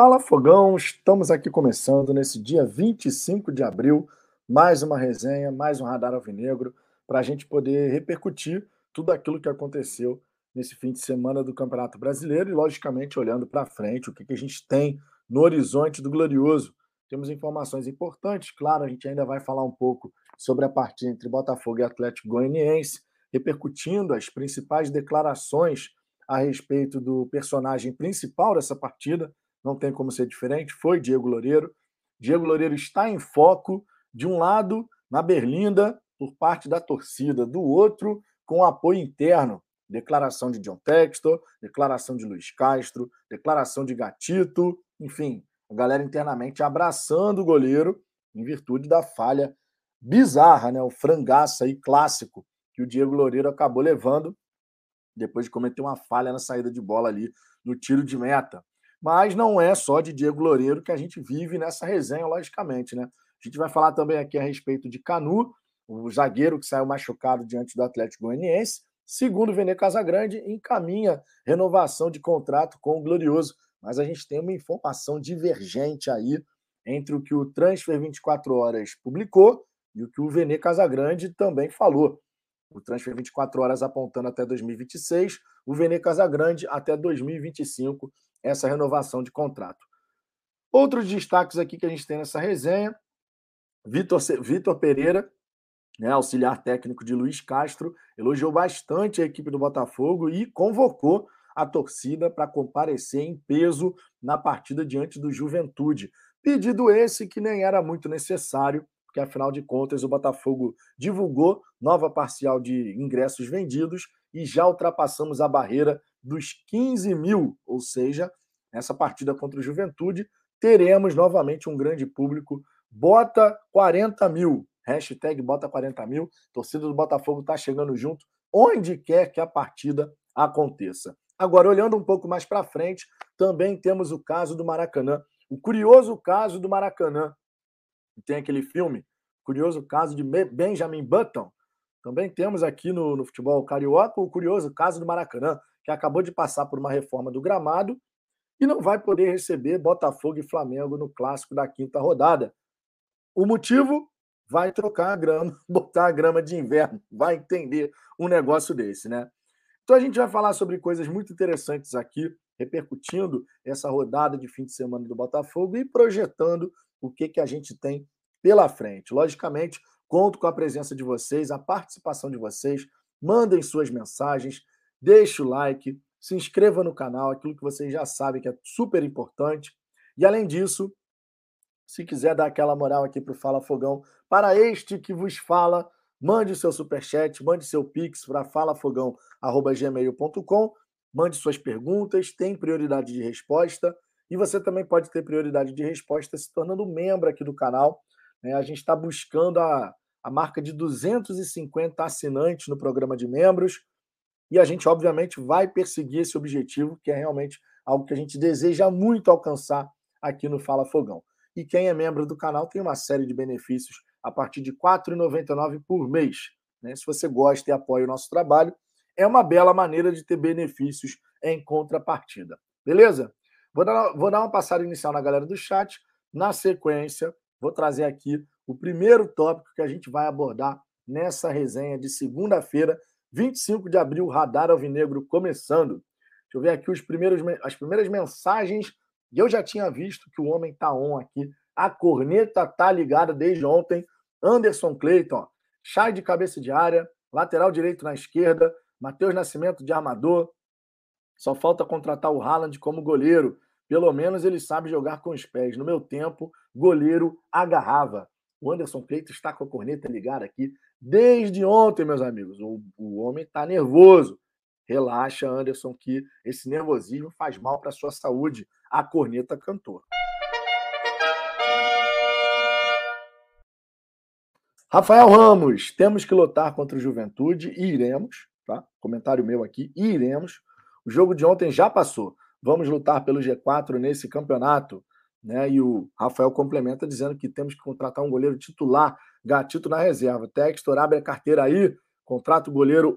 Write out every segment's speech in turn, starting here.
Fala Fogão, estamos aqui começando nesse dia 25 de abril, mais uma resenha, mais um Radar Alvinegro, para a gente poder repercutir tudo aquilo que aconteceu nesse fim de semana do Campeonato Brasileiro e, logicamente, olhando para frente, o que, que a gente tem no horizonte do Glorioso. Temos informações importantes, claro, a gente ainda vai falar um pouco sobre a partida entre Botafogo e Atlético Goianiense, repercutindo as principais declarações a respeito do personagem principal dessa partida, não tem como ser diferente, foi Diego Loureiro. Diego Loureiro está em foco, de um lado, na Berlinda, por parte da torcida, do outro, com apoio interno. Declaração de John Textor, declaração de Luiz Castro, declaração de Gatito, enfim, a galera internamente abraçando o goleiro em virtude da falha bizarra, né? O frangaço aí clássico que o Diego Loureiro acabou levando depois de cometer uma falha na saída de bola ali no tiro de meta. Mas não é só de Diego Loureiro que a gente vive nessa resenha, logicamente, né? A gente vai falar também aqui a respeito de Canu, o zagueiro que saiu machucado diante do Atlético Goianiense. Segundo Vene Casagrande, encaminha renovação de contrato com o Glorioso. Mas a gente tem uma informação divergente aí entre o que o Transfer 24 Horas publicou e o que o Vene Casagrande também falou. O Transfer 24 Horas apontando até 2026, o Vene Casagrande até 2025, essa renovação de contrato. Outros destaques aqui que a gente tem nessa resenha: Vitor, Vitor Pereira, né, auxiliar técnico de Luiz Castro, elogiou bastante a equipe do Botafogo e convocou a torcida para comparecer em peso na partida diante do Juventude. Pedido esse que nem era muito necessário, porque afinal de contas o Botafogo divulgou nova parcial de ingressos vendidos e já ultrapassamos a barreira dos 15 mil, ou seja, nessa partida contra o Juventude, teremos novamente um grande público. Bota 40 mil, hashtag bota 40 mil, torcida do Botafogo está chegando junto, onde quer que a partida aconteça. Agora, olhando um pouco mais para frente, também temos o caso do Maracanã. O curioso caso do Maracanã. Tem aquele filme, curioso caso de Benjamin Button. Também temos aqui no, no futebol carioca o curioso caso do Maracanã que acabou de passar por uma reforma do gramado e não vai poder receber Botafogo e Flamengo no clássico da quinta rodada. O motivo? Vai trocar a grama, botar a grama de inverno. Vai entender um negócio desse, né? Então a gente vai falar sobre coisas muito interessantes aqui, repercutindo essa rodada de fim de semana do Botafogo e projetando o que, que a gente tem pela frente. Logicamente, conto com a presença de vocês, a participação de vocês. Mandem suas mensagens, deixe o like, se inscreva no canal, aquilo que vocês já sabem que é super importante. E além disso, se quiser dar aquela moral aqui para o Fala Fogão, para este que vos fala, mande seu superchat, mande seu pix para falafogão.gmail.com, mande suas perguntas, tem prioridade de resposta. E você também pode ter prioridade de resposta se tornando membro aqui do canal. Né? A gente está buscando a, a marca de 250 assinantes no programa de membros. E a gente, obviamente, vai perseguir esse objetivo, que é realmente algo que a gente deseja muito alcançar aqui no Fala Fogão. E quem é membro do canal tem uma série de benefícios a partir de R$ 4,99 por mês. Né? Se você gosta e apoia o nosso trabalho, é uma bela maneira de ter benefícios em contrapartida. Beleza? Vou dar, vou dar uma passada inicial na galera do chat. Na sequência, vou trazer aqui o primeiro tópico que a gente vai abordar nessa resenha de segunda-feira, 25 de abril, Radar Alvinegro começando. Deixa eu ver aqui os primeiros, as primeiras mensagens. E eu já tinha visto que o homem tá on aqui. A corneta tá ligada desde ontem. Anderson Cleiton, Chai de cabeça de área, lateral direito na esquerda, Matheus Nascimento de armador. Só falta contratar o Haaland como goleiro. Pelo menos ele sabe jogar com os pés. No meu tempo, goleiro agarrava. O Anderson Cleiton está com a corneta ligada aqui desde ontem, meus amigos. O, o homem está nervoso. Relaxa, Anderson, que esse nervosismo faz mal para a sua saúde. A corneta cantou. Rafael Ramos, temos que lutar contra o Juventude e iremos, tá? Comentário meu aqui, e iremos. O jogo de ontem já passou. Vamos lutar pelo G4 nesse campeonato. Né? E o Rafael complementa dizendo que temos que contratar um goleiro titular, gatito na reserva. Textor abre a carteira aí, contrata o goleiro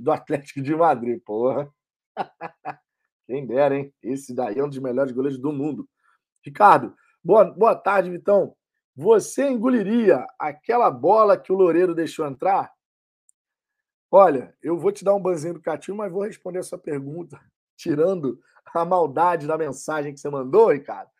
do Atlético de Madrid. Porra. Quem dera, hein? Esse daí é um dos melhores goleiros do mundo. Ricardo, boa, boa tarde, Vitão. Você engoliria aquela bola que o Loureiro deixou entrar? Olha, eu vou te dar um banzinho educativo, mas vou responder essa pergunta, tirando a maldade da mensagem que você mandou, Ricardo.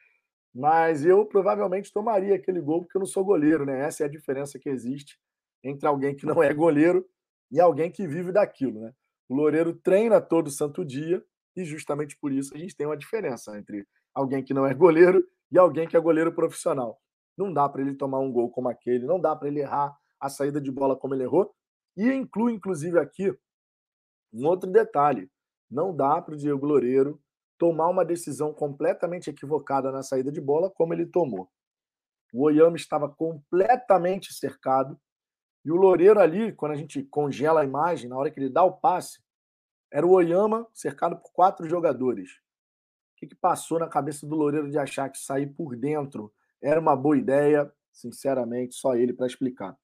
Mas eu provavelmente tomaria aquele gol porque eu não sou goleiro, né? Essa é a diferença que existe entre alguém que não é goleiro e alguém que vive daquilo, né? O Loureiro treina todo santo dia e justamente por isso a gente tem uma diferença entre alguém que não é goleiro e alguém que é goleiro profissional. Não dá para ele tomar um gol como aquele, não dá para ele errar a saída de bola como ele errou. E inclui, inclusive, aqui um outro detalhe: não dá para o Diego Loureiro tomar uma decisão completamente equivocada na saída de bola, como ele tomou. O Oyama estava completamente cercado. E o Loureiro ali, quando a gente congela a imagem, na hora que ele dá o passe, era o Oyama cercado por quatro jogadores. O que, que passou na cabeça do Loureiro de achar que sair por dentro era uma boa ideia? Sinceramente, só ele para explicar.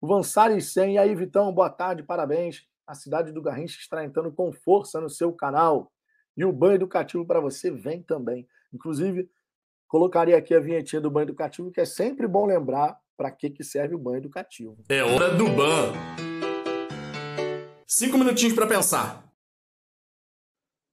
O Vansari 100, e aí, Vitão, boa tarde, parabéns. A cidade do Garrincha está entrando com força no seu canal. E o banho educativo para você vem também. Inclusive, colocaria aqui a vinhetinha do banho educativo, que é sempre bom lembrar para que, que serve o banho educativo. É hora do ban. Cinco minutinhos para pensar.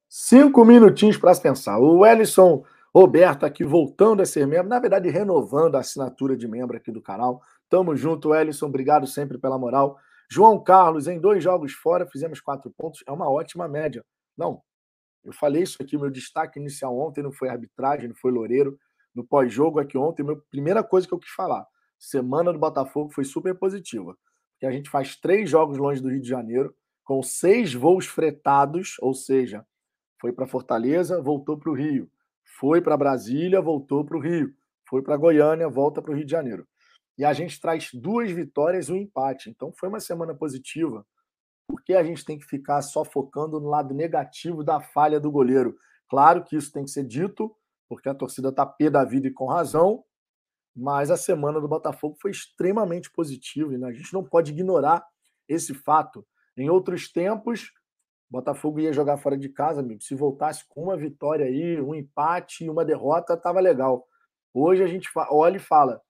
Cinco minutinhos para pensar. O Ellison Roberto aqui voltando a ser membro, na verdade renovando a assinatura de membro aqui do canal. Tamo junto, Ellison. Obrigado sempre pela moral. João Carlos, em dois jogos fora, fizemos quatro pontos. É uma ótima média. Não, eu falei isso aqui, meu destaque inicial ontem não foi arbitragem, não foi Loureiro. No pós-jogo aqui ontem, a primeira coisa que eu quis falar, semana do Botafogo foi super positiva. Porque a gente faz três jogos longe do Rio de Janeiro, com seis voos fretados, ou seja, foi para Fortaleza, voltou para o Rio. Foi para Brasília, voltou para o Rio. Foi para Goiânia, volta para o Rio de Janeiro. E a gente traz duas vitórias e um empate. Então foi uma semana positiva por que a gente tem que ficar só focando no lado negativo da falha do goleiro? Claro que isso tem que ser dito, porque a torcida está pé da vida e com razão, mas a semana do Botafogo foi extremamente positiva e né? a gente não pode ignorar esse fato. Em outros tempos, o Botafogo ia jogar fora de casa, amigo. Se voltasse com uma vitória aí, um empate e uma derrota, estava legal. Hoje a gente olha e fala,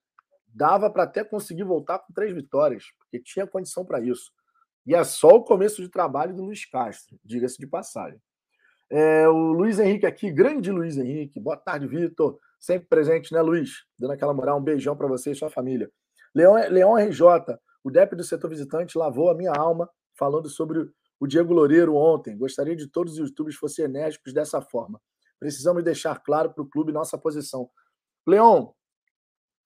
dava para até conseguir voltar com três vitórias, porque tinha condição para isso. E é só o começo de trabalho do Luiz Castro, diga-se de passagem. É, o Luiz Henrique aqui, grande Luiz Henrique. Boa tarde, Vitor. Sempre presente, né, Luiz? Dando aquela moral, um beijão para você e sua família. Leão, Leão RJ, o DEP do setor visitante lavou a minha alma falando sobre o Diego Loureiro ontem. Gostaria de todos os youtubers fossem enérgicos dessa forma. Precisamos deixar claro para o clube nossa posição. Leão,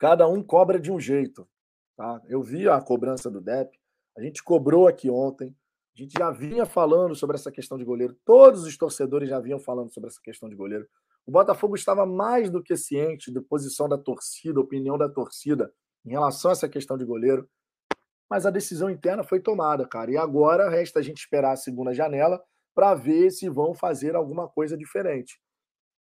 cada um cobra de um jeito. Tá? Eu vi a cobrança do DEP, a gente cobrou aqui ontem. A gente já vinha falando sobre essa questão de goleiro. Todos os torcedores já vinham falando sobre essa questão de goleiro. O Botafogo estava mais do que ciente da posição da torcida, opinião da torcida em relação a essa questão de goleiro. Mas a decisão interna foi tomada, cara. E agora resta a gente esperar a segunda janela para ver se vão fazer alguma coisa diferente.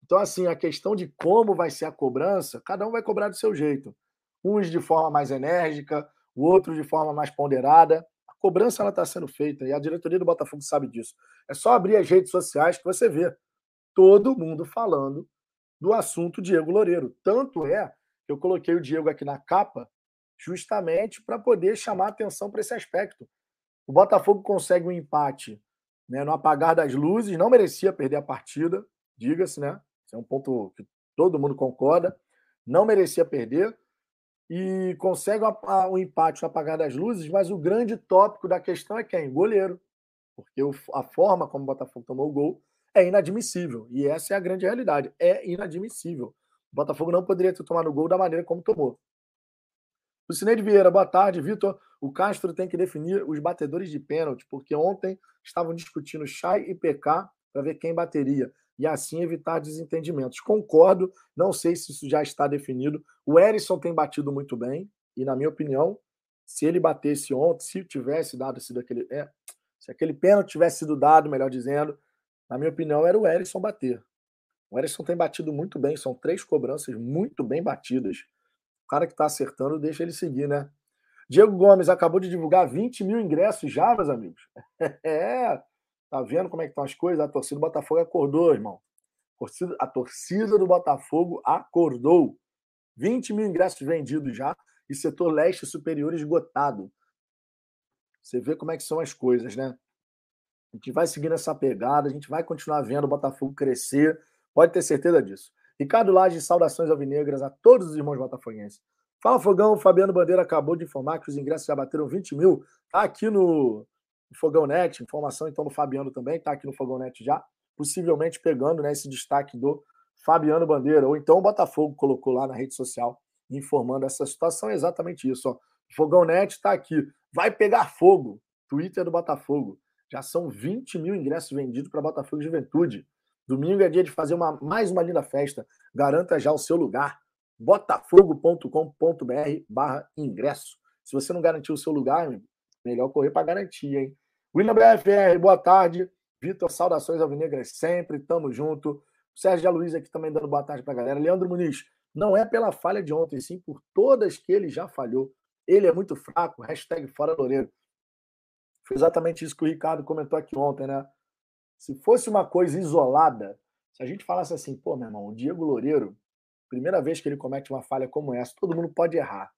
Então, assim, a questão de como vai ser a cobrança, cada um vai cobrar do seu jeito. Uns de forma mais enérgica, o outro de forma mais ponderada. A cobrança está sendo feita e a diretoria do Botafogo sabe disso. É só abrir as redes sociais que você vê todo mundo falando do assunto Diego Loureiro. Tanto é que eu coloquei o Diego aqui na capa justamente para poder chamar atenção para esse aspecto. O Botafogo consegue um empate né, no apagar das luzes, não merecia perder a partida, diga-se, né? Esse é um ponto que todo mundo concorda. Não merecia perder, e consegue o um empate, apagar das luzes, mas o grande tópico da questão é quem? Goleiro. Porque a forma como o Botafogo tomou o gol é inadmissível. E essa é a grande realidade. É inadmissível. O Botafogo não poderia ter tomado o gol da maneira como tomou. O Cineide Vieira, boa tarde, Vitor. O Castro tem que definir os batedores de pênalti, porque ontem estavam discutindo Chay e PK para ver quem bateria e assim evitar desentendimentos. Concordo, não sei se isso já está definido. O Erisson tem batido muito bem, e na minha opinião, se ele batesse ontem, se tivesse dado sido aquele. É, se aquele pênalti tivesse sido dado, melhor dizendo, na minha opinião, era o Erisson bater. O Erisson tem batido muito bem, são três cobranças muito bem batidas. O cara que está acertando, deixa ele seguir, né? Diego Gomes acabou de divulgar 20 mil ingressos já, meus amigos. é, Tá vendo como é que estão as coisas? A torcida do Botafogo acordou, irmão. a torcida do Botafogo acordou. 20 mil ingressos vendidos já e setor leste superior esgotado. Você vê como é que são as coisas, né? A gente vai seguindo essa pegada, a gente vai continuar vendo o Botafogo crescer, pode ter certeza disso. Ricardo Laje, saudações alvinegras a todos os irmãos botafoguenses. Fala Fogão, Fabiano Bandeira acabou de informar que os ingressos já bateram 20 mil. Tá aqui no Fogão Net, informação então do Fabiano também, tá aqui no Fogão Net já, possivelmente pegando né, esse destaque do Fabiano Bandeira, ou então o Botafogo colocou lá na rede social informando essa situação, é exatamente isso. Ó. Fogão Net está aqui, vai pegar fogo, Twitter do Botafogo. Já são 20 mil ingressos vendidos para Botafogo Juventude. Domingo é dia de fazer uma, mais uma linda festa. Garanta já o seu lugar. botafogo.com.br barra ingresso. Se você não garantiu o seu lugar, melhor correr para garantir, hein? William BFR, boa tarde. Vitor, saudações alvinegras sempre, tamo junto. Sérgio Luiz aqui também dando boa tarde para a galera. Leandro Muniz, não é pela falha de ontem, sim por todas que ele já falhou. Ele é muito fraco, hashtag fora Loureiro. Foi exatamente isso que o Ricardo comentou aqui ontem, né? Se fosse uma coisa isolada, se a gente falasse assim, pô, meu irmão, o Diego Loureiro, primeira vez que ele comete uma falha como essa, todo mundo pode errar.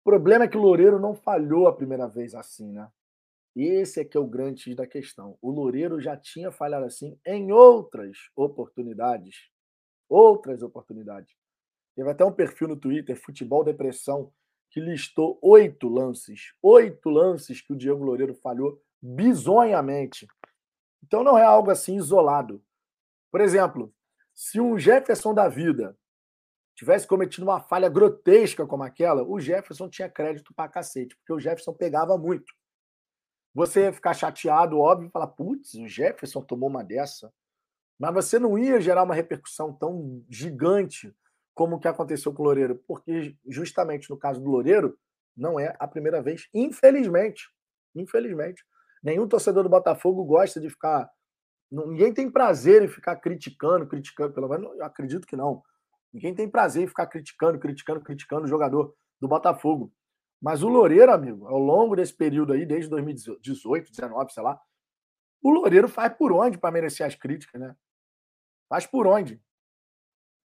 O problema é que o Loureiro não falhou a primeira vez assim, né? Esse é que é o grande da questão. O Loureiro já tinha falhado assim em outras oportunidades. Outras oportunidades. Teve até um perfil no Twitter, Futebol Depressão, que listou oito lances. Oito lances que o Diego Loureiro falhou bizonhamente. Então não é algo assim isolado. Por exemplo, se um Jefferson da vida tivesse cometido uma falha grotesca como aquela, o Jefferson tinha crédito pra cacete, porque o Jefferson pegava muito. Você ia ficar chateado, óbvio, e falar, putz, o Jefferson tomou uma dessa. Mas você não ia gerar uma repercussão tão gigante como o que aconteceu com o Loureiro, porque justamente no caso do Loureiro, não é a primeira vez, infelizmente. Infelizmente. Nenhum torcedor do Botafogo gosta de ficar. Ninguém tem prazer em ficar criticando, criticando, pelo menos eu acredito que não. Ninguém tem prazer em ficar criticando, criticando, criticando o jogador do Botafogo. Mas o Loureiro, amigo, ao longo desse período aí, desde 2018, 19, sei lá, o Loureiro faz por onde para merecer as críticas, né? Faz por onde.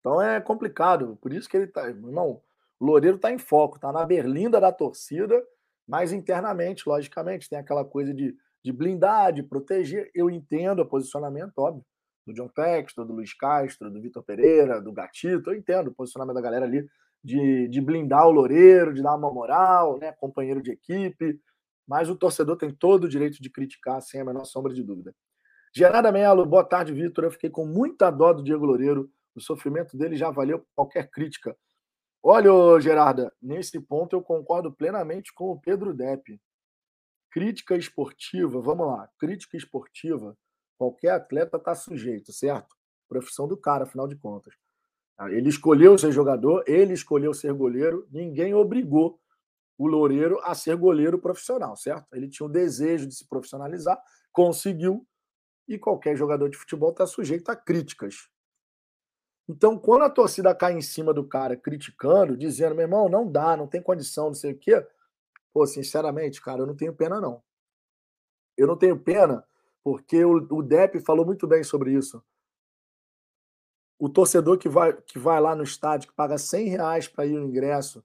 Então é complicado. Por isso que ele tá. Irmão, o Loureiro tá em foco, tá na berlinda da torcida, mas internamente, logicamente, tem aquela coisa de, de blindar, de proteger. Eu entendo o posicionamento, óbvio, do John Textor, do Luiz Castro, do Vitor Pereira, do Gatito. Eu entendo o posicionamento da galera ali de, de blindar o Loureiro, de dar uma moral, né? Companheiro de equipe. Mas o torcedor tem todo o direito de criticar, sem a menor sombra de dúvida. Gerada Melo, boa tarde, Vitor. Eu fiquei com muita dó do Diego Loureiro o sofrimento dele já valeu qualquer crítica. Olha, Gerarda, nesse ponto eu concordo plenamente com o Pedro Depp. Crítica esportiva, vamos lá, crítica esportiva, qualquer atleta está sujeito, certo? Profissão do cara, afinal de contas. Ah, ele escolheu ser jogador, ele escolheu ser goleiro, ninguém obrigou o Loureiro a ser goleiro profissional, certo? Ele tinha o desejo de se profissionalizar, conseguiu, e qualquer jogador de futebol está sujeito a críticas. Então, quando a torcida cai em cima do cara criticando, dizendo, meu irmão, não dá, não tem condição, não sei o quê, pô, sinceramente, cara, eu não tenho pena, não. Eu não tenho pena porque o, o Depp falou muito bem sobre isso. O torcedor que vai, que vai lá no estádio, que paga 100 reais para ir no ingresso,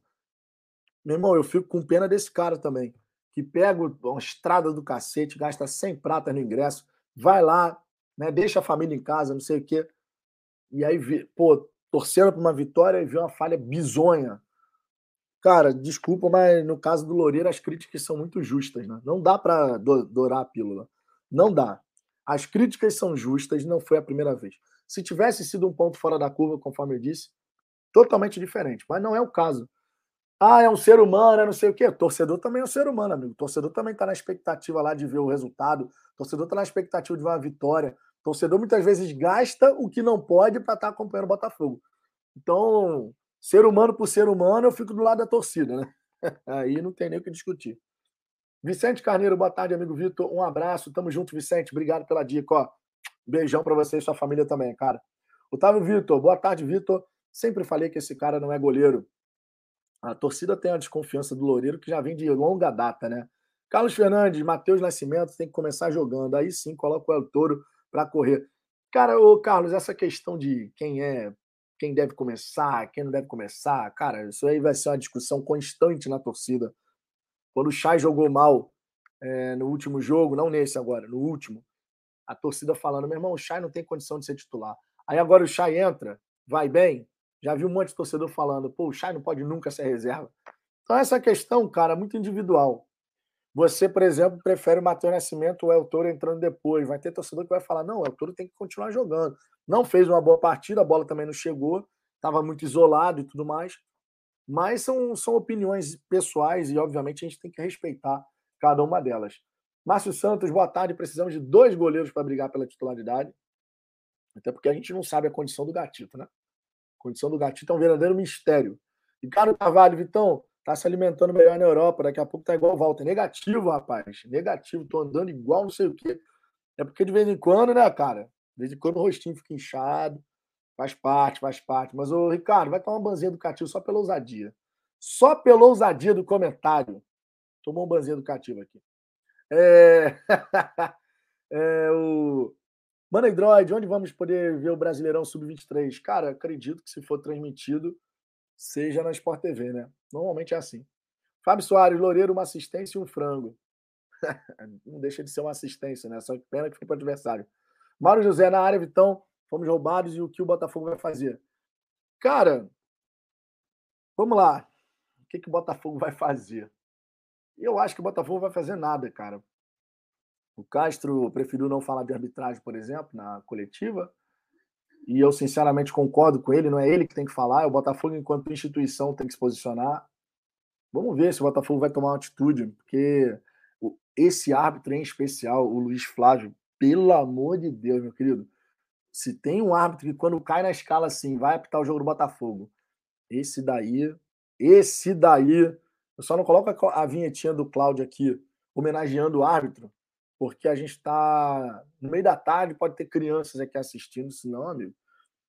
meu irmão, eu fico com pena desse cara também, que pega uma estrada do cacete, gasta 100 pratas no ingresso, vai lá, né, deixa a família em casa, não sei o quê e aí, pô, torcendo para uma vitória e viu uma falha bizonha. Cara, desculpa, mas no caso do Loureiro as críticas são muito justas, né? Não dá para dourar a pílula. Não dá. As críticas são justas, não foi a primeira vez. Se tivesse sido um ponto fora da curva, conforme eu disse, totalmente diferente. Mas não é o caso. Ah, é um ser humano, é não sei o quê. Torcedor também é um ser humano, amigo. Torcedor também está na expectativa lá de ver o resultado. Torcedor está na expectativa de ver uma vitória. Torcedor muitas vezes gasta o que não pode para estar tá acompanhando o Botafogo. Então, ser humano por ser humano, eu fico do lado da torcida, né? Aí não tem nem o que discutir. Vicente Carneiro, boa tarde, amigo Vitor. Um abraço, tamo junto, Vicente. Obrigado pela dica, ó. Beijão para você e sua família também, cara. Otávio Vitor, boa tarde, Vitor. Sempre falei que esse cara não é goleiro. A torcida tem a desconfiança do Loureiro que já vem de longa data, né? Carlos Fernandes, Matheus Nascimento tem que começar jogando. Aí sim, coloca o El Toro para correr. Cara, ô Carlos, essa questão de quem é, quem deve começar, quem não deve começar, cara, isso aí vai ser uma discussão constante na torcida. Quando o Chay jogou mal é, no último jogo, não nesse agora, no último, a torcida falando, meu irmão, o Chay não tem condição de ser titular. Aí agora o Chay entra, vai bem, já vi um monte de torcedor falando, pô, o Chay não pode nunca ser reserva. Então essa questão, cara, é muito individual. Você, por exemplo, prefere o Matheus Nascimento ou o El Toro entrando depois. Vai ter torcedor que vai falar: não, o El Toro tem que continuar jogando. Não fez uma boa partida, a bola também não chegou, estava muito isolado e tudo mais. Mas são, são opiniões pessoais e, obviamente, a gente tem que respeitar cada uma delas. Márcio Santos, boa tarde. Precisamos de dois goleiros para brigar pela titularidade. Até porque a gente não sabe a condição do gatito, né? A condição do gatito é um verdadeiro mistério. Ricardo Carvalho, Vitão, tá se alimentando melhor na Europa, daqui a pouco tá igual volta. Negativo, rapaz. Negativo, tô andando igual não sei o quê. É porque de vez em quando, né, cara? De vez em quando o rostinho fica inchado. Faz parte, faz parte. Mas, ô, Ricardo, vai tomar uma banzinha educativa só pela ousadia. Só pela ousadia do comentário. Tomou um banzinho educativo aqui. É... é o... Mano Android, onde vamos poder ver o Brasileirão Sub-23? Cara, acredito que se for transmitido, seja na Sport TV, né? Normalmente é assim. Fábio Soares, Loureiro, uma assistência e um frango. Não deixa de ser uma assistência, né? Só pena que foi para o adversário. Mário José, na área, Vitão, fomos roubados e o que o Botafogo vai fazer? Cara, vamos lá. O que, que o Botafogo vai fazer? Eu acho que o Botafogo vai fazer nada, cara. O Castro preferiu não falar de arbitragem, por exemplo, na coletiva e eu sinceramente concordo com ele, não é ele que tem que falar, é o Botafogo, enquanto instituição, tem que se posicionar. Vamos ver se o Botafogo vai tomar uma atitude, porque esse árbitro em especial, o Luiz Flávio, pelo amor de Deus, meu querido, se tem um árbitro que quando cai na escala assim, vai apitar o jogo do Botafogo, esse daí, esse daí, eu só não coloco a vinhetinha do Cláudio aqui, homenageando o árbitro, porque a gente está no meio da tarde, pode ter crianças aqui assistindo, se não, amigo.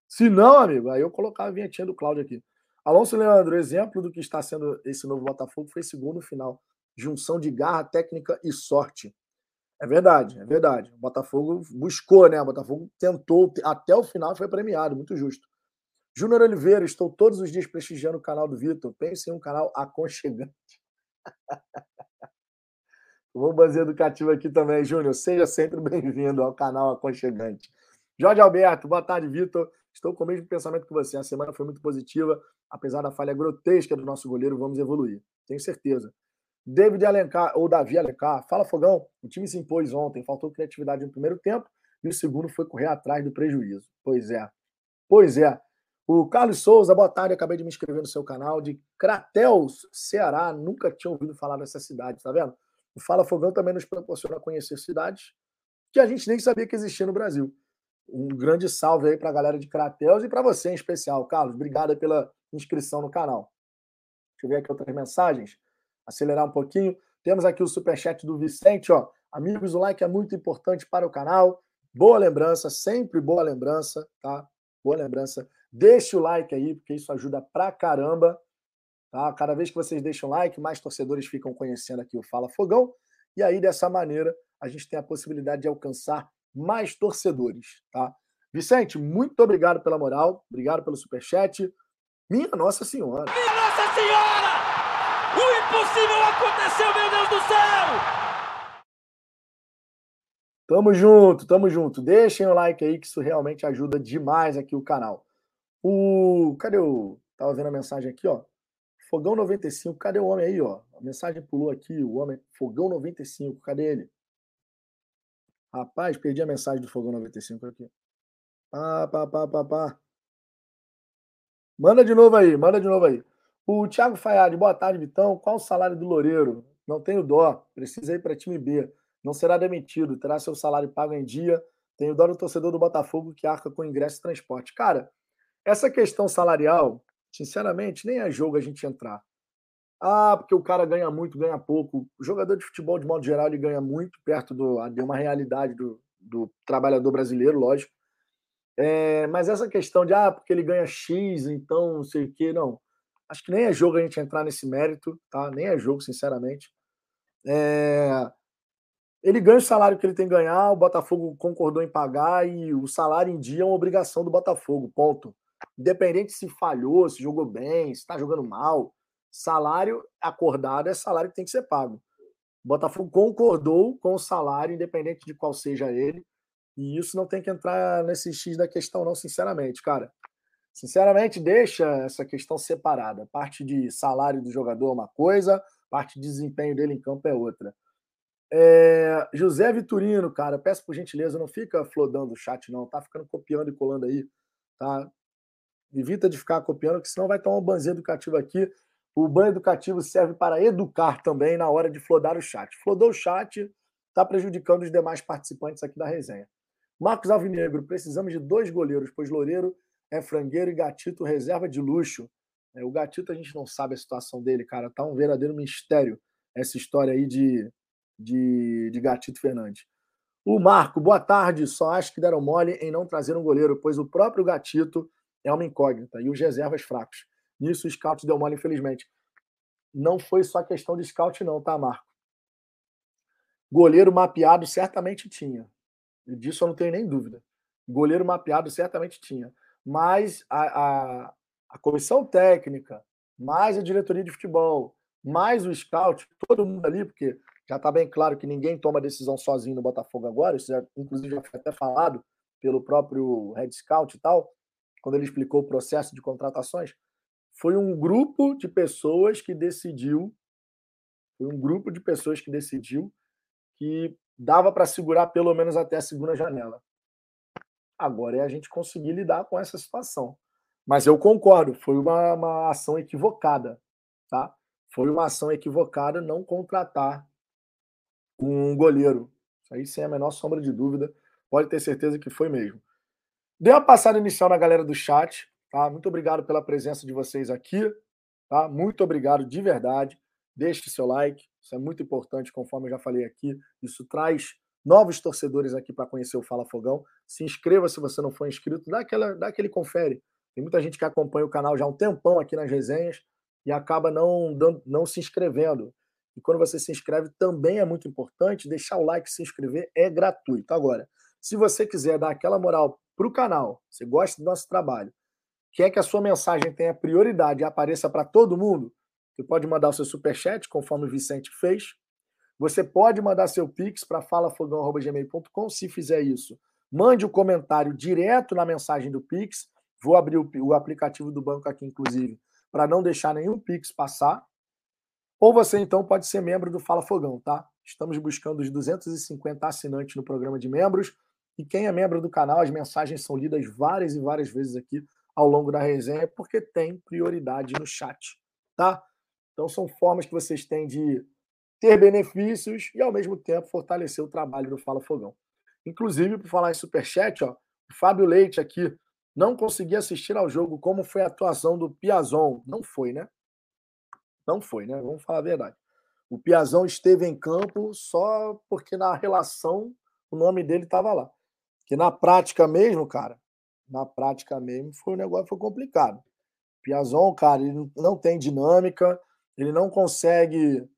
Se não, amigo, aí eu colocava a vinhetinha do Cláudio aqui. Alonso Leandro, exemplo do que está sendo esse novo Botafogo foi segundo final. Junção de garra, técnica e sorte. É verdade, é verdade. O Botafogo buscou, né? O Botafogo tentou até o final, foi premiado, muito justo. Júnior Oliveira, estou todos os dias prestigiando o canal do Vitor. Pense em um canal aconchegante. Vou fazer educativo aqui também, Júnior. Seja sempre bem-vindo ao canal Aconchegante. Jorge Alberto, boa tarde, Vitor. Estou com o mesmo pensamento que você. A semana foi muito positiva, apesar da falha grotesca do nosso goleiro. Vamos evoluir, tenho certeza. David Alencar, ou Davi Alencar, fala Fogão. O time se impôs ontem, faltou criatividade no primeiro tempo e o segundo foi correr atrás do prejuízo. Pois é, pois é. O Carlos Souza, boa tarde. Acabei de me inscrever no seu canal de Crateus, Ceará. Nunca tinha ouvido falar dessa cidade, tá vendo? O Fala Fogão também nos proporciona conhecer cidades que a gente nem sabia que existia no Brasil. Um grande salve aí para a galera de Crateus e para você em especial, Carlos. Obrigado pela inscrição no canal. Deixa eu ver aqui outras mensagens. Acelerar um pouquinho. Temos aqui o superchat do Vicente, ó. Amigos, o like é muito importante para o canal. Boa lembrança, sempre boa lembrança, tá? Boa lembrança. Deixe o like aí, porque isso ajuda pra caramba. Tá? Cada vez que vocês deixam like, mais torcedores ficam conhecendo aqui o Fala Fogão. E aí, dessa maneira, a gente tem a possibilidade de alcançar mais torcedores. Tá? Vicente, muito obrigado pela moral, obrigado pelo superchat. Minha Nossa Senhora! Minha Nossa Senhora! O impossível aconteceu, meu Deus do céu! Tamo junto, tamo junto. Deixem o like aí, que isso realmente ajuda demais aqui o canal. O. Cadê o. Tava vendo a mensagem aqui, ó. Fogão 95, cadê o homem aí, ó? A mensagem pulou aqui, o homem. Fogão 95, cadê ele? Rapaz, perdi a mensagem do Fogão 95 aqui. Pá, pá, pá, pá, pá. Manda de novo aí, manda de novo aí. O Thiago Fayad, boa tarde, Vitão. Qual o salário do Loureiro? Não tenho dó, precisa ir para time B. Não será demitido, terá seu salário pago em dia. Tenho dó do torcedor do Botafogo que arca com ingresso e transporte. Cara, essa questão salarial Sinceramente, nem é jogo a gente entrar. Ah, porque o cara ganha muito, ganha pouco. O jogador de futebol, de modo geral, ele ganha muito perto do, de uma realidade do, do trabalhador brasileiro, lógico. É, mas essa questão de, ah, porque ele ganha X, então não sei o quê, não. Acho que nem é jogo a gente entrar nesse mérito, tá? Nem é jogo, sinceramente. É... Ele ganha o salário que ele tem que ganhar, o Botafogo concordou em pagar e o salário em dia é uma obrigação do Botafogo, ponto. Independente se falhou, se jogou bem, se está jogando mal, salário acordado é salário que tem que ser pago. O Botafogo concordou com o salário, independente de qual seja ele, e isso não tem que entrar nesse X da questão, não, sinceramente, cara. Sinceramente, deixa essa questão separada. Parte de salário do jogador é uma coisa, parte de desempenho dele em campo é outra. É, José Vitorino, cara, peço por gentileza, não fica flodando o chat, não, tá ficando copiando e colando aí, tá? Evita de ficar copiando, que senão vai tomar um banzinho educativo aqui. O banho educativo serve para educar também na hora de flodar o chat. Flodou o chat, está prejudicando os demais participantes aqui da resenha. Marcos Alvinegro, precisamos de dois goleiros, pois Loureiro é frangueiro e Gatito reserva de luxo. É, o Gatito a gente não sabe a situação dele, cara. Tá um verdadeiro mistério essa história aí de, de, de Gatito Fernandes. O Marco, boa tarde. Só acho que deram mole em não trazer um goleiro, pois o próprio Gatito é uma incógnita e os reservas fracos. Nisso o scout deu mole, infelizmente. Não foi só questão de scout, não, tá, Marco? Goleiro mapeado certamente tinha. E disso eu não tenho nem dúvida. Goleiro mapeado certamente tinha. Mas a, a, a comissão técnica, mais a diretoria de futebol, mais o scout, todo mundo ali, porque já está bem claro que ninguém toma decisão sozinho no Botafogo agora, isso já, inclusive já foi até falado pelo próprio Red Scout e tal, quando ele explicou o processo de contratações foi um grupo de pessoas que decidiu, foi um grupo de pessoas que decidiu que dava para segurar pelo menos até a segunda janela. Agora é a gente conseguir lidar com essa situação. Mas eu concordo, foi uma, uma ação equivocada, tá? Foi uma ação equivocada não contratar um goleiro. Isso aí sem a menor sombra de dúvida, pode ter certeza que foi mesmo. Deu uma passada inicial na galera do chat. Tá? Muito obrigado pela presença de vocês aqui. Tá? Muito obrigado de verdade. Deixe seu like, isso é muito importante, conforme eu já falei aqui. Isso traz novos torcedores aqui para conhecer o Fala Fogão. Se inscreva se você não for inscrito, dá, aquela, dá aquele confere. Tem muita gente que acompanha o canal já há um tempão aqui nas resenhas e acaba não, não, não se inscrevendo. E quando você se inscreve, também é muito importante deixar o like, se inscrever, é gratuito. Agora, se você quiser dar aquela moral para o canal, você gosta do nosso trabalho, quer que a sua mensagem tenha prioridade e apareça para todo mundo, você pode mandar o seu superchat, conforme o Vicente fez. Você pode mandar seu pix para falafogão.gmail.com. Se fizer isso, mande o um comentário direto na mensagem do pix. Vou abrir o, o aplicativo do banco aqui, inclusive, para não deixar nenhum pix passar. Ou você, então, pode ser membro do Fala Fogão, tá? Estamos buscando os 250 assinantes no programa de membros. E quem é membro do canal, as mensagens são lidas várias e várias vezes aqui ao longo da resenha, porque tem prioridade no chat, tá? Então são formas que vocês têm de ter benefícios e ao mesmo tempo fortalecer o trabalho do Fala Fogão. Inclusive, por falar em superchat, ó, o Fábio Leite aqui não consegui assistir ao jogo como foi a atuação do Piazon. Não foi, né? Não foi, né? Vamos falar a verdade. O Piazon esteve em campo só porque na relação o nome dele estava lá. Que na prática mesmo, cara, na prática mesmo, foi um negócio foi complicado. Piazon, cara, ele não tem dinâmica, ele não consegue,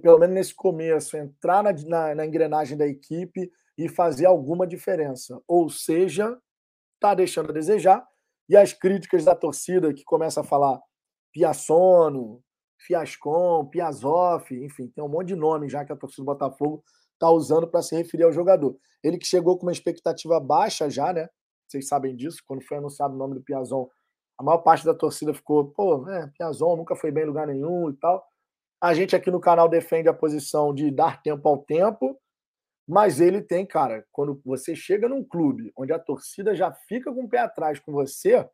pelo menos nesse começo, entrar na, na, na engrenagem da equipe e fazer alguma diferença. Ou seja, tá deixando a desejar. E as críticas da torcida que começa a falar Piaçono, Fiascon, Piazoff, enfim, tem um monte de nome já que a torcida do Botafogo está usando para se referir ao jogador. Ele que chegou com uma expectativa baixa já, né? vocês sabem disso, quando foi anunciado o nome do Piazon, a maior parte da torcida ficou, pô, é, Piazon nunca foi bem em lugar nenhum e tal. A gente aqui no canal defende a posição de dar tempo ao tempo, mas ele tem, cara, quando você chega num clube onde a torcida já fica com o pé atrás com você, o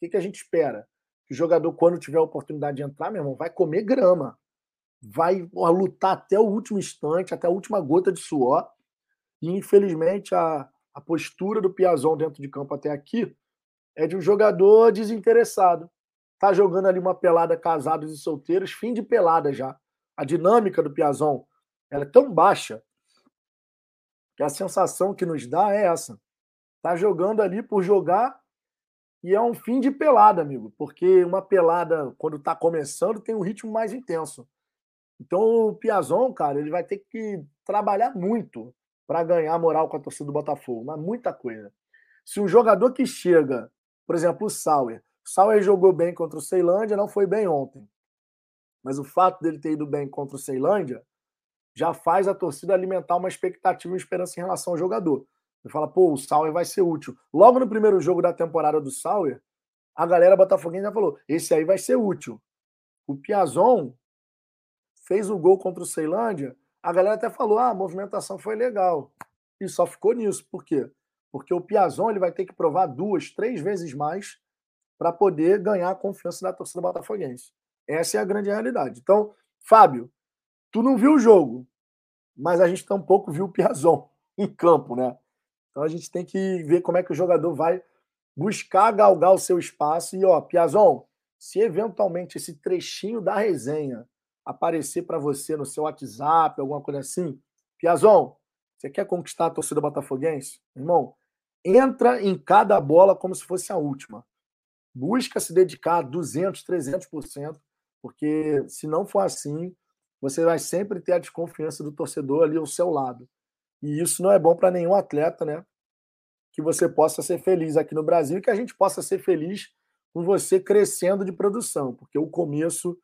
que, que a gente espera? Que o jogador, quando tiver a oportunidade de entrar, meu irmão, vai comer grama. Vai lutar até o último instante, até a última gota de suor. E, infelizmente, a, a postura do Piazon dentro de campo até aqui é de um jogador desinteressado. Tá jogando ali uma pelada casados e solteiros, fim de pelada já. A dinâmica do Piazon ela é tão baixa que a sensação que nos dá é essa. Tá jogando ali por jogar e é um fim de pelada, amigo, porque uma pelada quando tá começando tem um ritmo mais intenso. Então o Piazon, cara, ele vai ter que trabalhar muito para ganhar moral com a torcida do Botafogo, mas muita coisa. Se um jogador que chega, por exemplo, o Sauer, o Sauer jogou bem contra o Ceilândia, não foi bem ontem. Mas o fato dele ter ido bem contra o Ceilândia já faz a torcida alimentar uma expectativa e uma esperança em relação ao jogador. Ele fala, pô, o Sauer vai ser útil. Logo no primeiro jogo da temporada do Sauer, a galera botafoguense já falou, esse aí vai ser útil. O Piazon fez o gol contra o Ceilândia, a galera até falou, ah, a movimentação foi legal. E só ficou nisso. Por quê? Porque o Piazon ele vai ter que provar duas, três vezes mais para poder ganhar a confiança da torcida botafoguense. Essa é a grande realidade. Então, Fábio, tu não viu o jogo, mas a gente tampouco viu o Piazon em campo, né? Então a gente tem que ver como é que o jogador vai buscar galgar o seu espaço. E, ó, Piazon, se eventualmente esse trechinho da resenha aparecer para você no seu WhatsApp, alguma coisa assim, Piazon, você quer conquistar a torcida botafoguense? Irmão, entra em cada bola como se fosse a última. Busca se dedicar 200, 300%, porque se não for assim, você vai sempre ter a desconfiança do torcedor ali ao seu lado. E isso não é bom para nenhum atleta, né? Que você possa ser feliz aqui no Brasil e que a gente possa ser feliz com você crescendo de produção, porque o começo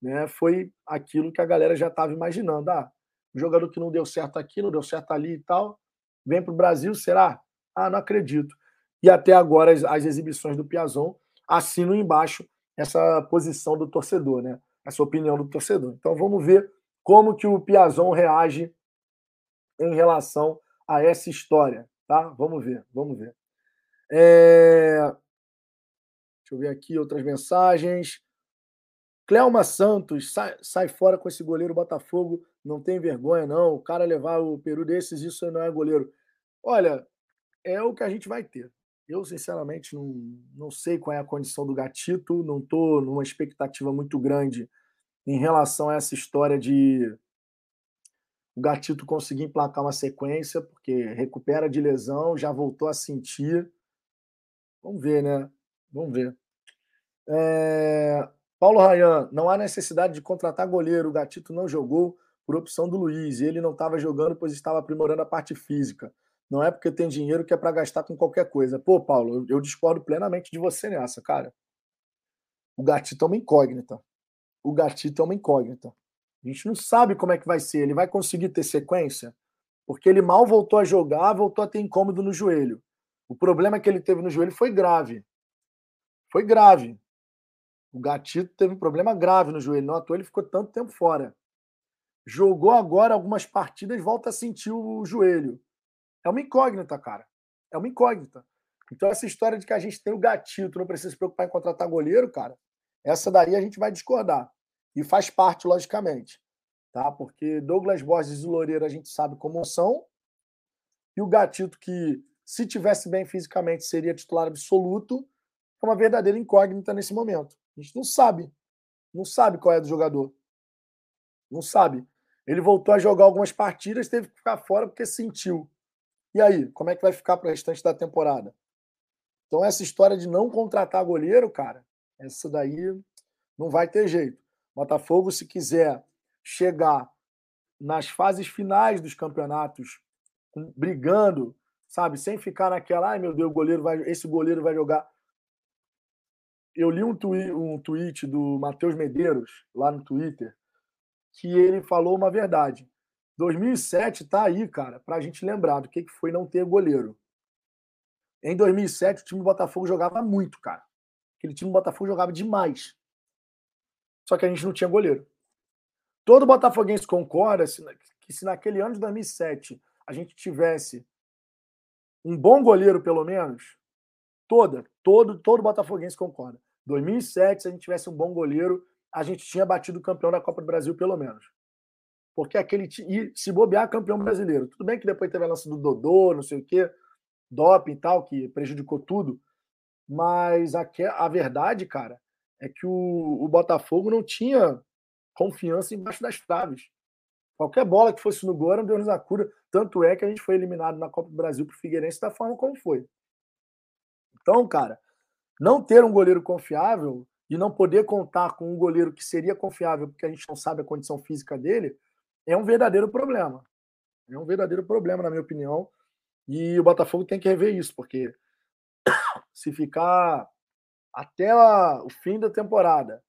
né, foi aquilo que a galera já estava imaginando. Ah, jogador que não deu certo aqui, não deu certo ali e tal, vem para o Brasil, será? Ah, não acredito. E até agora as, as exibições do Piazon assinam embaixo essa posição do torcedor, né? Essa opinião do torcedor. Então vamos ver como que o Piazon reage em relação a essa história, tá? Vamos ver, vamos ver. É... Deixa eu ver aqui outras mensagens. Cleoma Santos, sai, sai fora com esse goleiro Botafogo, não tem vergonha, não. O cara levar o Peru desses, isso não é goleiro. Olha, é o que a gente vai ter. Eu, sinceramente, não, não sei qual é a condição do Gatito, não estou numa expectativa muito grande em relação a essa história de o Gatito conseguir emplacar uma sequência, porque recupera de lesão, já voltou a sentir. Vamos ver, né? Vamos ver. É... Paulo Rayan, não há necessidade de contratar goleiro. O Gatito não jogou por opção do Luiz. E ele não estava jogando, pois estava aprimorando a parte física. Não é porque tem dinheiro que é para gastar com qualquer coisa. Pô, Paulo, eu, eu discordo plenamente de você nessa, cara. O Gatito é uma incógnita. O Gatito é uma incógnita. A gente não sabe como é que vai ser. Ele vai conseguir ter sequência? Porque ele mal voltou a jogar, voltou a ter incômodo no joelho. O problema que ele teve no joelho foi grave. Foi grave. O Gatito teve um problema grave no joelho. Não toa ele ficou tanto tempo fora. Jogou agora algumas partidas, volta a sentir o joelho. É uma incógnita, cara. É uma incógnita. Então, essa história de que a gente tem o gatito, não precisa se preocupar em contratar goleiro, cara, essa daí a gente vai discordar. E faz parte, logicamente. Tá? Porque Douglas Borges e Loureiro a gente sabe como são. E o gatito, que se tivesse bem fisicamente seria titular absoluto, é uma verdadeira incógnita nesse momento. A gente não sabe. Não sabe qual é do jogador. Não sabe. Ele voltou a jogar algumas partidas, teve que ficar fora porque sentiu. E aí, como é que vai ficar para o restante da temporada? Então, essa história de não contratar goleiro, cara, essa daí não vai ter jeito. Botafogo, se quiser chegar nas fases finais dos campeonatos, brigando, sabe, sem ficar naquela, ai meu Deus, goleiro vai, esse goleiro vai jogar eu li um, twi um tweet do Matheus Medeiros, lá no Twitter, que ele falou uma verdade. 2007 tá aí, cara, para a gente lembrar do que, que foi não ter goleiro. Em 2007, o time do Botafogo jogava muito, cara. Aquele time do Botafogo jogava demais. Só que a gente não tinha goleiro. Todo botafoguense concorda que se naquele ano de 2007 a gente tivesse um bom goleiro, pelo menos, toda, todo, todo botafoguense concorda. 2007, se a gente tivesse um bom goleiro, a gente tinha batido o campeão da Copa do Brasil, pelo menos. Porque aquele. E se bobear, campeão brasileiro. Tudo bem que depois teve a lança do Dodô, não sei o quê, doping e tal, que prejudicou tudo. Mas a, a verdade, cara, é que o, o Botafogo não tinha confiança embaixo das traves. Qualquer bola que fosse no gol era um Deus na cura. Tanto é que a gente foi eliminado na Copa do Brasil para o Figueirense da forma como foi. Então, cara, não ter um goleiro confiável e não poder contar com um goleiro que seria confiável, porque a gente não sabe a condição física dele, é um verdadeiro problema. É um verdadeiro problema, na minha opinião. E o Botafogo tem que rever isso, porque se ficar até o fim da temporada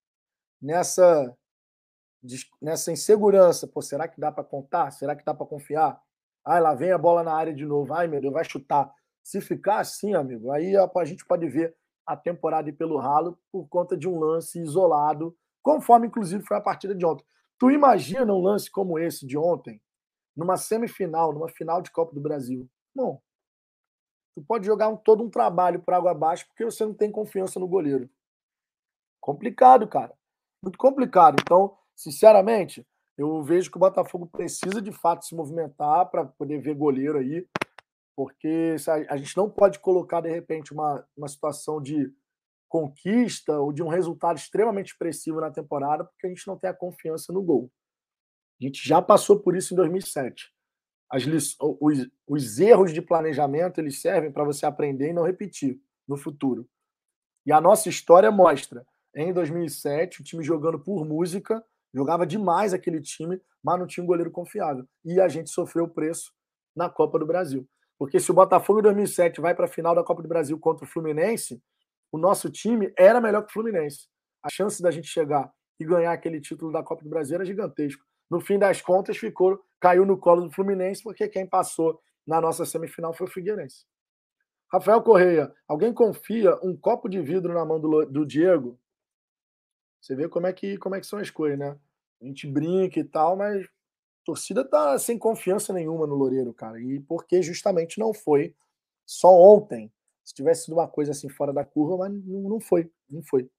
nessa nessa insegurança, pô, será que dá para contar? Será que dá para confiar? Ai, lá vem a bola na área de novo. Ai, meu Deus, vai chutar. Se ficar assim, amigo, aí a gente pode ver a temporada ir pelo ralo por conta de um lance isolado, conforme inclusive foi a partida de ontem. Tu imagina um lance como esse de ontem, numa semifinal, numa final de Copa do Brasil? Bom, tu pode jogar um, todo um trabalho por água abaixo porque você não tem confiança no goleiro. Complicado, cara. Muito complicado. Então, sinceramente, eu vejo que o Botafogo precisa de fato se movimentar para poder ver goleiro aí, porque a gente não pode colocar de repente uma, uma situação de conquista ou de um resultado extremamente expressivo na temporada, porque a gente não tem a confiança no gol. A gente já passou por isso em 2007. As, os, os erros de planejamento eles servem para você aprender e não repetir no futuro. E a nossa história mostra, em 2007, o time jogando por música, Jogava demais aquele time, mas não tinha um goleiro confiável. E a gente sofreu o preço na Copa do Brasil. Porque se o Botafogo em 2007 vai para a final da Copa do Brasil contra o Fluminense, o nosso time era melhor que o Fluminense. A chance da gente chegar e ganhar aquele título da Copa do Brasil era gigantesco. No fim das contas, ficou, caiu no colo do Fluminense, porque quem passou na nossa semifinal foi o Figueirense. Rafael Correia, alguém confia um copo de vidro na mão do, do Diego? Você vê como é que, como é que são as coisas, né? A gente brinca e tal, mas torcida tá sem confiança nenhuma no Loureiro, cara. E porque justamente não foi só ontem. Se tivesse sido uma coisa assim fora da curva, mas não foi, não foi.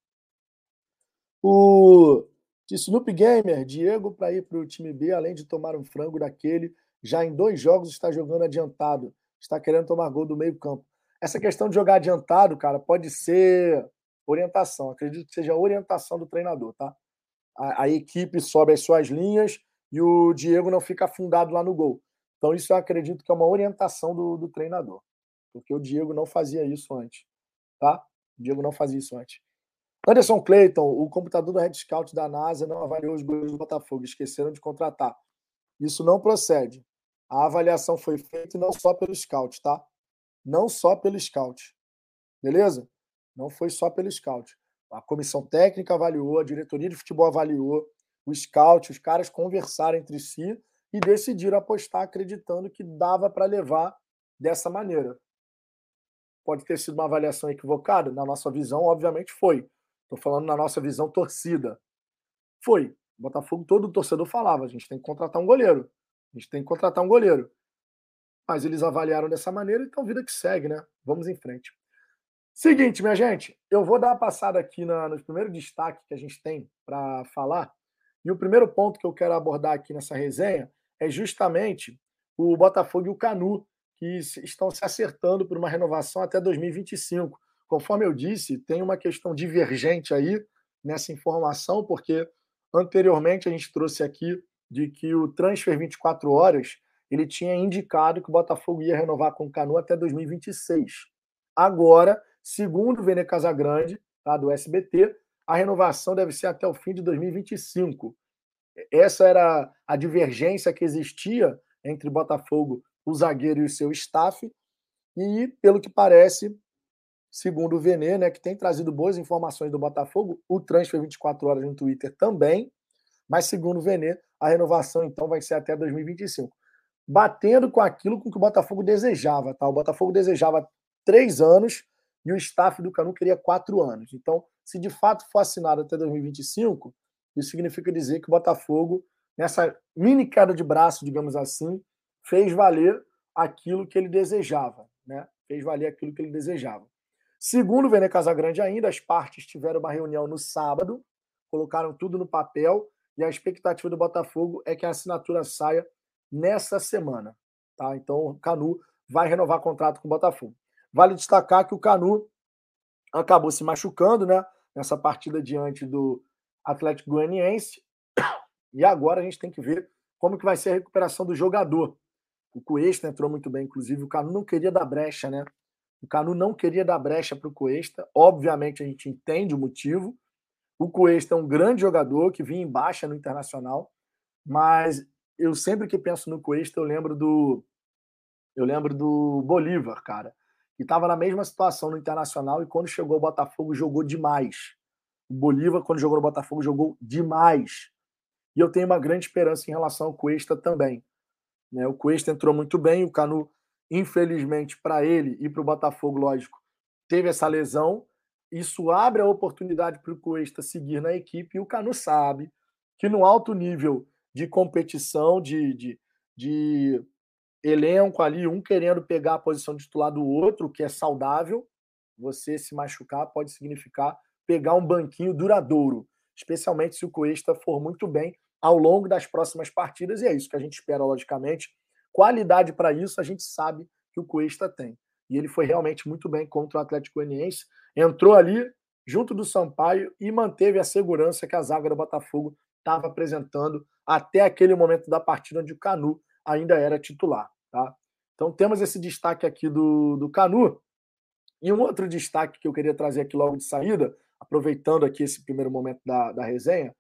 O de Snoop Gamer, Diego para ir para o time B, além de tomar um frango daquele, já em dois jogos está jogando adiantado, está querendo tomar gol do meio campo. Essa questão de jogar adiantado, cara, pode ser orientação. Acredito que seja orientação do treinador, tá? A, a, equipe sobe as suas linhas e o Diego não fica afundado lá no gol. Então, isso eu acredito que é uma orientação do, do treinador. Porque o Diego não fazia isso antes. Tá? O Diego não fazia isso antes. Anderson Clayton, o computador do Red Scout da NASA não avaliou os goleiros do Botafogo, esqueceram de contratar. Isso não procede. A avaliação foi feita não só pelo scout, tá? Não só pelo scout. Beleza? Não foi só pelo scout. A comissão técnica avaliou, a diretoria de futebol avaliou, o scout, os caras conversaram entre si e decidiram apostar acreditando que dava para levar dessa maneira. Pode ter sido uma avaliação equivocada? Na nossa visão, obviamente foi. Estou falando na nossa visão torcida. Foi. Botafogo, todo o torcedor falava: a gente tem que contratar um goleiro. A gente tem que contratar um goleiro. Mas eles avaliaram dessa maneira, então vida que segue, né? Vamos em frente. Seguinte, minha gente, eu vou dar uma passada aqui na, no primeiro destaque que a gente tem para falar. E o primeiro ponto que eu quero abordar aqui nessa resenha é justamente o Botafogo e o Canu, que estão se acertando por uma renovação até 2025. Conforme eu disse, tem uma questão divergente aí nessa informação, porque anteriormente a gente trouxe aqui de que o Transfer 24 Horas ele tinha indicado que o Botafogo ia renovar com o Canu até 2026. Agora Segundo o Vene Casagrande, tá, do SBT, a renovação deve ser até o fim de 2025. Essa era a divergência que existia entre Botafogo, o zagueiro e o seu staff. E, pelo que parece, segundo o Vene, né, que tem trazido boas informações do Botafogo, o Transfer 24 horas no Twitter também. Mas, segundo o Vene, a renovação então vai ser até 2025. Batendo com aquilo com que o Botafogo desejava. Tá? O Botafogo desejava três anos e o staff do Canu queria quatro anos. Então, se de fato for assinado até 2025, isso significa dizer que o Botafogo, nessa mini queda de braço, digamos assim, fez valer aquilo que ele desejava, né? Fez valer aquilo que ele desejava. Segundo o Vene Casagrande ainda, as partes tiveram uma reunião no sábado, colocaram tudo no papel e a expectativa do Botafogo é que a assinatura saia nessa semana, tá? Então, o Canu vai renovar contrato com o Botafogo. Vale destacar que o Canu acabou se machucando, né? Nessa partida diante do Atlético Goianiense. E agora a gente tem que ver como que vai ser a recuperação do jogador. O Cuesta entrou muito bem, inclusive. O Canu não queria dar brecha, né? O Canu não queria dar brecha para o Cuesta. Obviamente a gente entende o motivo, O Cuesta é um grande jogador que vinha em baixa no Internacional, mas eu sempre que penso no Cuesta, eu lembro do eu lembro do Bolívar, cara, que estava na mesma situação no Internacional e quando chegou ao Botafogo jogou demais. O Bolívar, quando jogou no Botafogo, jogou demais. E eu tenho uma grande esperança em relação ao Cuesta também. Né? O Cuesta entrou muito bem, o Canu, infelizmente, para ele e para o Botafogo, lógico, teve essa lesão. Isso abre a oportunidade para o Cuesta seguir na equipe e o Canu sabe que no alto nível de competição, de, de, de elenco ali, um querendo pegar a posição de titular do outro, que é saudável, você se machucar pode significar pegar um banquinho duradouro, especialmente se o Cuesta for muito bem ao longo das próximas partidas, e é isso que a gente espera, logicamente. Qualidade para isso, a gente sabe que o Cuesta tem. E ele foi realmente muito bem contra o Atlético Goianiense, entrou ali junto do Sampaio e manteve a segurança que a zaga do Botafogo estava apresentando até aquele momento da partida onde o Canu ainda era titular. Tá? Então temos esse destaque aqui do, do Canu. E um outro destaque que eu queria trazer aqui logo de saída aproveitando aqui esse primeiro momento da, da resenha,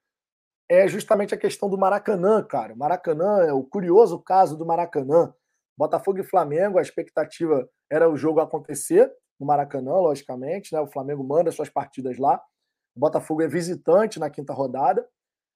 é justamente a questão do Maracanã, cara. Maracanã é o curioso caso do Maracanã. Botafogo e Flamengo, a expectativa era o jogo acontecer no Maracanã, logicamente, né? O Flamengo manda suas partidas lá. O Botafogo é visitante na quinta rodada.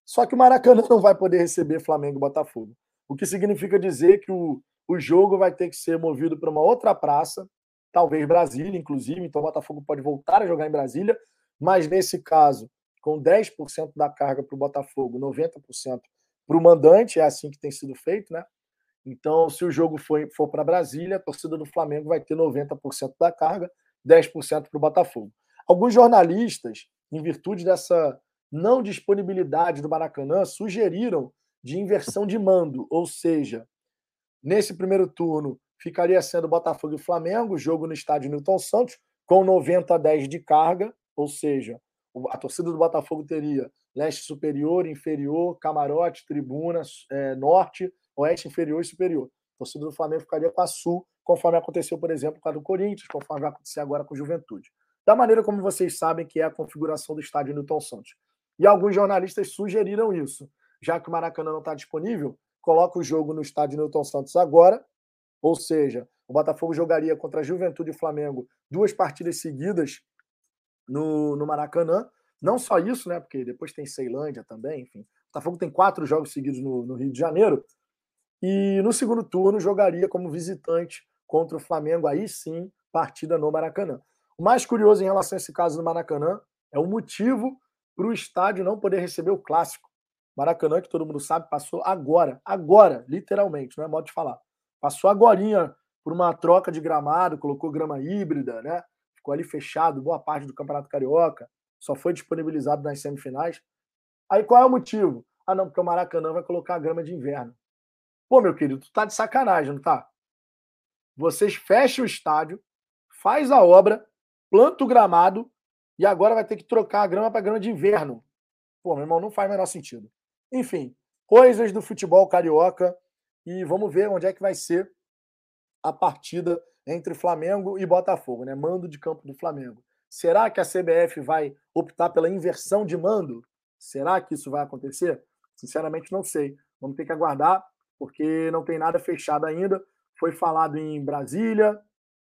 Só que o Maracanã não vai poder receber Flamengo e Botafogo. O que significa dizer que o, o jogo vai ter que ser movido para uma outra praça, talvez Brasília, inclusive. Então o Botafogo pode voltar a jogar em Brasília mas nesse caso, com 10% da carga para o Botafogo, 90% para o mandante, é assim que tem sido feito, né? Então, se o jogo for, for para Brasília, a torcida do Flamengo vai ter 90% da carga, 10% para o Botafogo. Alguns jornalistas, em virtude dessa não disponibilidade do Maracanã, sugeriram de inversão de mando, ou seja, nesse primeiro turno ficaria sendo Botafogo e Flamengo, jogo no estádio Newton Santos, com 90 a 10 de carga, ou seja, a torcida do Botafogo teria leste superior, inferior, camarote, tribunas, é, norte, oeste inferior e superior. A torcida do Flamengo ficaria com a sul, conforme aconteceu, por exemplo, com a do Corinthians, conforme vai acontecer agora com o Juventude. Da maneira como vocês sabem que é a configuração do estádio Newton Santos. E alguns jornalistas sugeriram isso. Já que o Maracanã não está disponível, coloca o jogo no estádio Newton Santos agora, ou seja, o Botafogo jogaria contra a Juventude e Flamengo duas partidas seguidas no, no Maracanã. Não só isso, né? Porque depois tem Ceilândia também, enfim. O Botafogo tem quatro jogos seguidos no, no Rio de Janeiro. E no segundo turno jogaria como visitante contra o Flamengo, aí sim, partida no Maracanã. O mais curioso em relação a esse caso do Maracanã é o motivo para o estádio não poder receber o clássico. Maracanã, que todo mundo sabe, passou agora, agora, literalmente, não é modo de falar. Passou agora por uma troca de gramado, colocou grama híbrida, né? ficou ali fechado boa parte do Campeonato Carioca, só foi disponibilizado nas semifinais. Aí qual é o motivo? Ah, não, porque o Maracanã vai colocar a grama de inverno. Pô, meu querido, tu tá de sacanagem, não tá? Vocês fecham o estádio, faz a obra, planta o gramado e agora vai ter que trocar a grama para grama de inverno. Pô, meu irmão, não faz o menor sentido. Enfim, coisas do futebol carioca e vamos ver onde é que vai ser a partida entre Flamengo e Botafogo, né? Mando de campo do Flamengo. Será que a CBF vai optar pela inversão de mando? Será que isso vai acontecer? Sinceramente, não sei. Vamos ter que aguardar, porque não tem nada fechado ainda. Foi falado em Brasília,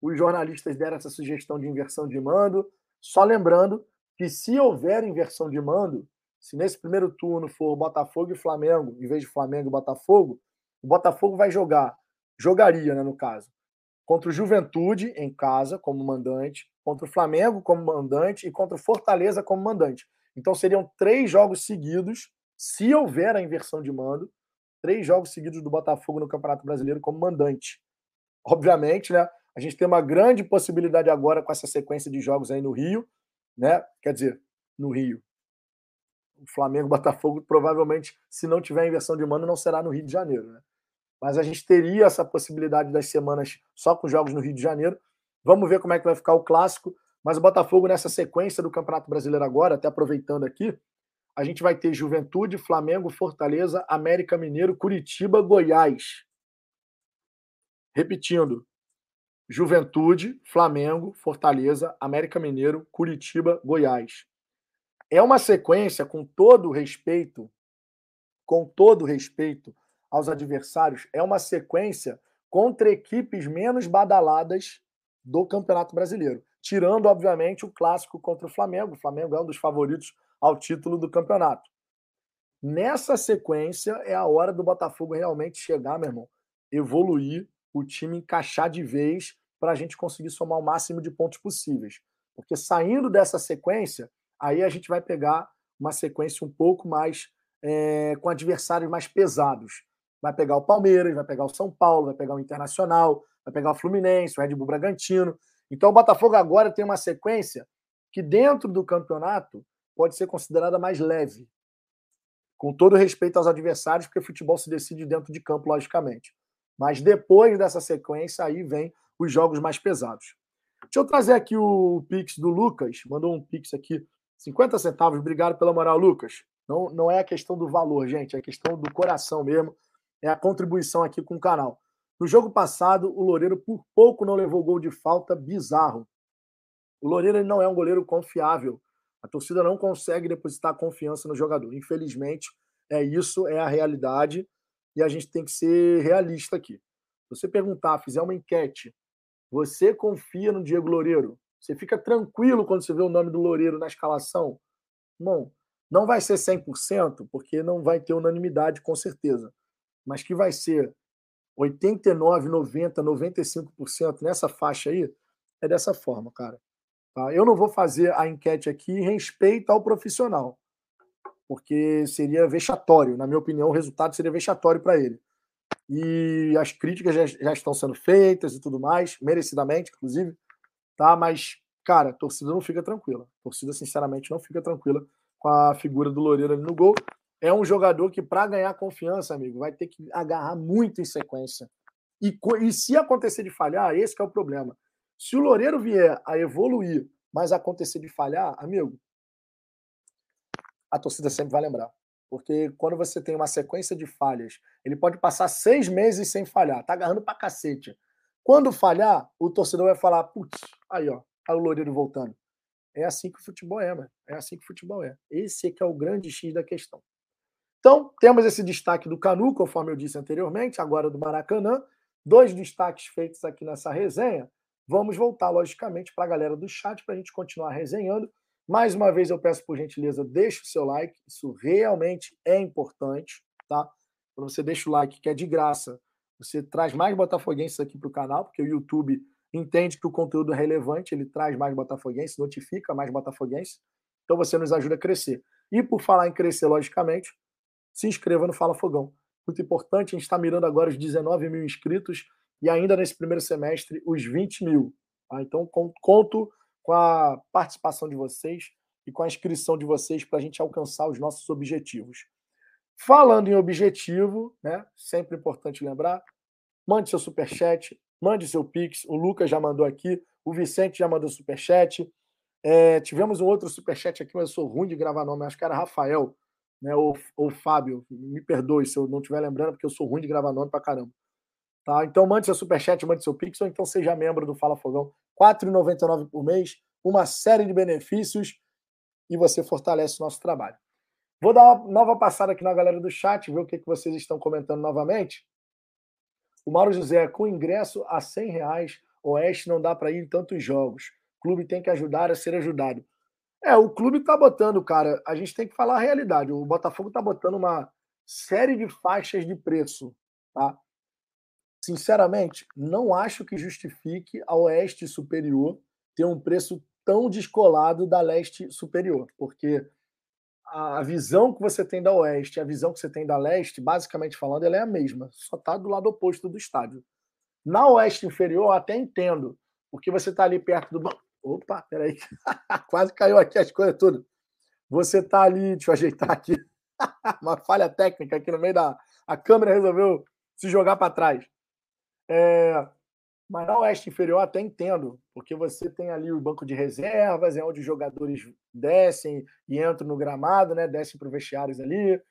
os jornalistas deram essa sugestão de inversão de mando. Só lembrando que, se houver inversão de mando, se nesse primeiro turno for Botafogo e Flamengo, em vez de Flamengo e Botafogo, o Botafogo vai jogar, jogaria, né, no caso, contra o Juventude em casa como mandante, contra o Flamengo como mandante e contra o Fortaleza como mandante. Então seriam três jogos seguidos, se houver a inversão de mando, três jogos seguidos do Botafogo no Campeonato Brasileiro como mandante. Obviamente, né? A gente tem uma grande possibilidade agora com essa sequência de jogos aí no Rio, né? Quer dizer, no Rio. O Flamengo, Botafogo, provavelmente, se não tiver inversão de mando, não será no Rio de Janeiro, né? mas a gente teria essa possibilidade das semanas só com jogos no Rio de Janeiro. Vamos ver como é que vai ficar o clássico. Mas o Botafogo, nessa sequência do Campeonato Brasileiro agora, até aproveitando aqui, a gente vai ter Juventude, Flamengo, Fortaleza, América Mineiro, Curitiba, Goiás. Repetindo: Juventude, Flamengo, Fortaleza, América Mineiro, Curitiba, Goiás. É uma sequência com todo respeito, com todo respeito aos adversários, é uma sequência contra equipes menos badaladas do Campeonato Brasileiro. Tirando, obviamente, o clássico contra o Flamengo. O Flamengo é um dos favoritos ao título do campeonato. Nessa sequência é a hora do Botafogo realmente chegar, meu irmão, evoluir, o time encaixar de vez para a gente conseguir somar o máximo de pontos possíveis. Porque saindo dessa sequência, aí a gente vai pegar uma sequência um pouco mais é, com adversários mais pesados. Vai pegar o Palmeiras, vai pegar o São Paulo, vai pegar o Internacional, vai pegar o Fluminense, o Red Bull Bragantino. Então o Botafogo agora tem uma sequência que dentro do campeonato pode ser considerada mais leve com todo respeito aos adversários, porque futebol se decide dentro de campo, logicamente. Mas depois dessa sequência, aí vem os jogos mais pesados. Deixa eu trazer aqui o Pix do Lucas, mandou um Pix aqui, 50 centavos, obrigado pela moral, Lucas. Não, não é a questão do valor, gente, é a questão do coração mesmo, é a contribuição aqui com o canal. No jogo passado, o Loureiro por pouco não levou gol de falta bizarro. O Loureiro não é um goleiro confiável. A torcida não consegue depositar confiança no jogador. Infelizmente, é isso, é a realidade e a gente tem que ser realista aqui. Se você perguntar, fizer uma enquete, você confia no Diego Loureiro? Você fica tranquilo quando você vê o nome do Loureiro na escalação? Bom, não vai ser 100%, porque não vai ter unanimidade, com certeza. Mas que vai ser 89, 90, 95% nessa faixa aí, é dessa forma, cara. Tá? Eu não vou fazer a enquete aqui em respeito ao profissional, porque seria vexatório. Na minha opinião, o resultado seria vexatório para ele. E as críticas já, já, estão sendo feitas e tudo mais, merecidamente, inclusive. Tá? Mas, cara, a torcida não fica tranquila. A torcida, sinceramente, não fica tranquila com a figura do Loureiro ali no gol. É um jogador que, para ganhar confiança, amigo, vai ter que agarrar muito em sequência. E, e se acontecer de falhar, esse é o problema. Se o Loureiro vier a evoluir, mas acontecer de falhar, amigo, a torcida sempre vai lembrar. Porque quando você tem uma sequência de falhas, ele pode passar seis meses sem falhar, tá agarrando pra cacete. Quando falhar, o torcedor vai falar, putz, aí ó, aí o Loureiro voltando. É assim que o futebol é, mano. É assim que o futebol é. Esse é que é o grande X da questão. Então, temos esse destaque do Canu, conforme eu disse anteriormente, agora do Maracanã. Dois destaques feitos aqui nessa resenha. Vamos voltar, logicamente, para a galera do chat para a gente continuar resenhando. Mais uma vez, eu peço por gentileza, deixe o seu like, isso realmente é importante, tá? Quando você deixa o like, que é de graça, você traz mais botafoguenses aqui para o canal, porque o YouTube entende que o conteúdo é relevante, ele traz mais botafoguenses, notifica mais botafoguenses, então você nos ajuda a crescer. E por falar em crescer, logicamente, se inscreva no Fala Fogão. Muito importante, a gente está mirando agora os 19 mil inscritos e ainda nesse primeiro semestre os 20 mil. Tá? Então, conto com a participação de vocês e com a inscrição de vocês para a gente alcançar os nossos objetivos. Falando em objetivo, né, sempre importante lembrar, mande seu superchat, mande seu pix, o Lucas já mandou aqui, o Vicente já mandou superchat, é, tivemos um outro superchat aqui, mas eu sou ruim de gravar nome, acho que era Rafael, né, ou, ou Fábio, me perdoe se eu não estiver lembrando, porque eu sou ruim de gravar nome para caramba. Tá? Então mande seu superchat, mande seu pix, ou então seja membro do Fala Fogão. R$ 4,99 por mês, uma série de benefícios e você fortalece o nosso trabalho. Vou dar uma nova passada aqui na galera do chat, ver o que, que vocês estão comentando novamente. O Mauro José, com ingresso a 100 reais, Oeste não dá para ir em tantos jogos. O clube tem que ajudar a ser ajudado. É, o clube está botando, cara, a gente tem que falar a realidade. O Botafogo está botando uma série de faixas de preço, tá? sinceramente, não acho que justifique a Oeste Superior ter um preço tão descolado da Leste Superior, porque a visão que você tem da Oeste a visão que você tem da Leste, basicamente falando, ela é a mesma, só está do lado oposto do estádio. Na Oeste Inferior, eu até entendo, porque você está ali perto do. Opa, peraí, quase caiu aqui as coisas tudo. Você está ali, deixa eu ajeitar aqui, uma falha técnica aqui no meio da. A câmera resolveu se jogar para trás. É, mas na Oeste Inferior até entendo, porque você tem ali o banco de reservas, é onde os jogadores descem e entram no gramado, né? Descem para os vestiários ali.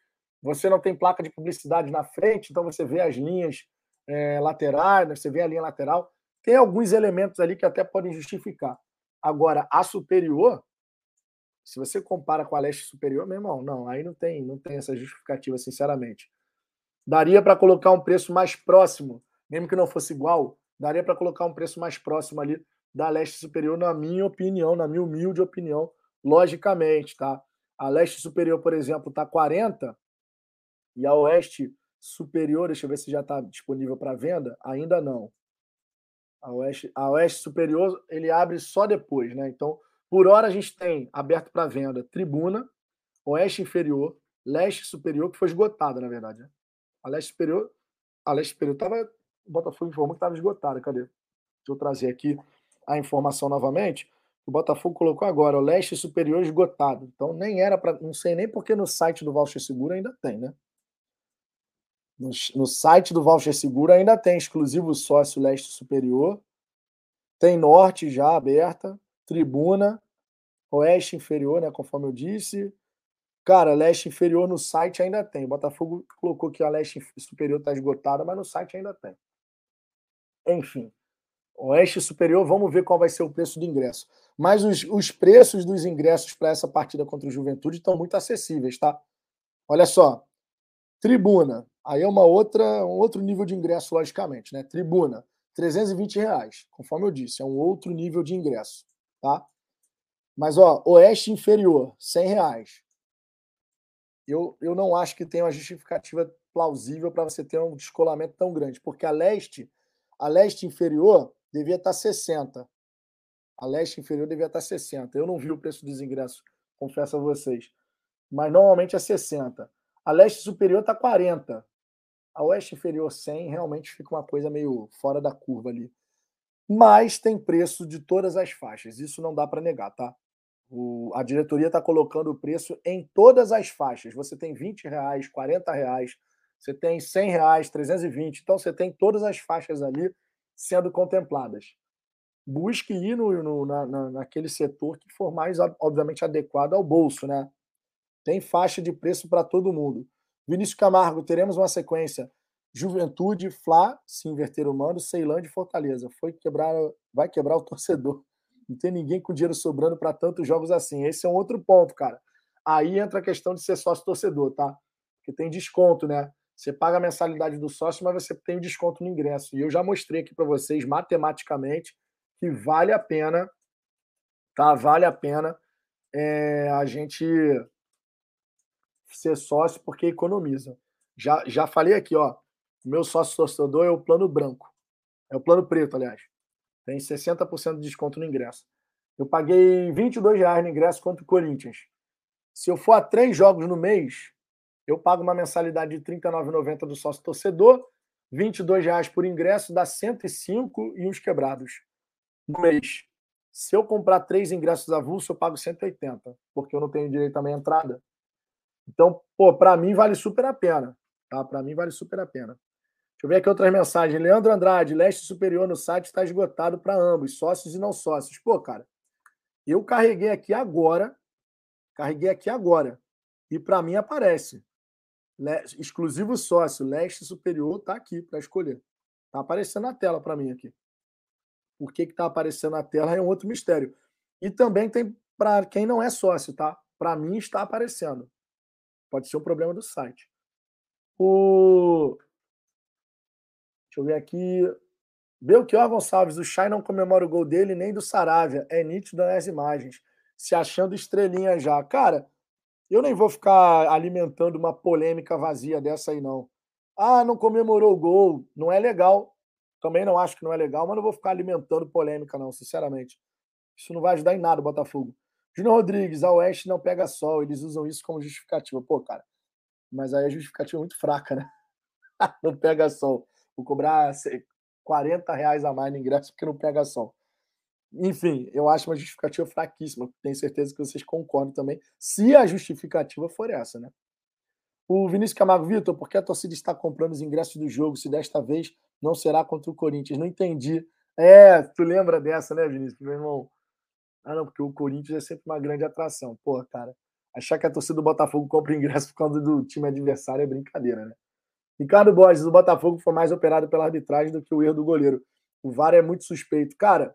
Você não tem placa de publicidade na frente, então você vê as linhas é, laterais, né, você vê a linha lateral. Tem alguns elementos ali que até podem justificar. Agora, a superior, Se você compara com a leste superior, meu irmão, não, aí não tem, não tem essa justificativa, sinceramente. Daria para colocar um preço mais próximo, mesmo que não fosse igual, daria para colocar um preço mais próximo ali da leste superior, na minha opinião, na minha humilde opinião, logicamente, tá? A leste superior, por exemplo, está 40 e a oeste superior, deixa eu ver se já está disponível para venda, ainda não. A oeste, a oeste superior ele abre só depois, né? Então, por hora a gente tem aberto para venda tribuna, oeste inferior, leste superior, que foi esgotada, na verdade. Né? A leste superior, a leste superior estava. O Botafogo informou que estava esgotada. Cadê? Deixa eu trazer aqui a informação novamente. O Botafogo colocou agora, o leste superior esgotado. Então nem era para. Não sei nem porque no site do Voucher Seguro ainda tem, né? No, no site do Voucher Seguro ainda tem exclusivo sócio leste superior. Tem norte já aberta, tribuna, oeste inferior, né? Conforme eu disse. Cara, leste inferior no site ainda tem. O Botafogo colocou que a leste superior está esgotada, mas no site ainda tem. Enfim, oeste superior, vamos ver qual vai ser o preço do ingresso. Mas os, os preços dos ingressos para essa partida contra o Juventude estão muito acessíveis, tá? Olha só, tribuna, Aí é uma outra, um outro nível de ingresso, logicamente, né? Tribuna, 320 reais, conforme eu disse, é um outro nível de ingresso, tá? Mas, ó, Oeste Inferior, 100 reais. Eu, eu não acho que tenha uma justificativa plausível para você ter um descolamento tão grande, porque a Leste, a Leste Inferior devia estar 60. A Leste Inferior devia estar 60. Eu não vi o preço dos ingressos, confesso a vocês. Mas normalmente é 60. A Leste Superior está 40. A oeste inferior 100 realmente fica uma coisa meio fora da curva ali. Mas tem preço de todas as faixas, isso não dá para negar, tá? O, a diretoria está colocando o preço em todas as faixas. Você tem 20 reais, 40 reais, você tem 100 reais, 320. Então você tem todas as faixas ali sendo contempladas. Busque ir no, no na, na, naquele setor que for mais, obviamente, adequado ao bolso, né? Tem faixa de preço para todo mundo. Vinícius Camargo, teremos uma sequência. Juventude, Fla, se inverter o mando, Ceilândia e Fortaleza. Foi quebrar, vai quebrar o torcedor. Não tem ninguém com dinheiro sobrando para tantos jogos assim. Esse é um outro ponto, cara. Aí entra a questão de ser sócio torcedor, tá? Porque tem desconto, né? Você paga a mensalidade do sócio, mas você tem o desconto no ingresso. E eu já mostrei aqui para vocês matematicamente que vale a pena, tá? Vale a pena é, a gente ser sócio porque economiza. Já, já falei aqui, ó. Meu sócio torcedor é o plano branco. É o plano preto, aliás. Tem 60% de desconto no ingresso. Eu paguei 22 reais no ingresso contra o Corinthians. Se eu for a três jogos no mês, eu pago uma mensalidade de R$ 39,90 do sócio torcedor, 22 reais por ingresso, dá 105 e uns quebrados no mês. Se eu comprar três ingressos avulso, eu pago 180, porque eu não tenho direito à minha entrada. Então, pô, para mim vale super a pena. Tá? Para mim vale super a pena. Deixa eu ver aqui outras mensagens. Leandro Andrade, leste superior no site está esgotado para ambos, sócios e não sócios. Pô, cara, eu carreguei aqui agora, carreguei aqui agora, e para mim aparece. Le... Exclusivo sócio, leste superior, tá aqui para escolher. Tá aparecendo na tela para mim aqui. Por que que tá aparecendo na tela é um outro mistério. E também tem para quem não é sócio, tá? Para mim está aparecendo. Pode ser um problema do site. O... Deixa eu ver aqui. Belchior Gonçalves, o Chay não comemora o gol dele nem do Saravia. É nítido nas imagens. Se achando estrelinha já. Cara, eu nem vou ficar alimentando uma polêmica vazia dessa aí, não. Ah, não comemorou o gol. Não é legal. Também não acho que não é legal, mas não vou ficar alimentando polêmica, não, sinceramente. Isso não vai ajudar em nada o Botafogo. Júnior Rodrigues, a Oeste não pega sol, eles usam isso como justificativa. Pô, cara, mas aí a justificativa é muito fraca, né? não pega sol. Vou cobrar 40 reais a mais no ingresso porque não pega sol. Enfim, eu acho uma justificativa fraquíssima. Tenho certeza que vocês concordam também, se a justificativa for essa, né? O Vinícius Camargo, Vitor, por que a torcida está comprando os ingressos do jogo se desta vez não será contra o Corinthians? Não entendi. É, tu lembra dessa, né, Vinícius? Meu irmão, ah, não, porque o Corinthians é sempre uma grande atração. Pô, cara, achar que a torcida do Botafogo compra ingresso por causa do time adversário é brincadeira, né? Ricardo Borges, o Botafogo foi mais operado pela arbitragem do que o erro do goleiro. O VAR é muito suspeito. Cara,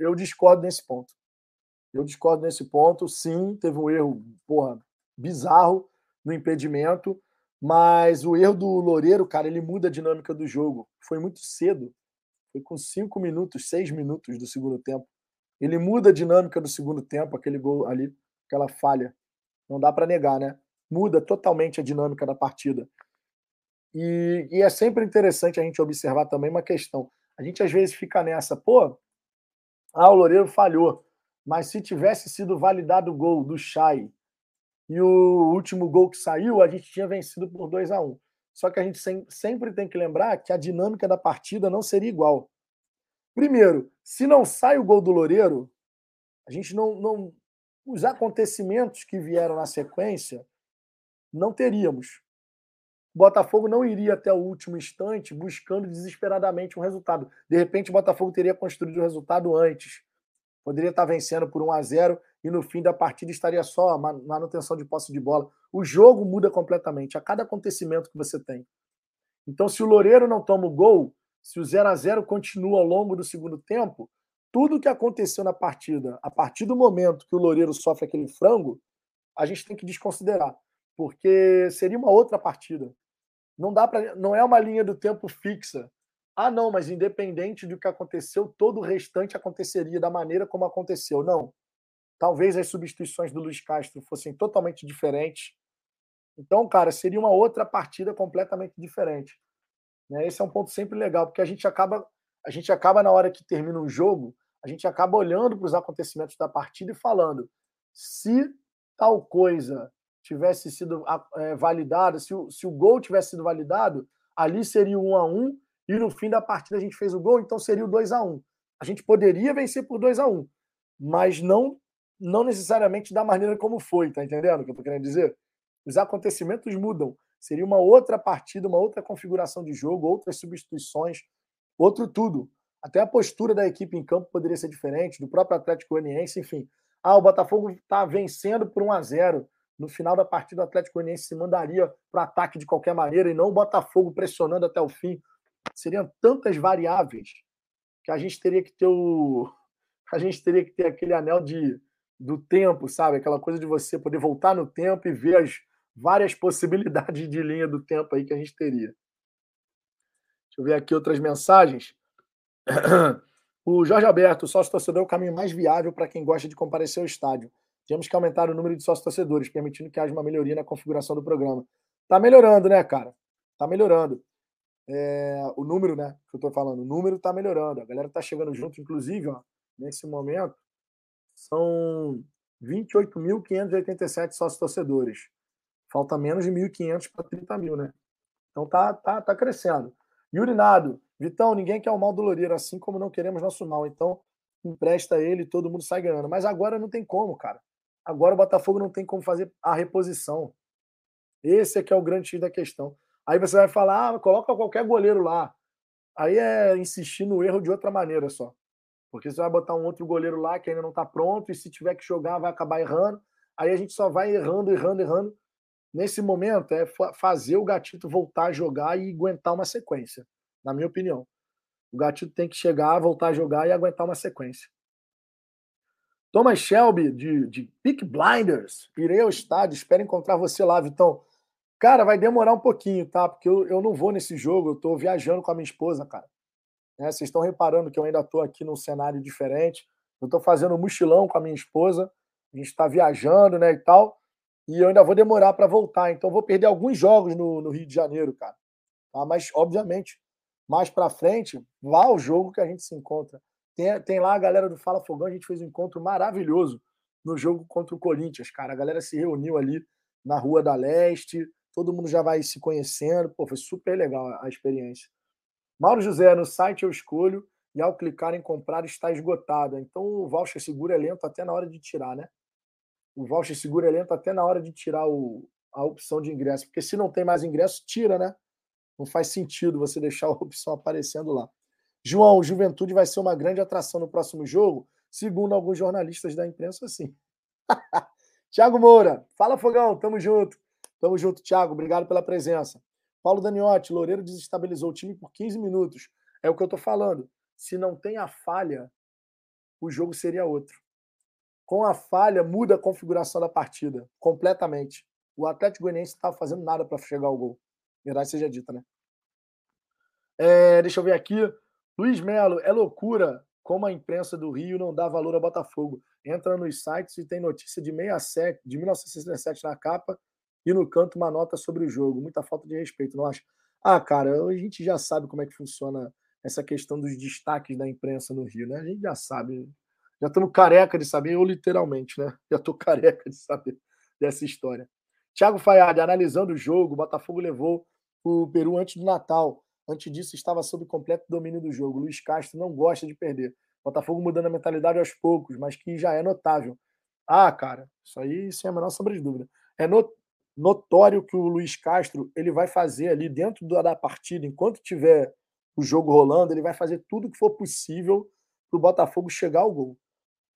eu discordo nesse ponto. Eu discordo nesse ponto. Sim, teve um erro, porra, bizarro no impedimento, mas o erro do Loureiro, cara, ele muda a dinâmica do jogo. Foi muito cedo. Foi com cinco minutos, seis minutos do segundo tempo. Ele muda a dinâmica do segundo tempo, aquele gol ali, aquela falha. Não dá para negar, né? Muda totalmente a dinâmica da partida. E, e, é sempre interessante a gente observar também uma questão. A gente às vezes fica nessa, pô, ah, o Loureiro falhou. Mas se tivesse sido validado o gol do Chay e o último gol que saiu, a gente tinha vencido por 2 a 1 Só que a gente sempre tem que lembrar que a dinâmica da partida não seria igual. Primeiro, se não sai o gol do Loureiro, a gente não, não. Os acontecimentos que vieram na sequência, não teríamos. O Botafogo não iria até o último instante buscando desesperadamente um resultado. De repente, o Botafogo teria construído o resultado antes. Poderia estar vencendo por 1 a 0 e no fim da partida estaria só manutenção de posse de bola. O jogo muda completamente a cada acontecimento que você tem. Então, se o Loureiro não toma o gol, se o 0 a 0 continua ao longo do segundo tempo, tudo o que aconteceu na partida, a partir do momento que o Loureiro sofre aquele frango, a gente tem que desconsiderar, porque seria uma outra partida. Não dá para, não é uma linha do tempo fixa. Ah, não, mas independente do que aconteceu, todo o restante aconteceria da maneira como aconteceu. Não. Talvez as substituições do Luiz Castro fossem totalmente diferentes. Então, cara, seria uma outra partida completamente diferente. Né? Esse é um ponto sempre legal, porque a gente acaba, a gente acaba na hora que termina um jogo, a gente acaba olhando para os acontecimentos da partida e falando: se tal coisa tivesse sido é, validada, se o, se o gol tivesse sido validado, ali seria o 1 a 1 e no fim da partida a gente fez o gol, então seria o 2 a 1 A gente poderia vencer por 2 a 1 mas não não necessariamente da maneira como foi, tá entendendo o que eu tô querendo dizer? Os acontecimentos mudam. Seria uma outra partida, uma outra configuração de jogo, outras substituições, outro tudo. Até a postura da equipe em campo poderia ser diferente, do próprio Atlético Goianiense, enfim. Ah, o Botafogo está vencendo por 1 a 0 no final da partida o Atlético Goianiense se mandaria para ataque de qualquer maneira e não o Botafogo pressionando até o fim. Seriam tantas variáveis que a gente teria que ter o a gente teria que ter aquele anel de do tempo, sabe? Aquela coisa de você poder voltar no tempo e ver as várias possibilidades de linha do tempo aí que a gente teria. Deixa eu ver aqui outras mensagens. O Jorge Alberto, sócio torcedor é o caminho mais viável para quem gosta de comparecer ao estádio. Temos que aumentar o número de sócios torcedores, permitindo que haja uma melhoria na configuração do programa. Tá melhorando, né, cara? Tá melhorando. É, o número, né, que eu tô falando, o número tá melhorando. A galera tá chegando junto, inclusive, ó, nesse momento, são 28.587 sócios torcedores. Falta menos de 1.500 para 30 mil, né? Então tá, tá, tá crescendo. Yurinado, Vitão, ninguém quer o mal do Loureiro, assim como não queremos nosso mal. Então, empresta ele todo mundo sai ganhando. Mas agora não tem como, cara. Agora o Botafogo não tem como fazer a reposição. Esse é que é o grande X da questão. Aí você vai falar, ah, coloca qualquer goleiro lá. Aí é insistir no erro de outra maneira só. Porque você vai botar um outro goleiro lá que ainda não está pronto, e se tiver que jogar, vai acabar errando. Aí a gente só vai errando, errando, errando. Nesse momento, é fazer o Gatito voltar a jogar e aguentar uma sequência, na minha opinião. O Gatito tem que chegar, voltar a jogar e aguentar uma sequência. Thomas Shelby, de, de Peak Blinders. Irei ao estádio, espero encontrar você lá, Vitão. Cara, vai demorar um pouquinho, tá? Porque eu, eu não vou nesse jogo, eu tô viajando com a minha esposa, cara. É, vocês estão reparando que eu ainda tô aqui num cenário diferente. Eu tô fazendo um mochilão com a minha esposa. A gente está viajando, né, e tal. E eu ainda vou demorar para voltar. Então, vou perder alguns jogos no, no Rio de Janeiro, cara. Tá? Mas, obviamente, mais para frente, vá ao jogo que a gente se encontra. Tem, tem lá a galera do Fala Fogão, a gente fez um encontro maravilhoso no jogo contra o Corinthians, cara. A galera se reuniu ali na Rua da Leste, todo mundo já vai se conhecendo. Pô, foi super legal a experiência. Mauro José, no site eu escolho e ao clicar em comprar está esgotado. Então o voucher seguro é lento até na hora de tirar, né? O voucher seguro é lento até na hora de tirar o, a opção de ingresso, porque se não tem mais ingresso, tira, né? Não faz sentido você deixar a opção aparecendo lá. João, Juventude vai ser uma grande atração no próximo jogo, segundo alguns jornalistas da imprensa, sim. Tiago Moura, fala Fogão, tamo junto. Tamo junto, Tiago, obrigado pela presença. Paulo Daniotti, Loureiro desestabilizou o time por 15 minutos. É o que eu tô falando. Se não tem a falha, o jogo seria outro. com a falha, muda a configuração da partida completamente. O Atlético Goianiense não estava fazendo nada para chegar ao gol. Verdade seja dita, né? É, deixa eu ver aqui. Luiz Melo, é loucura como a imprensa do Rio não dá valor a Botafogo. Entra nos sites e tem notícia de 67, de 1967 na capa e no canto uma nota sobre o jogo. Muita falta de respeito, não acha? Ah, cara, a gente já sabe como é que funciona essa questão dos destaques da imprensa no Rio, né? A gente já sabe. Já estamos careca de saber, ou literalmente, né? Já estou careca de saber dessa história. Thiago Fayad, analisando o jogo, o Botafogo levou o Peru antes do Natal. Antes disso, estava sob completo domínio do jogo. Luiz Castro não gosta de perder. Botafogo mudando a mentalidade aos poucos, mas que já é notável. Ah, cara, isso aí sem a menor sombra de dúvida. É notório que o Luiz Castro ele vai fazer ali dentro da partida, enquanto tiver o jogo rolando, ele vai fazer tudo o que for possível para o Botafogo chegar ao gol.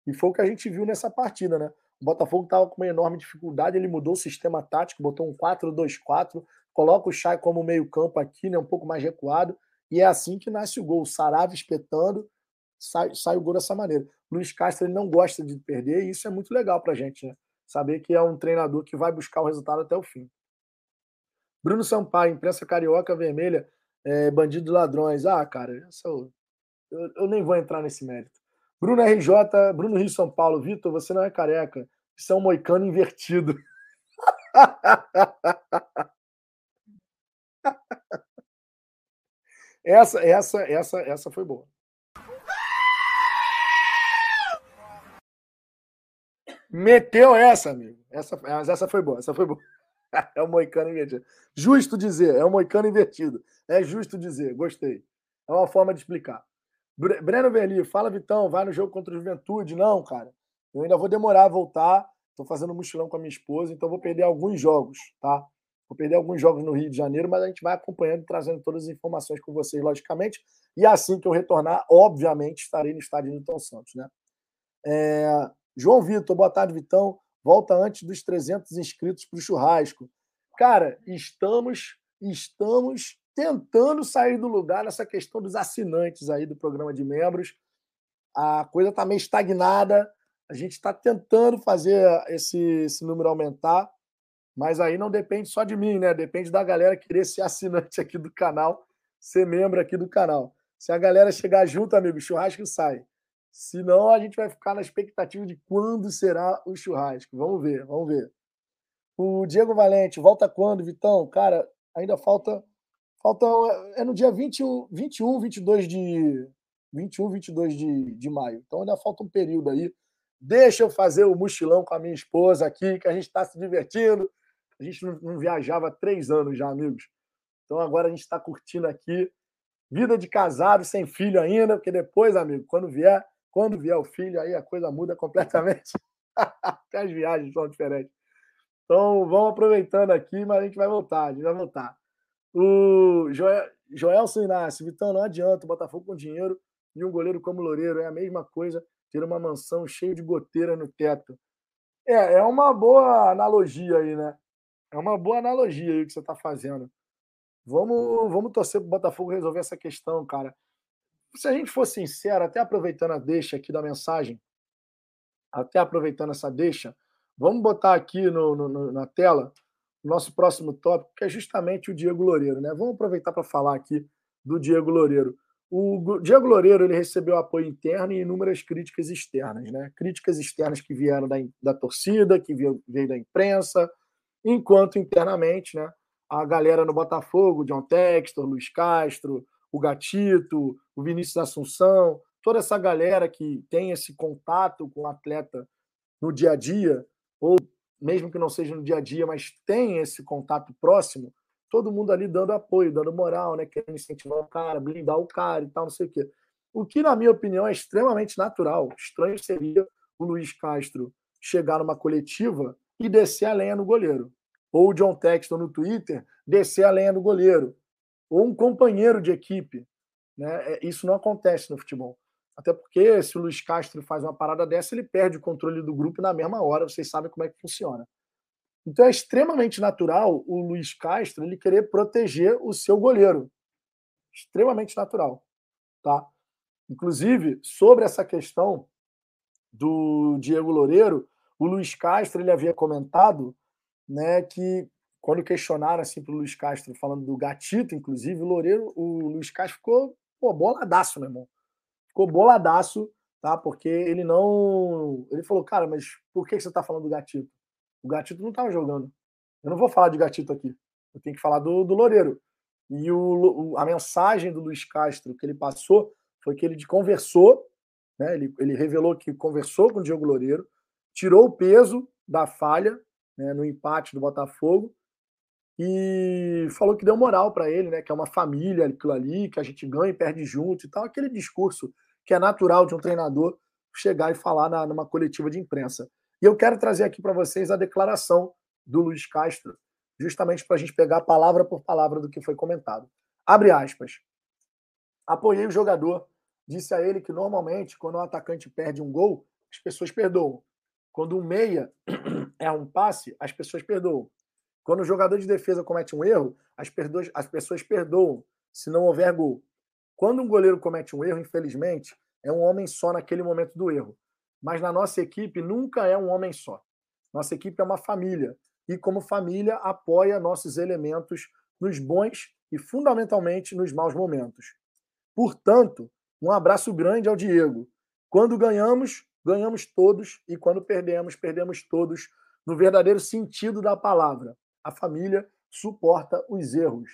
E foi o que a gente viu nessa partida, né? O Botafogo estava com uma enorme dificuldade, ele mudou o sistema tático, botou um 4-2-4, coloca o Chay como meio-campo aqui, né, um pouco mais recuado, e é assim que nasce o gol. O espetando, sai, sai o gol dessa maneira. Luiz Castro ele não gosta de perder, e isso é muito legal para a gente, né? Saber que é um treinador que vai buscar o resultado até o fim. Bruno Sampaio, imprensa carioca vermelha, é, bandido ladrões. Ah, cara, eu, eu, eu nem vou entrar nesse mérito. Bruno RJ, Bruno Rio São Paulo, Vitor, você não é careca. Isso é um moicano invertido. essa, essa, essa, essa foi boa. Meteu essa, amigo. Essa, mas essa foi boa, essa foi boa. É o moicano invertido. Justo dizer, é o moicano invertido. É justo dizer, gostei. É uma forma de explicar. Breno Verli, fala Vitão, vai no jogo contra o Juventude? Não, cara. Eu ainda vou demorar a voltar. Estou fazendo um mochilão com a minha esposa, então vou perder alguns jogos, tá? Vou perder alguns jogos no Rio de Janeiro, mas a gente vai acompanhando, trazendo todas as informações com vocês, logicamente. E assim que eu retornar, obviamente, estarei no estádio Newton Santos, né? É... João Vitor, boa tarde, Vitão. Volta antes dos 300 inscritos para o churrasco. Cara, estamos, estamos tentando sair do lugar nessa questão dos assinantes aí do programa de membros. A coisa está meio estagnada. A gente está tentando fazer esse, esse número aumentar, mas aí não depende só de mim, né? Depende da galera querer ser assinante aqui do canal, ser membro aqui do canal. Se a galera chegar junto, amigo, o churrasco sai. Senão a gente vai ficar na expectativa de quando será o churrasco. Vamos ver, vamos ver. O Diego Valente, volta quando, Vitão? Cara, ainda falta Falta, é no dia 21, 21 22 de 21, 22 de, de maio. Então ainda falta um período aí. Deixa eu fazer o mochilão com a minha esposa aqui, que a gente está se divertindo. A gente não, viajava há três anos já, amigos. Então agora a gente está curtindo aqui. Vida de casado, sem filho ainda, porque depois, amigo, quando vier, quando vier o filho, aí a coisa muda completamente. Até as viagens são diferentes. Então vamos aproveitando aqui, mas a gente vai voltar, a gente vai voltar. O Joel, Joelson Inácio, Vitão, não adianta, o Botafogo com dinheiro e um goleiro como Loureiro é a mesma coisa ter uma mansão cheia de goteira no teto. É, é uma boa analogia aí, né? É uma boa analogia aí que você está fazendo. Vamos, vamos torcer para o Botafogo resolver essa questão, cara. Se a gente for sincero, até aproveitando a deixa aqui da mensagem, até aproveitando essa deixa, vamos botar aqui no, no na tela nosso próximo tópico, que é justamente o Diego Loureiro. Né? Vamos aproveitar para falar aqui do Diego Loureiro. O Diego Loureiro ele recebeu apoio interno e inúmeras críticas externas. Né? Críticas externas que vieram da, da torcida, que veio, veio da imprensa, enquanto internamente né, a galera no Botafogo, John Textor, Luiz Castro, o Gatito, o Vinícius Assunção, toda essa galera que tem esse contato com o atleta no dia a dia, ou mesmo que não seja no dia a dia, mas tem esse contato próximo, todo mundo ali dando apoio, dando moral, né? Querendo incentivar o cara, blindar o cara e tal, não sei o quê. O que, na minha opinião, é extremamente natural. Estranho seria o Luiz Castro chegar numa coletiva e descer a lenha no goleiro. Ou o John Texton no Twitter descer a lenha no goleiro. Ou um companheiro de equipe. Né? É, isso não acontece no futebol. Até porque se o Luiz Castro faz uma parada dessa, ele perde o controle do grupo na mesma hora, vocês sabem como é que funciona. Então é extremamente natural o Luiz Castro ele querer proteger o seu goleiro. Extremamente natural, tá? Inclusive, sobre essa questão do Diego Loureiro, o Luiz Castro ele havia comentado né, que quando questionaram assim para o Luiz Castro, falando do gatito, inclusive, o Loureiro, o Luiz Castro ficou pô, boladaço, meu irmão. Ficou boladaço, tá? Porque ele não. Ele falou, cara, mas por que você está falando do gatito? O gatito não estava jogando. Eu não vou falar de gatito aqui. Eu tenho que falar do, do Loureiro. E o, a mensagem do Luiz Castro que ele passou foi que ele conversou, né? ele, ele revelou que conversou com o Diego Loureiro, tirou o peso da falha né, no empate do Botafogo e falou que deu moral para ele, né? Que é uma família aquilo ali, que a gente ganha e perde junto e tal. Aquele discurso que é natural de um treinador chegar e falar na, numa coletiva de imprensa. E eu quero trazer aqui para vocês a declaração do Luiz Castro, justamente para a gente pegar palavra por palavra do que foi comentado. Abre aspas. Apoiei o jogador. Disse a ele que normalmente, quando o atacante perde um gol, as pessoas perdoam. Quando um meia é um passe, as pessoas perdoam. Quando o jogador de defesa comete um erro, as, as pessoas perdoam se não houver gol. Quando um goleiro comete um erro, infelizmente, é um homem só naquele momento do erro. Mas na nossa equipe nunca é um homem só. Nossa equipe é uma família e, como família, apoia nossos elementos nos bons e, fundamentalmente, nos maus momentos. Portanto, um abraço grande ao Diego. Quando ganhamos, ganhamos todos e quando perdemos, perdemos todos no verdadeiro sentido da palavra a família suporta os erros.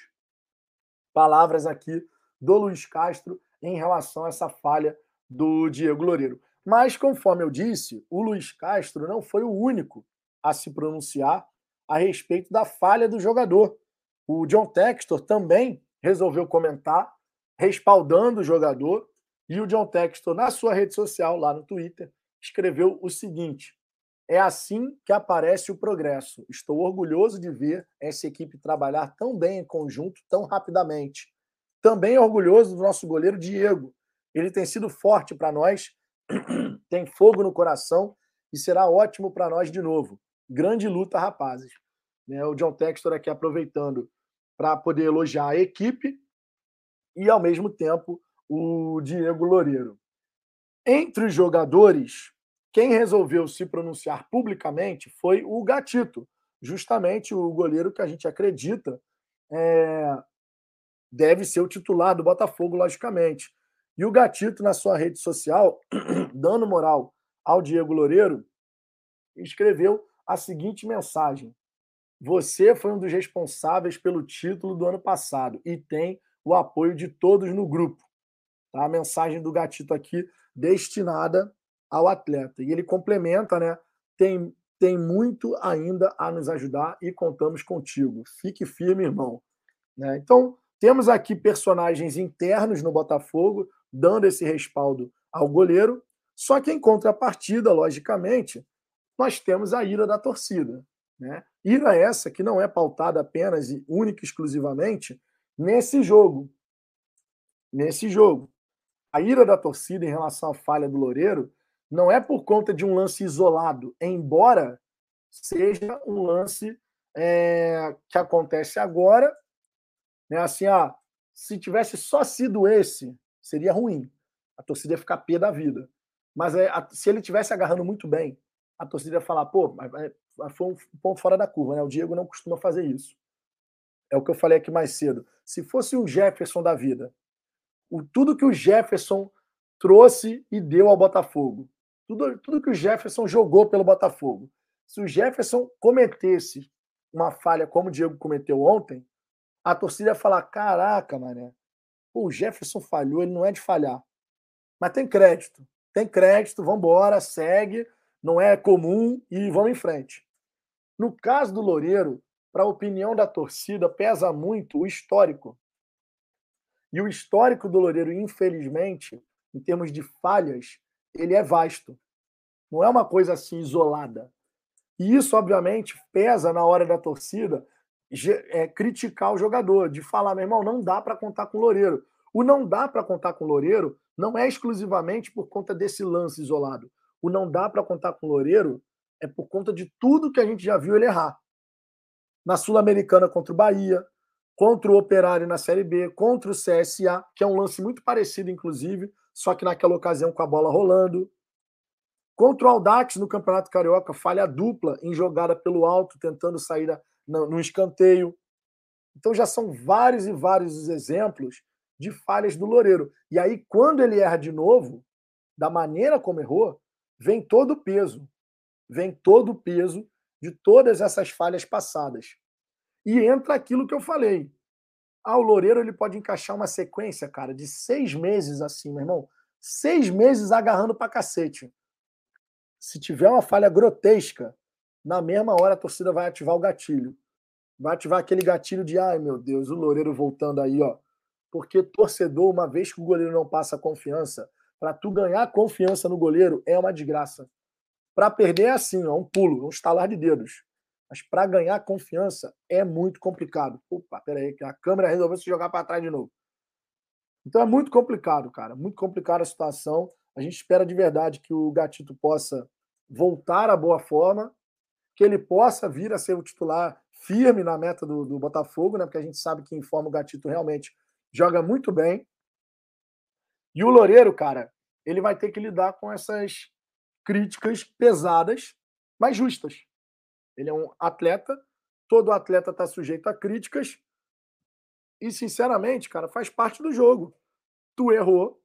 Palavras aqui do Luiz Castro em relação a essa falha do Diego Loureiro. Mas, conforme eu disse, o Luiz Castro não foi o único a se pronunciar a respeito da falha do jogador. O John Textor também resolveu comentar, respaldando o jogador, e o John Textor, na sua rede social, lá no Twitter, escreveu o seguinte: é assim que aparece o progresso. Estou orgulhoso de ver essa equipe trabalhar tão bem em conjunto, tão rapidamente. Também orgulhoso do nosso goleiro Diego. Ele tem sido forte para nós, tem fogo no coração e será ótimo para nós de novo. Grande luta, rapazes. Né, o John Textor aqui aproveitando para poder elogiar a equipe e, ao mesmo tempo, o Diego Loureiro. Entre os jogadores, quem resolveu se pronunciar publicamente foi o Gatito, justamente o goleiro que a gente acredita é, deve ser o titular do Botafogo, logicamente. E o Gatito, na sua rede social, dando moral ao Diego Loureiro, escreveu a seguinte mensagem: Você foi um dos responsáveis pelo título do ano passado e tem o apoio de todos no grupo. Tá? A mensagem do Gatito aqui destinada ao atleta. E ele complementa, né? Tem, tem muito ainda a nos ajudar e contamos contigo. Fique firme, irmão. Né? Então, temos aqui personagens internos no Botafogo dando esse respaldo ao goleiro. Só que em contrapartida, logicamente, nós temos a ira da torcida. Né? Ira essa que não é pautada apenas e única e exclusivamente nesse jogo. Nesse jogo. A ira da torcida em relação à falha do Loureiro não é por conta de um lance isolado, embora seja um lance é, que acontece agora, né? Assim, ah, se tivesse só sido esse, seria ruim. A torcida ia ficar pé da vida. Mas é, a, se ele tivesse agarrando muito bem, a torcida ia falar, pô, mas, mas foi um ponto fora da curva, né? O Diego não costuma fazer isso. É o que eu falei aqui mais cedo. Se fosse o Jefferson da vida, o, tudo que o Jefferson trouxe e deu ao Botafogo, tudo, tudo que o Jefferson jogou pelo Botafogo. Se o Jefferson cometesse uma falha como o Diego cometeu ontem, a torcida ia falar: caraca, mané, o Jefferson falhou, ele não é de falhar. Mas tem crédito, tem crédito, vamos embora, segue, não é comum e vamos em frente. No caso do Loureiro, para a opinião da torcida, pesa muito o histórico. E o histórico do Loureiro, infelizmente, em termos de falhas, ele é vasto. Não é uma coisa assim isolada. E isso, obviamente, pesa na hora da torcida é, criticar o jogador, de falar, meu irmão, não dá para contar com o Loureiro. O não dá para contar com o Loureiro não é exclusivamente por conta desse lance isolado. O não dá para contar com o Loureiro é por conta de tudo que a gente já viu ele errar. Na Sul-Americana contra o Bahia, contra o Operário na Série B, contra o CSA, que é um lance muito parecido, inclusive, só que naquela ocasião com a bola rolando. Contra o Aldax no Campeonato Carioca, falha dupla em jogada pelo alto, tentando sair no escanteio. Então já são vários e vários os exemplos de falhas do Loureiro. E aí, quando ele erra de novo, da maneira como errou, vem todo o peso. Vem todo o peso de todas essas falhas passadas. E entra aquilo que eu falei. Ah, o Loureiro ele pode encaixar uma sequência, cara, de seis meses assim, meu irmão. Seis meses agarrando pra cacete. Se tiver uma falha grotesca, na mesma hora a torcida vai ativar o gatilho. Vai ativar aquele gatilho de, ai meu Deus, o Loureiro voltando aí, ó. Porque torcedor, uma vez que o goleiro não passa confiança, para tu ganhar confiança no goleiro é uma desgraça. Para perder é assim, ó, um pulo, um estalar de dedos. Mas para ganhar confiança é muito complicado. Opa, peraí, que a câmera resolveu se jogar para trás de novo. Então é muito complicado, cara. Muito complicada a situação. A gente espera de verdade que o Gatito possa voltar à boa forma, que ele possa vir a ser o titular firme na meta do, do Botafogo, né? Porque a gente sabe que em forma o Gatito realmente joga muito bem. E o Loureiro, cara, ele vai ter que lidar com essas críticas pesadas, mas justas. Ele é um atleta, todo atleta está sujeito a críticas. E, sinceramente, cara, faz parte do jogo. Tu errou,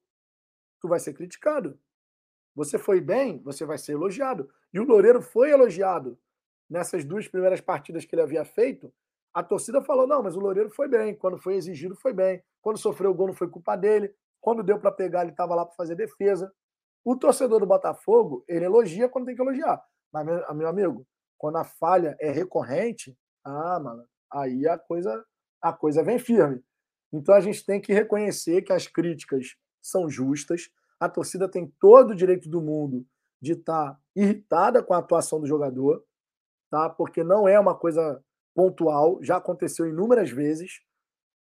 tu vai ser criticado. Você foi bem, você vai ser elogiado. E o Loureiro foi elogiado nessas duas primeiras partidas que ele havia feito. A torcida falou: não, mas o Loureiro foi bem. Quando foi exigido, foi bem. Quando sofreu o gol, não foi culpa dele. Quando deu para pegar, ele estava lá para fazer defesa. O torcedor do Botafogo, ele elogia quando tem que elogiar. Mas, meu, amigo, quando a falha é recorrente, ah, mano, aí a coisa, a coisa vem firme. Então a gente tem que reconhecer que as críticas são justas. A torcida tem todo o direito do mundo de estar tá irritada com a atuação do jogador, tá? Porque não é uma coisa pontual, já aconteceu inúmeras vezes,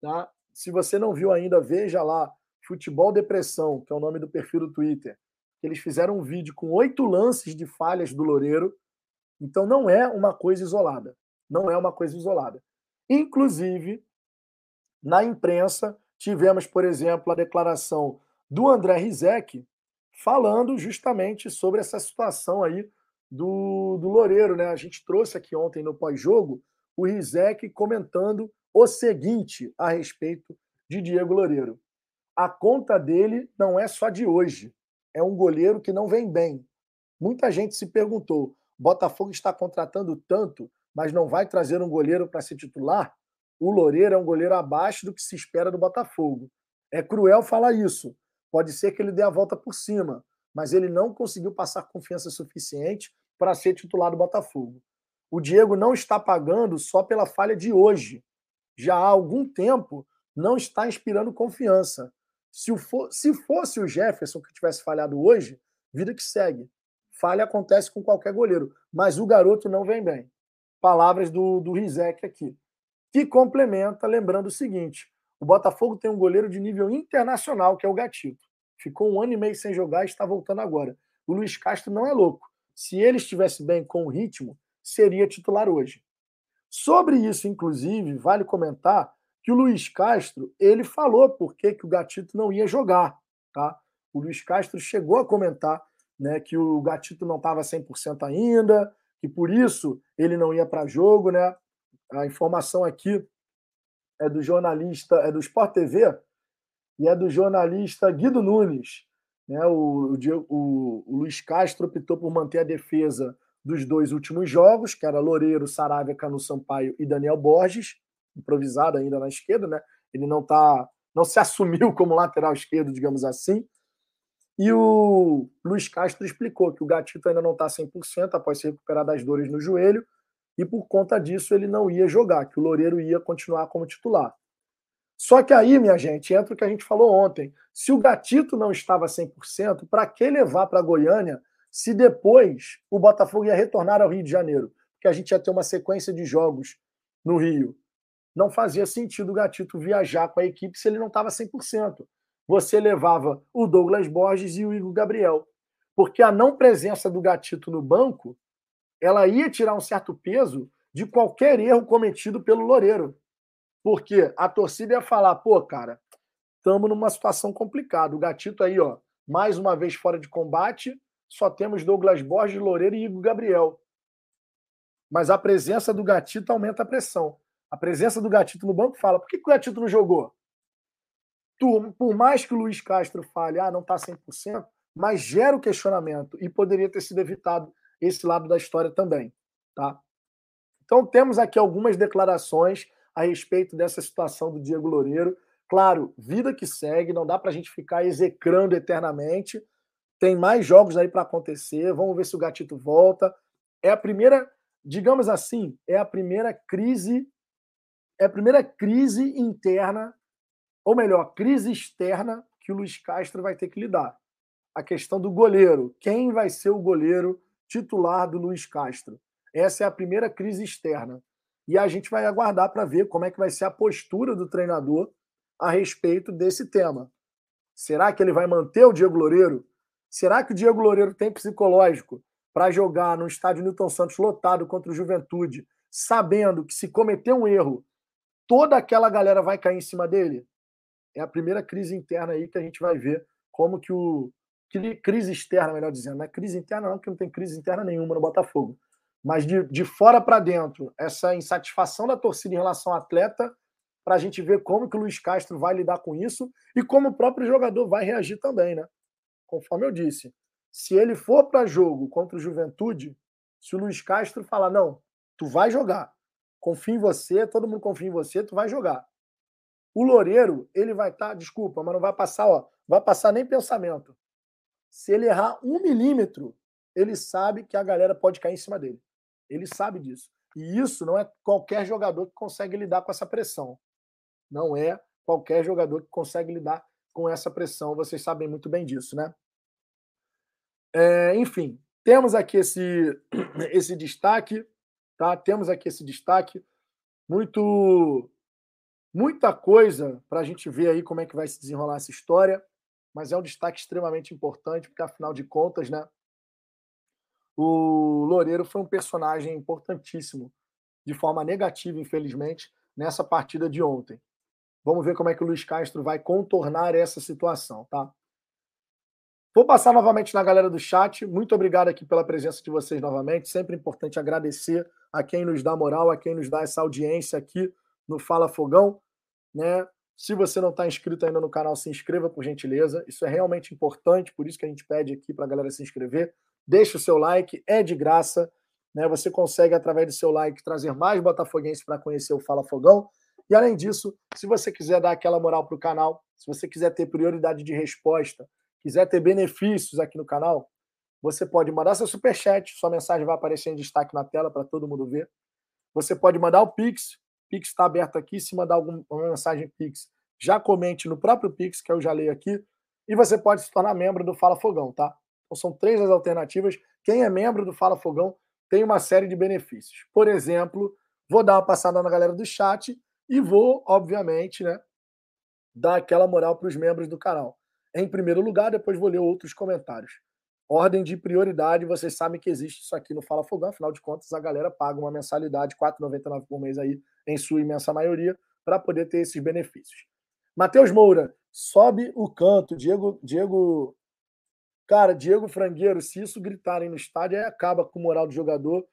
tá? Se você não viu ainda, veja lá Futebol Depressão, que é o nome do perfil do Twitter. Eles fizeram um vídeo com oito lances de falhas do Loureiro. Então não é uma coisa isolada. Não é uma coisa isolada. Inclusive, na imprensa, tivemos, por exemplo, a declaração do André Rizek falando justamente sobre essa situação aí do, do Loureiro. Né? A gente trouxe aqui ontem no pós-jogo o Rizek comentando o seguinte a respeito de Diego Loureiro. A conta dele não é só de hoje é um goleiro que não vem bem. Muita gente se perguntou: Botafogo está contratando tanto, mas não vai trazer um goleiro para ser titular? O Loureiro é um goleiro abaixo do que se espera do Botafogo. É cruel falar isso. Pode ser que ele dê a volta por cima, mas ele não conseguiu passar confiança suficiente para ser titular do Botafogo. O Diego não está pagando só pela falha de hoje. Já há algum tempo não está inspirando confiança. Se, for, se fosse o Jefferson que tivesse falhado hoje, vida que segue. Falha acontece com qualquer goleiro, mas o garoto não vem bem. Palavras do, do Rizek aqui. Que complementa, lembrando o seguinte: o Botafogo tem um goleiro de nível internacional, que é o Gatito. Ficou um ano e meio sem jogar e está voltando agora. O Luiz Castro não é louco. Se ele estivesse bem com o ritmo, seria titular hoje. Sobre isso, inclusive, vale comentar que o Luiz Castro ele falou por que, que o Gatito não ia jogar. Tá? O Luiz Castro chegou a comentar né, que o Gatito não estava 100% ainda, que por isso ele não ia para jogo. Né? A informação aqui é do jornalista, é do Sport TV e é do jornalista Guido Nunes. Né? O, o, o Luiz Castro optou por manter a defesa dos dois últimos jogos, que era Loureiro, Saravia, Canu Sampaio e Daniel Borges improvisado ainda na esquerda, né? Ele não tá, não se assumiu como lateral esquerdo, digamos assim. E o Luiz Castro explicou que o Gatito ainda não está 100% após se recuperar das dores no joelho e por conta disso ele não ia jogar, que o Loureiro ia continuar como titular. Só que aí, minha gente, entra o que a gente falou ontem. Se o Gatito não estava 100%, para que levar para Goiânia se depois o Botafogo ia retornar ao Rio de Janeiro? Porque a gente ia ter uma sequência de jogos no Rio não fazia sentido o Gatito viajar com a equipe se ele não estava 100%. Você levava o Douglas Borges e o Igor Gabriel. Porque a não presença do Gatito no banco, ela ia tirar um certo peso de qualquer erro cometido pelo Loureiro. Porque a torcida ia falar, pô, cara, estamos numa situação complicada. O Gatito aí, ó, mais uma vez fora de combate, só temos Douglas Borges, Loureiro e Igor Gabriel. Mas a presença do Gatito aumenta a pressão. A presença do Gatito no banco fala: por que, que o Gatito não jogou? Por mais que o Luiz Castro fale, ah, não está 100%, mas gera o questionamento e poderia ter sido evitado esse lado da história também. Tá? Então, temos aqui algumas declarações a respeito dessa situação do Diego Loureiro. Claro, vida que segue, não dá para a gente ficar execrando eternamente. Tem mais jogos aí para acontecer. Vamos ver se o Gatito volta. É a primeira, digamos assim, é a primeira crise, é a primeira crise interna, ou melhor, crise externa que o Luiz Castro vai ter que lidar. A questão do goleiro. Quem vai ser o goleiro titular do Luiz Castro? Essa é a primeira crise externa. E a gente vai aguardar para ver como é que vai ser a postura do treinador a respeito desse tema. Será que ele vai manter o Diego Loureiro? Será que o Diego Loureiro tem psicológico para jogar no estádio Newton Santos lotado contra o Juventude, sabendo que se cometer um erro, toda aquela galera vai cair em cima dele? É a primeira crise interna aí que a gente vai ver como que o crise externa, melhor dizendo, não é crise interna não, porque não tem crise interna nenhuma no Botafogo mas de, de fora para dentro, essa insatisfação da torcida em relação ao atleta, para a gente ver como que o Luiz Castro vai lidar com isso e como o próprio jogador vai reagir também, né? Conforme eu disse, se ele for para jogo contra o Juventude, se o Luiz Castro falar, não, tu vai jogar, confia em você, todo mundo confia em você, tu vai jogar. O Loureiro, ele vai estar, tá, desculpa, mas não vai passar, ó, vai passar nem pensamento. Se ele errar um milímetro, ele sabe que a galera pode cair em cima dele. Ele sabe disso. E isso não é qualquer jogador que consegue lidar com essa pressão. Não é qualquer jogador que consegue lidar com essa pressão. Vocês sabem muito bem disso, né? É, enfim, temos aqui esse, esse destaque, tá? Temos aqui esse destaque. Muito, muita coisa para a gente ver aí como é que vai se desenrolar essa história, mas é um destaque extremamente importante, porque afinal de contas, né? o Loureiro foi um personagem importantíssimo, de forma negativa, infelizmente, nessa partida de ontem. Vamos ver como é que o Luiz Castro vai contornar essa situação, tá? Vou passar novamente na galera do chat. Muito obrigado aqui pela presença de vocês novamente. Sempre importante agradecer a quem nos dá moral, a quem nos dá essa audiência aqui no Fala Fogão, né? Se você não está inscrito ainda no canal, se inscreva por gentileza. Isso é realmente importante, por isso que a gente pede aqui para a galera se inscrever. Deixe o seu like, é de graça. Né? Você consegue, através do seu like, trazer mais botafoguenses para conhecer o Fala Fogão. E além disso, se você quiser dar aquela moral para o canal, se você quiser ter prioridade de resposta, quiser ter benefícios aqui no canal, você pode mandar seu superchat, sua mensagem vai aparecer em destaque na tela para todo mundo ver. Você pode mandar o Pix, Pix está aberto aqui. Se mandar alguma mensagem Pix, já comente no próprio Pix, que eu já leio aqui. E você pode se tornar membro do Fala Fogão, tá? Então são três as alternativas. Quem é membro do Fala Fogão tem uma série de benefícios. Por exemplo, vou dar uma passada na galera do chat e vou, obviamente, né, dar aquela moral para os membros do canal. Em primeiro lugar, depois vou ler outros comentários. Ordem de prioridade, vocês sabem que existe isso aqui no Fala Fogão, afinal de contas, a galera paga uma mensalidade, R$ 4,99 por mês aí, em sua imensa maioria, para poder ter esses benefícios. Matheus Moura, sobe o canto. Diego, Diego Cara, Diego Frangueiro, se isso gritarem no estádio, aí acaba com o moral do jogador.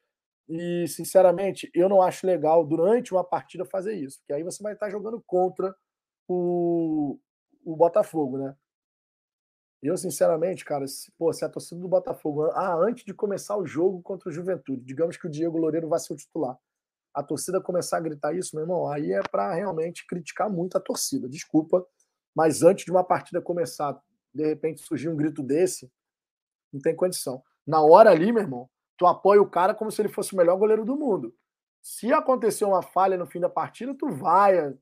E, sinceramente, eu não acho legal durante uma partida fazer isso, porque aí você vai estar jogando contra o, o Botafogo, né? Eu, sinceramente, cara, se, pô, se a torcida do Botafogo, ah, antes de começar o jogo contra o Juventude, digamos que o Diego Loureiro vai ser o titular, a torcida começar a gritar isso, meu irmão, aí é para realmente criticar muito a torcida. Desculpa, mas antes de uma partida começar, de repente surgir um grito desse, não tem condição. Na hora ali, meu irmão, tu apoia o cara como se ele fosse o melhor goleiro do mundo. Se acontecer uma falha no fim da partida, tu vai.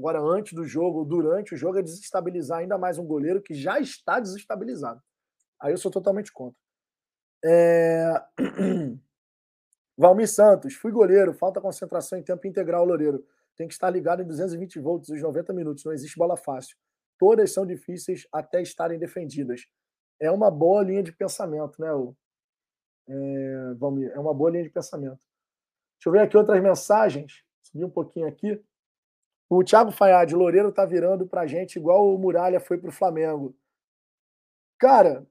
Agora, antes do jogo, durante o jogo, é desestabilizar ainda mais um goleiro que já está desestabilizado. Aí eu sou totalmente contra. É... Valmir Santos, fui goleiro, falta concentração em tempo integral, Loureiro. Tem que estar ligado em 220 volts os 90 minutos, não existe bola fácil todas são difíceis até estarem defendidas. É uma boa linha de pensamento, né? O, é, vamos, é uma boa linha de pensamento. Deixa eu ver aqui outras mensagens. Subir um pouquinho aqui. O Thiago Fayad, Loureiro tá virando pra gente igual o Muralha foi pro Flamengo. Cara,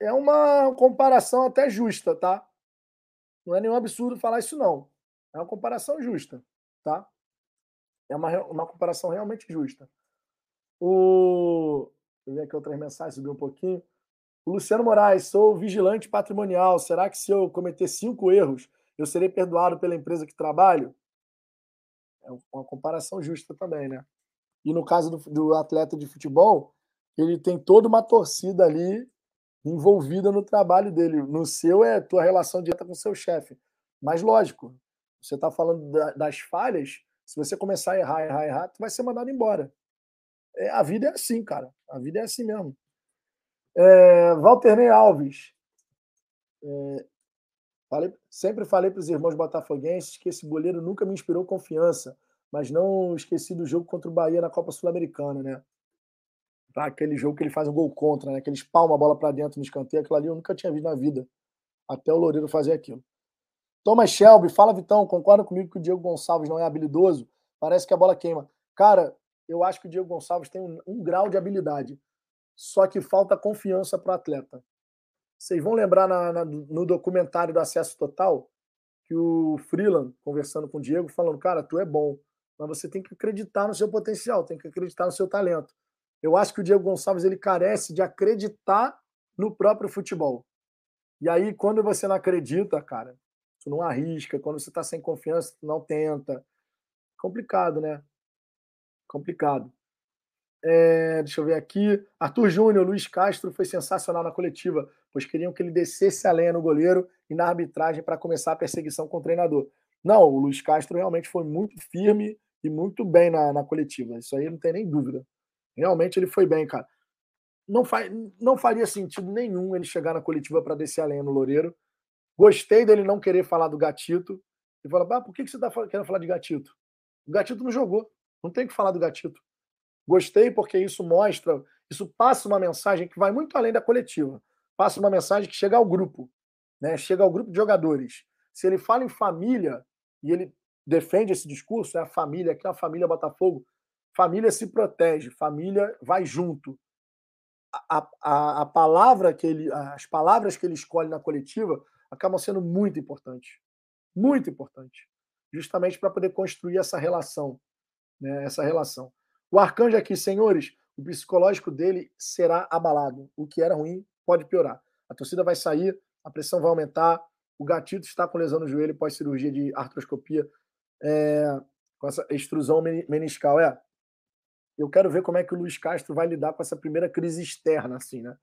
é uma comparação até justa, tá? Não é nenhum absurdo falar isso, não. É uma comparação justa, tá? É uma, uma comparação realmente justa. O. Deixa eu ver aqui outras mensagens, subir um pouquinho. O Luciano Moraes, sou vigilante patrimonial. Será que se eu cometer cinco erros, eu serei perdoado pela empresa que trabalho? É uma comparação justa também, né? E no caso do, do atleta de futebol, ele tem toda uma torcida ali envolvida no trabalho dele. No seu é tua relação direta com seu chefe. Mas lógico, você está falando da, das falhas, se você começar a errar, errar, errar, tu vai ser mandado embora. É, a vida é assim, cara. A vida é assim mesmo. É, Walter Ney Alves. É, falei, sempre falei para os irmãos botafoguenses que esse goleiro nunca me inspirou confiança, mas não esqueci do jogo contra o Bahia na Copa Sul-Americana, né? Tá, aquele jogo que ele faz um gol contra, né? Que ele espalma a bola para dentro no escanteio, aquilo ali eu nunca tinha visto na vida. Até o Loureiro fazer aquilo. Thomas Shelby, fala Vitão, concorda comigo que o Diego Gonçalves não é habilidoso? Parece que a bola queima. Cara, eu acho que o Diego Gonçalves tem um, um grau de habilidade, só que falta confiança para o atleta. Vocês vão lembrar na, na, no documentário do Acesso Total que o Freeland, conversando com o Diego, falando: Cara, tu é bom, mas você tem que acreditar no seu potencial, tem que acreditar no seu talento. Eu acho que o Diego Gonçalves ele carece de acreditar no próprio futebol. E aí, quando você não acredita, cara, tu não arrisca. Quando você está sem confiança, tu não tenta. Complicado, né? Complicado. É, deixa eu ver aqui. Arthur Júnior, Luiz Castro foi sensacional na coletiva, pois queriam que ele descesse a lenha no goleiro e na arbitragem para começar a perseguição com o treinador. Não, o Luiz Castro realmente foi muito firme e muito bem na, na coletiva. Isso aí não tem nem dúvida. Realmente ele foi bem, cara. Não, fa não faria sentido nenhum ele chegar na coletiva para descer a lenha no Loureiro. Gostei dele não querer falar do Gatito. E fala, ah, por que você está querendo falar de Gatito? O Gatito não jogou. Não tem que falar do Gatito. Gostei porque isso mostra, isso passa uma mensagem que vai muito além da coletiva. Passa uma mensagem que chega ao grupo, né? chega ao grupo de jogadores. Se ele fala em família e ele defende esse discurso, é a família, que é a família Botafogo, família se protege, família vai junto. A, a, a palavra que ele, as palavras que ele escolhe na coletiva acabam sendo muito importantes. Muito importante. Justamente para poder construir essa relação. Né? Essa relação. O arcanjo aqui, senhores, o psicológico dele será abalado. O que era ruim pode piorar. A torcida vai sair, a pressão vai aumentar. O gatito está com lesão no joelho pós-cirurgia de artroscopia, é, com essa extrusão meniscal. É, eu quero ver como é que o Luiz Castro vai lidar com essa primeira crise externa, assim, né?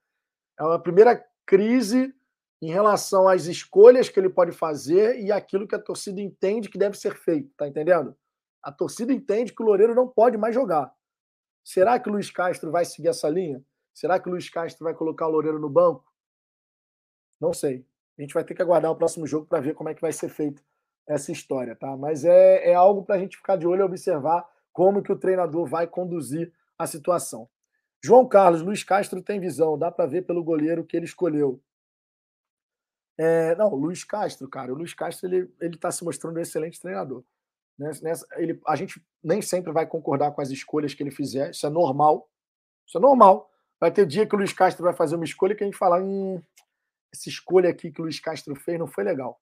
É uma primeira crise em relação às escolhas que ele pode fazer e aquilo que a torcida entende que deve ser feito, tá entendendo? A torcida entende que o Loureiro não pode mais jogar. Será que o Luiz Castro vai seguir essa linha? Será que o Luiz Castro vai colocar o Loureiro no banco? Não sei. A gente vai ter que aguardar o próximo jogo para ver como é que vai ser feito essa história, tá? Mas é, é algo para a gente ficar de olho e observar como que o treinador vai conduzir a situação. João Carlos, Luiz Castro tem visão, dá para ver pelo goleiro que ele escolheu. É, não, Luiz Castro, cara, o Luiz Castro ele ele está se mostrando um excelente treinador. Nessa, ele, a gente nem sempre vai concordar com as escolhas que ele fizer, isso é normal. Isso é normal. Vai ter dia que o Luiz Castro vai fazer uma escolha que a gente fala, hum, essa escolha aqui que o Luiz Castro fez não foi legal.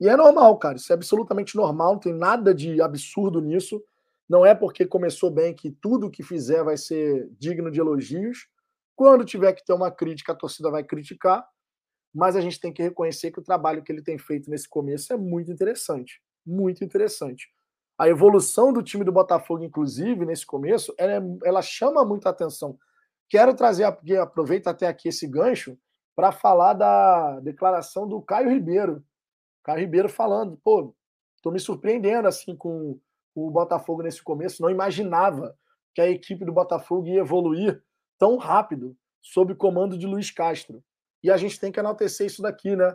E é normal, cara, isso é absolutamente normal, não tem nada de absurdo nisso. Não é porque começou bem que tudo que fizer vai ser digno de elogios. Quando tiver que ter uma crítica, a torcida vai criticar mas a gente tem que reconhecer que o trabalho que ele tem feito nesse começo é muito interessante. Muito interessante. A evolução do time do Botafogo, inclusive, nesse começo, ela, é, ela chama muita atenção. Quero trazer, porque aproveita até aqui esse gancho, para falar da declaração do Caio Ribeiro. Caio Ribeiro falando, pô, estou me surpreendendo assim com o Botafogo nesse começo, não imaginava que a equipe do Botafogo ia evoluir tão rápido sob comando de Luiz Castro. E a gente tem que enaltecer isso daqui, né?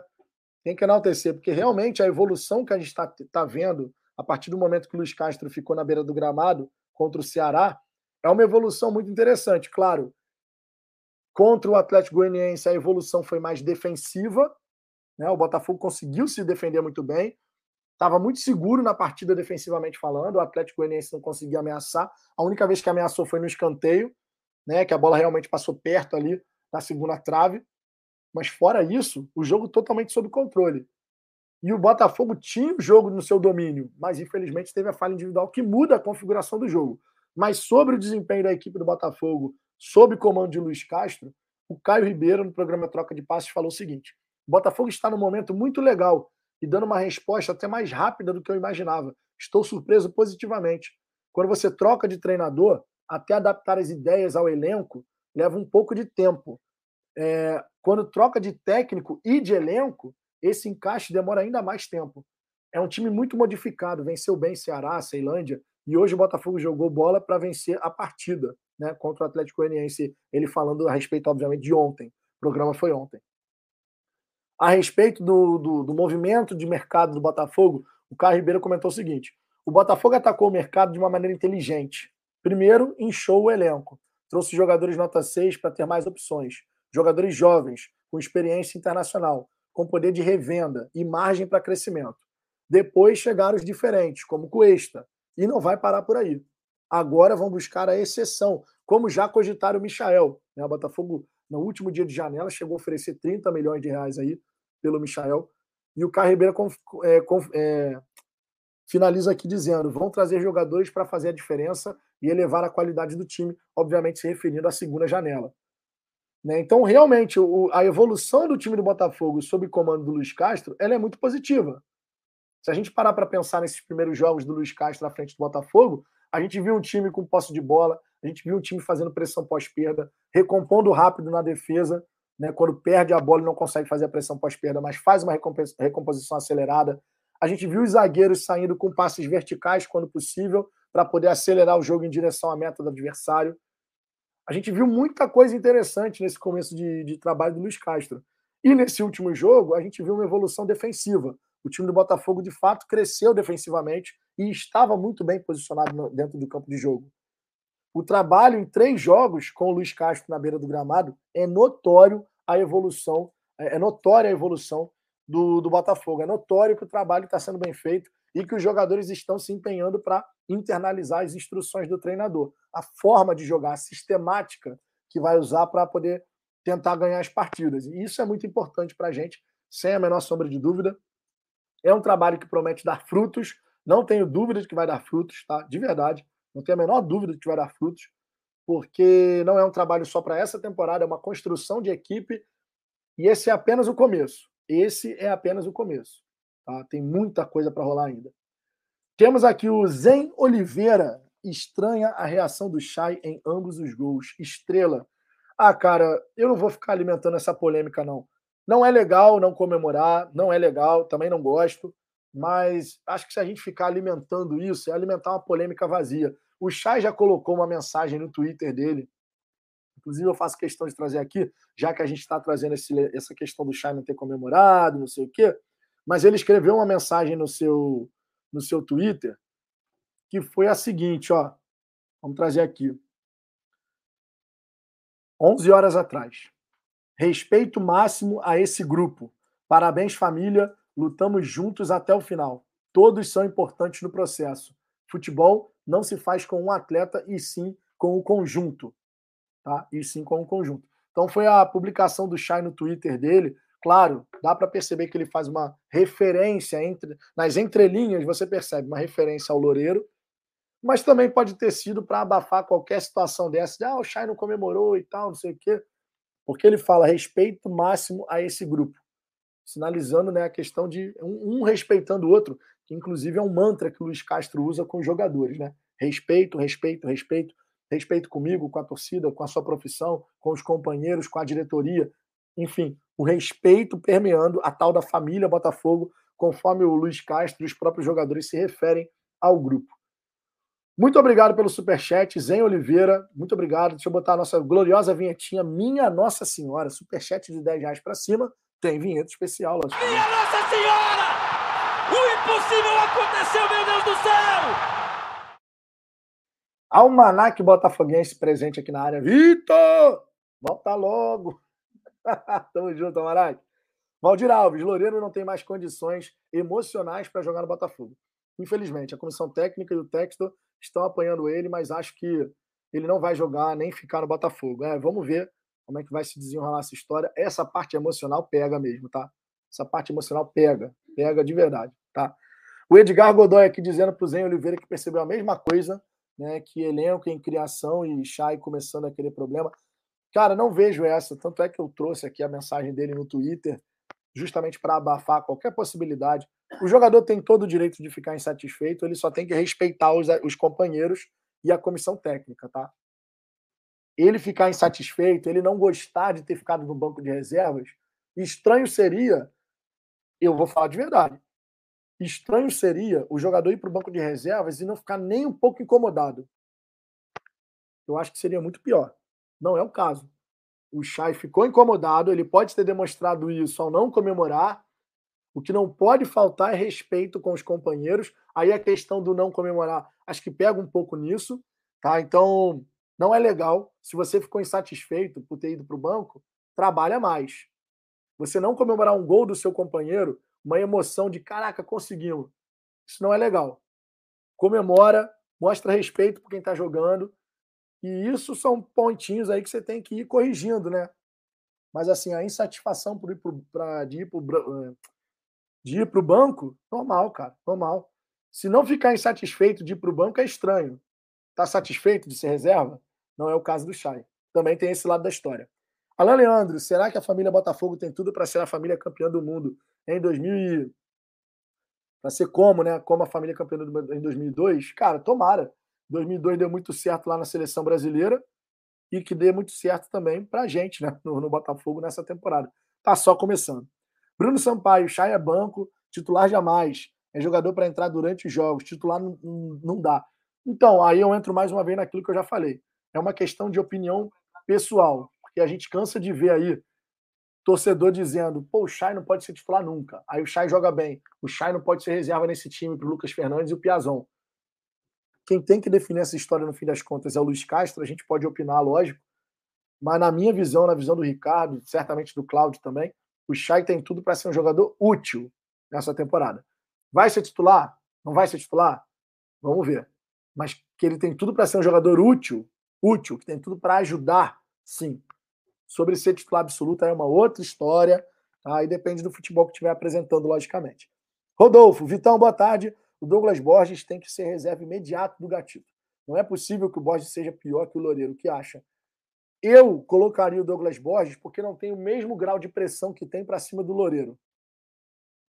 Tem que enaltecer, porque realmente a evolução que a gente está tá vendo a partir do momento que o Luiz Castro ficou na beira do gramado contra o Ceará é uma evolução muito interessante. Claro, contra o Atlético Goianiense a evolução foi mais defensiva, né? O Botafogo conseguiu se defender muito bem, estava muito seguro na partida defensivamente falando. O Atlético Goianiense não conseguia ameaçar. A única vez que ameaçou foi no escanteio, né? Que a bola realmente passou perto ali da segunda trave Mas fora isso, o jogo totalmente sob controle. E o Botafogo tinha o jogo no seu domínio, mas infelizmente teve a falha individual que muda a configuração do jogo. Mas sobre o desempenho da equipe do Botafogo, sob comando de Luiz Castro, o Caio Ribeiro, no programa Troca de Passes, falou o seguinte: o Botafogo está num momento muito legal e dando uma resposta até mais rápida do que eu imaginava. Estou surpreso positivamente. Quando você troca de treinador, até adaptar as ideias ao elenco, leva um pouco de tempo. É, quando troca de técnico e de elenco, esse encaixe demora ainda mais tempo. É um time muito modificado, venceu bem Ceará, Ceilândia, e hoje o Botafogo jogou bola para vencer a partida né, contra o Atlético Goianiense. Ele falando a respeito, obviamente, de ontem. O programa foi ontem. A respeito do, do, do movimento de mercado do Botafogo, o Caio Ribeiro comentou o seguinte: o Botafogo atacou o mercado de uma maneira inteligente. Primeiro, inchou o elenco. Trouxe jogadores nota 6 para ter mais opções. Jogadores jovens, com experiência internacional, com poder de revenda e margem para crescimento. Depois chegaram os diferentes, como Cuesta, e não vai parar por aí. Agora vão buscar a exceção, como já cogitaram o Michael. Né? O Botafogo, no último dia de janela, chegou a oferecer 30 milhões de reais aí pelo Michael. E o Caio é, é, finaliza aqui dizendo: vão trazer jogadores para fazer a diferença e elevar a qualidade do time, obviamente se referindo à segunda janela. Né? Então, realmente, o, a evolução do time do Botafogo sob comando do Luiz Castro ela é muito positiva. Se a gente parar para pensar nesses primeiros jogos do Luiz Castro na frente do Botafogo, a gente viu um time com posse de bola, a gente viu um time fazendo pressão pós-perda, recompondo rápido na defesa, né, quando perde a bola e não consegue fazer a pressão pós-perda, mas faz uma recomposição acelerada. A gente viu os zagueiros saindo com passes verticais quando possível, para poder acelerar o jogo em direção à meta do adversário. A gente viu muita coisa interessante nesse começo de, de trabalho do Luiz Castro. E nesse último jogo, a gente viu uma evolução defensiva. O time do Botafogo, de fato, cresceu defensivamente e estava muito bem posicionado dentro do campo de jogo. O trabalho em três jogos com o Luiz Castro na beira do gramado é notório a evolução, é, é notória a evolução do, do Botafogo. É notório que o trabalho está sendo bem feito e que os jogadores estão se empenhando para internalizar as instruções do treinador. A forma de jogar, a sistemática que vai usar para poder tentar ganhar as partidas. E isso é muito importante para a gente, sem a menor sombra de dúvida. É um trabalho que promete dar frutos. Não tenho dúvida de que vai dar frutos, tá? De verdade. Não tenho a menor dúvida de que vai dar frutos, porque não é um trabalho só para essa temporada, é uma construção de equipe. E esse é apenas o começo. Esse é apenas o começo. Tá? Tem muita coisa para rolar ainda. Temos aqui o Zen Oliveira. Estranha a reação do Chay em ambos os gols. Estrela. Ah, cara, eu não vou ficar alimentando essa polêmica, não. Não é legal não comemorar, não é legal, também não gosto, mas acho que se a gente ficar alimentando isso, é alimentar uma polêmica vazia. O Chay já colocou uma mensagem no Twitter dele, inclusive eu faço questão de trazer aqui, já que a gente está trazendo esse, essa questão do Chay não ter comemorado, não sei o quê, mas ele escreveu uma mensagem no seu, no seu Twitter que foi a seguinte, ó, vamos trazer aqui. 11 horas atrás. Respeito máximo a esse grupo. Parabéns, família. Lutamos juntos até o final. Todos são importantes no processo. Futebol não se faz com um atleta e sim com o conjunto. Tá? E sim com o conjunto. Então foi a publicação do Chay no Twitter dele. Claro, dá para perceber que ele faz uma referência entre nas entrelinhas, você percebe uma referência ao Loureiro, mas também pode ter sido para abafar qualquer situação dessa, de, ah, o Chay não comemorou e tal, não sei o quê porque ele fala respeito máximo a esse grupo, sinalizando né, a questão de um, respeitando o outro, que inclusive é um mantra que o Luiz Castro usa com os jogadores, né? Respeito, respeito, respeito, respeito comigo, com a torcida, com a sua profissão, com os companheiros, com a diretoria, enfim, o respeito permeando a tal da família Botafogo, conforme o Luiz Castro e os próprios jogadores se referem ao grupo. Muito obrigado pelo superchat, Zen Oliveira. Muito obrigado. Deixa eu botar a nossa gloriosa vinhetinha, Minha Nossa Senhora. Superchat de 10 reais para cima. Tem vinheta especial. Lógico. Minha Nossa Senhora! O impossível aconteceu, meu Deus do céu! Almanac Botafoguense presente aqui na área. Vitor! Volta logo! Tamo junto, Almanac. Valdir Alves, Loureiro não tem mais condições emocionais para jogar no Botafogo. Infelizmente, a comissão técnica e o texto estão apanhando ele, mas acho que ele não vai jogar nem ficar no Botafogo. É, vamos ver como é que vai se desenrolar essa história. Essa parte emocional pega mesmo, tá? Essa parte emocional pega, pega de verdade, tá? O Edgar Godoy aqui dizendo para o Zen Oliveira que percebeu a mesma coisa, né? Que elenco em criação e Chay começando aquele problema. Cara, não vejo essa. Tanto é que eu trouxe aqui a mensagem dele no Twitter, justamente para abafar qualquer possibilidade. O jogador tem todo o direito de ficar insatisfeito, ele só tem que respeitar os, os companheiros e a comissão técnica, tá? Ele ficar insatisfeito, ele não gostar de ter ficado no banco de reservas, estranho seria, eu vou falar de verdade, Estranho seria o jogador ir para o banco de reservas e não ficar nem um pouco incomodado. Eu acho que seria muito pior. Não é o caso. O Chay ficou incomodado, ele pode ter demonstrado isso ao não comemorar. O que não pode faltar é respeito com os companheiros. Aí a questão do não comemorar, acho que pega um pouco nisso, tá? Então, não é legal. Se você ficou insatisfeito por ter ido para o banco, trabalha mais. Você não comemorar um gol do seu companheiro uma emoção de caraca, conseguimos. Isso não é legal. Comemora, mostra respeito por quem está jogando. E isso são pontinhos aí que você tem que ir corrigindo, né? Mas assim, a insatisfação por ir pro, pra, de ir para o banco, normal, cara, normal. Se não ficar insatisfeito de ir para o banco, é estranho. Está satisfeito de ser reserva? Não é o caso do Chay. Também tem esse lado da história. Alain Leandro, será que a família Botafogo tem tudo para ser a família campeã do mundo em 2000 para ser como, né? Como a família campeã em 2002, cara, tomara. 2002 deu muito certo lá na seleção brasileira e que dê muito certo também para a gente, né? No, no, Botafogo nessa temporada. Tá só começando. Bruno Sampaio, Chay é banco, titular jamais. É jogador para entrar durante os jogos, titular não dá. Então, aí eu entro mais uma vez naquilo que eu já falei. É uma questão de opinião pessoal, porque a gente cansa de ver aí torcedor dizendo, pô, o Chay não pode ser titular nunca. Aí o Chay joga bem. O Chay não pode ser reserva nesse time para o Lucas Fernandes e o Piazon. Quem tem que definir essa história no fim das contas é o Luiz Castro. A gente pode opinar, lógico. Mas na minha visão, na visão do Ricardo, certamente do Cláudio também, o Chay tem tudo para ser um jogador útil nessa temporada. Vai ser titular? Não vai ser titular? Vamos ver. Mas que ele tem tudo para ser um jogador útil, útil, que tem tudo para ajudar, sim. Sobre ser titular absoluto é uma outra história. Aí tá? depende do futebol que estiver apresentando, logicamente. Rodolfo, Vitão, boa tarde. O Douglas Borges tem que ser reserva imediato do Gatito. Não é possível que o Borges seja pior que o Loureiro. O que acha? Eu colocaria o Douglas Borges porque não tem o mesmo grau de pressão que tem para cima do Loureiro.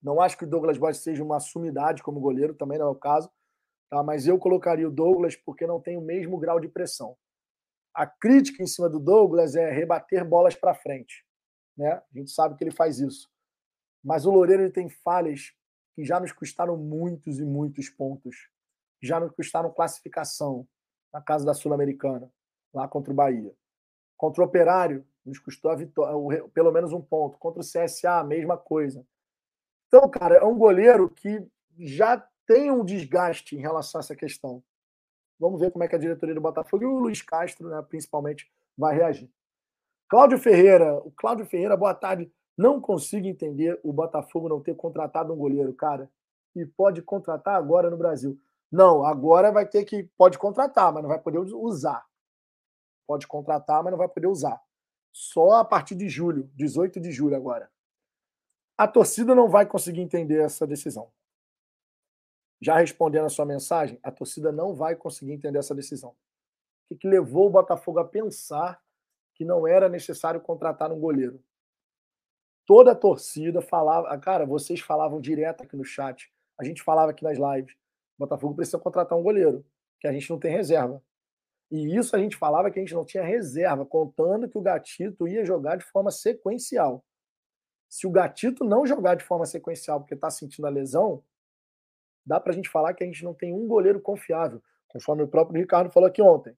Não acho que o Douglas Borges seja uma sumidade como goleiro, também não é o caso. Tá? Mas eu colocaria o Douglas porque não tem o mesmo grau de pressão a crítica em cima do Douglas é rebater bolas para frente. Né? A gente sabe que ele faz isso. Mas o Loureiro ele tem falhas que já nos custaram muitos e muitos pontos. Já nos custaram classificação na casa da Sul-Americana, lá contra o Bahia. Contra o Operário, nos custou a vitória, pelo menos um ponto. Contra o CSA, a mesma coisa. Então, cara, é um goleiro que já tem um desgaste em relação a essa questão. Vamos ver como é que a diretoria do Botafogo e o Luiz Castro, né, principalmente, vai reagir. Cláudio Ferreira, o Cláudio Ferreira, boa tarde. Não consigo entender o Botafogo não ter contratado um goleiro, cara. E pode contratar agora no Brasil. Não, agora vai ter que. Pode contratar, mas não vai poder usar. Pode contratar, mas não vai poder usar. Só a partir de julho, 18 de julho agora. A torcida não vai conseguir entender essa decisão. Já respondendo a sua mensagem, a torcida não vai conseguir entender essa decisão. O que, que levou o Botafogo a pensar que não era necessário contratar um goleiro? Toda a torcida falava, cara, vocês falavam direto aqui no chat, a gente falava aqui nas lives, o Botafogo precisa contratar um goleiro, que a gente não tem reserva. E isso a gente falava que a gente não tinha reserva, contando que o Gatito ia jogar de forma sequencial. Se o Gatito não jogar de forma sequencial porque está sentindo a lesão, dá para a gente falar que a gente não tem um goleiro confiável, conforme o próprio Ricardo falou aqui ontem.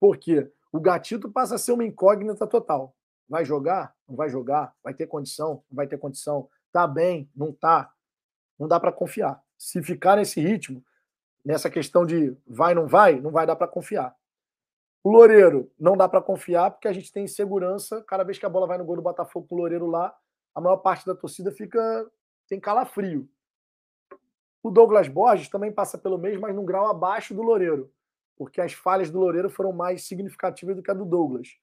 Porque o Gatito passa a ser uma incógnita total. Vai jogar? Não vai jogar? Vai ter condição? Não vai ter condição? Tá bem? Não tá? Não dá para confiar. Se ficar nesse ritmo, nessa questão de vai não vai, não vai dar para confiar. O Loureiro não dá para confiar porque a gente tem insegurança. Cada vez que a bola vai no gol do Botafogo com o Loureiro lá, a maior parte da torcida fica tem calafrio. O Douglas Borges também passa pelo mesmo, mas num grau abaixo do Loureiro, porque as falhas do Loureiro foram mais significativas do que a do Douglas.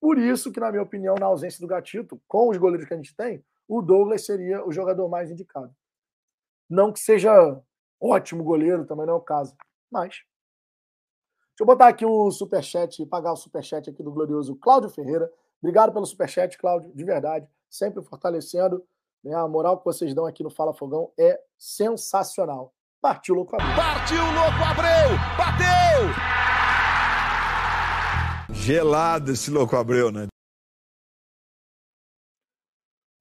Por isso que, na minha opinião, na ausência do Gatito, com os goleiros que a gente tem, o Douglas seria o jogador mais indicado. Não que seja ótimo goleiro, também não é o caso. Mas. Deixa eu botar aqui o superchat, pagar o superchat aqui do glorioso Cláudio Ferreira. Obrigado pelo superchat, Cláudio, de verdade. Sempre fortalecendo. Né? A moral que vocês dão aqui no Fala Fogão é sensacional. Partiu, louco Abreu. Partiu, louco Abreu! Bateu! Gelado esse louco Abreu, né?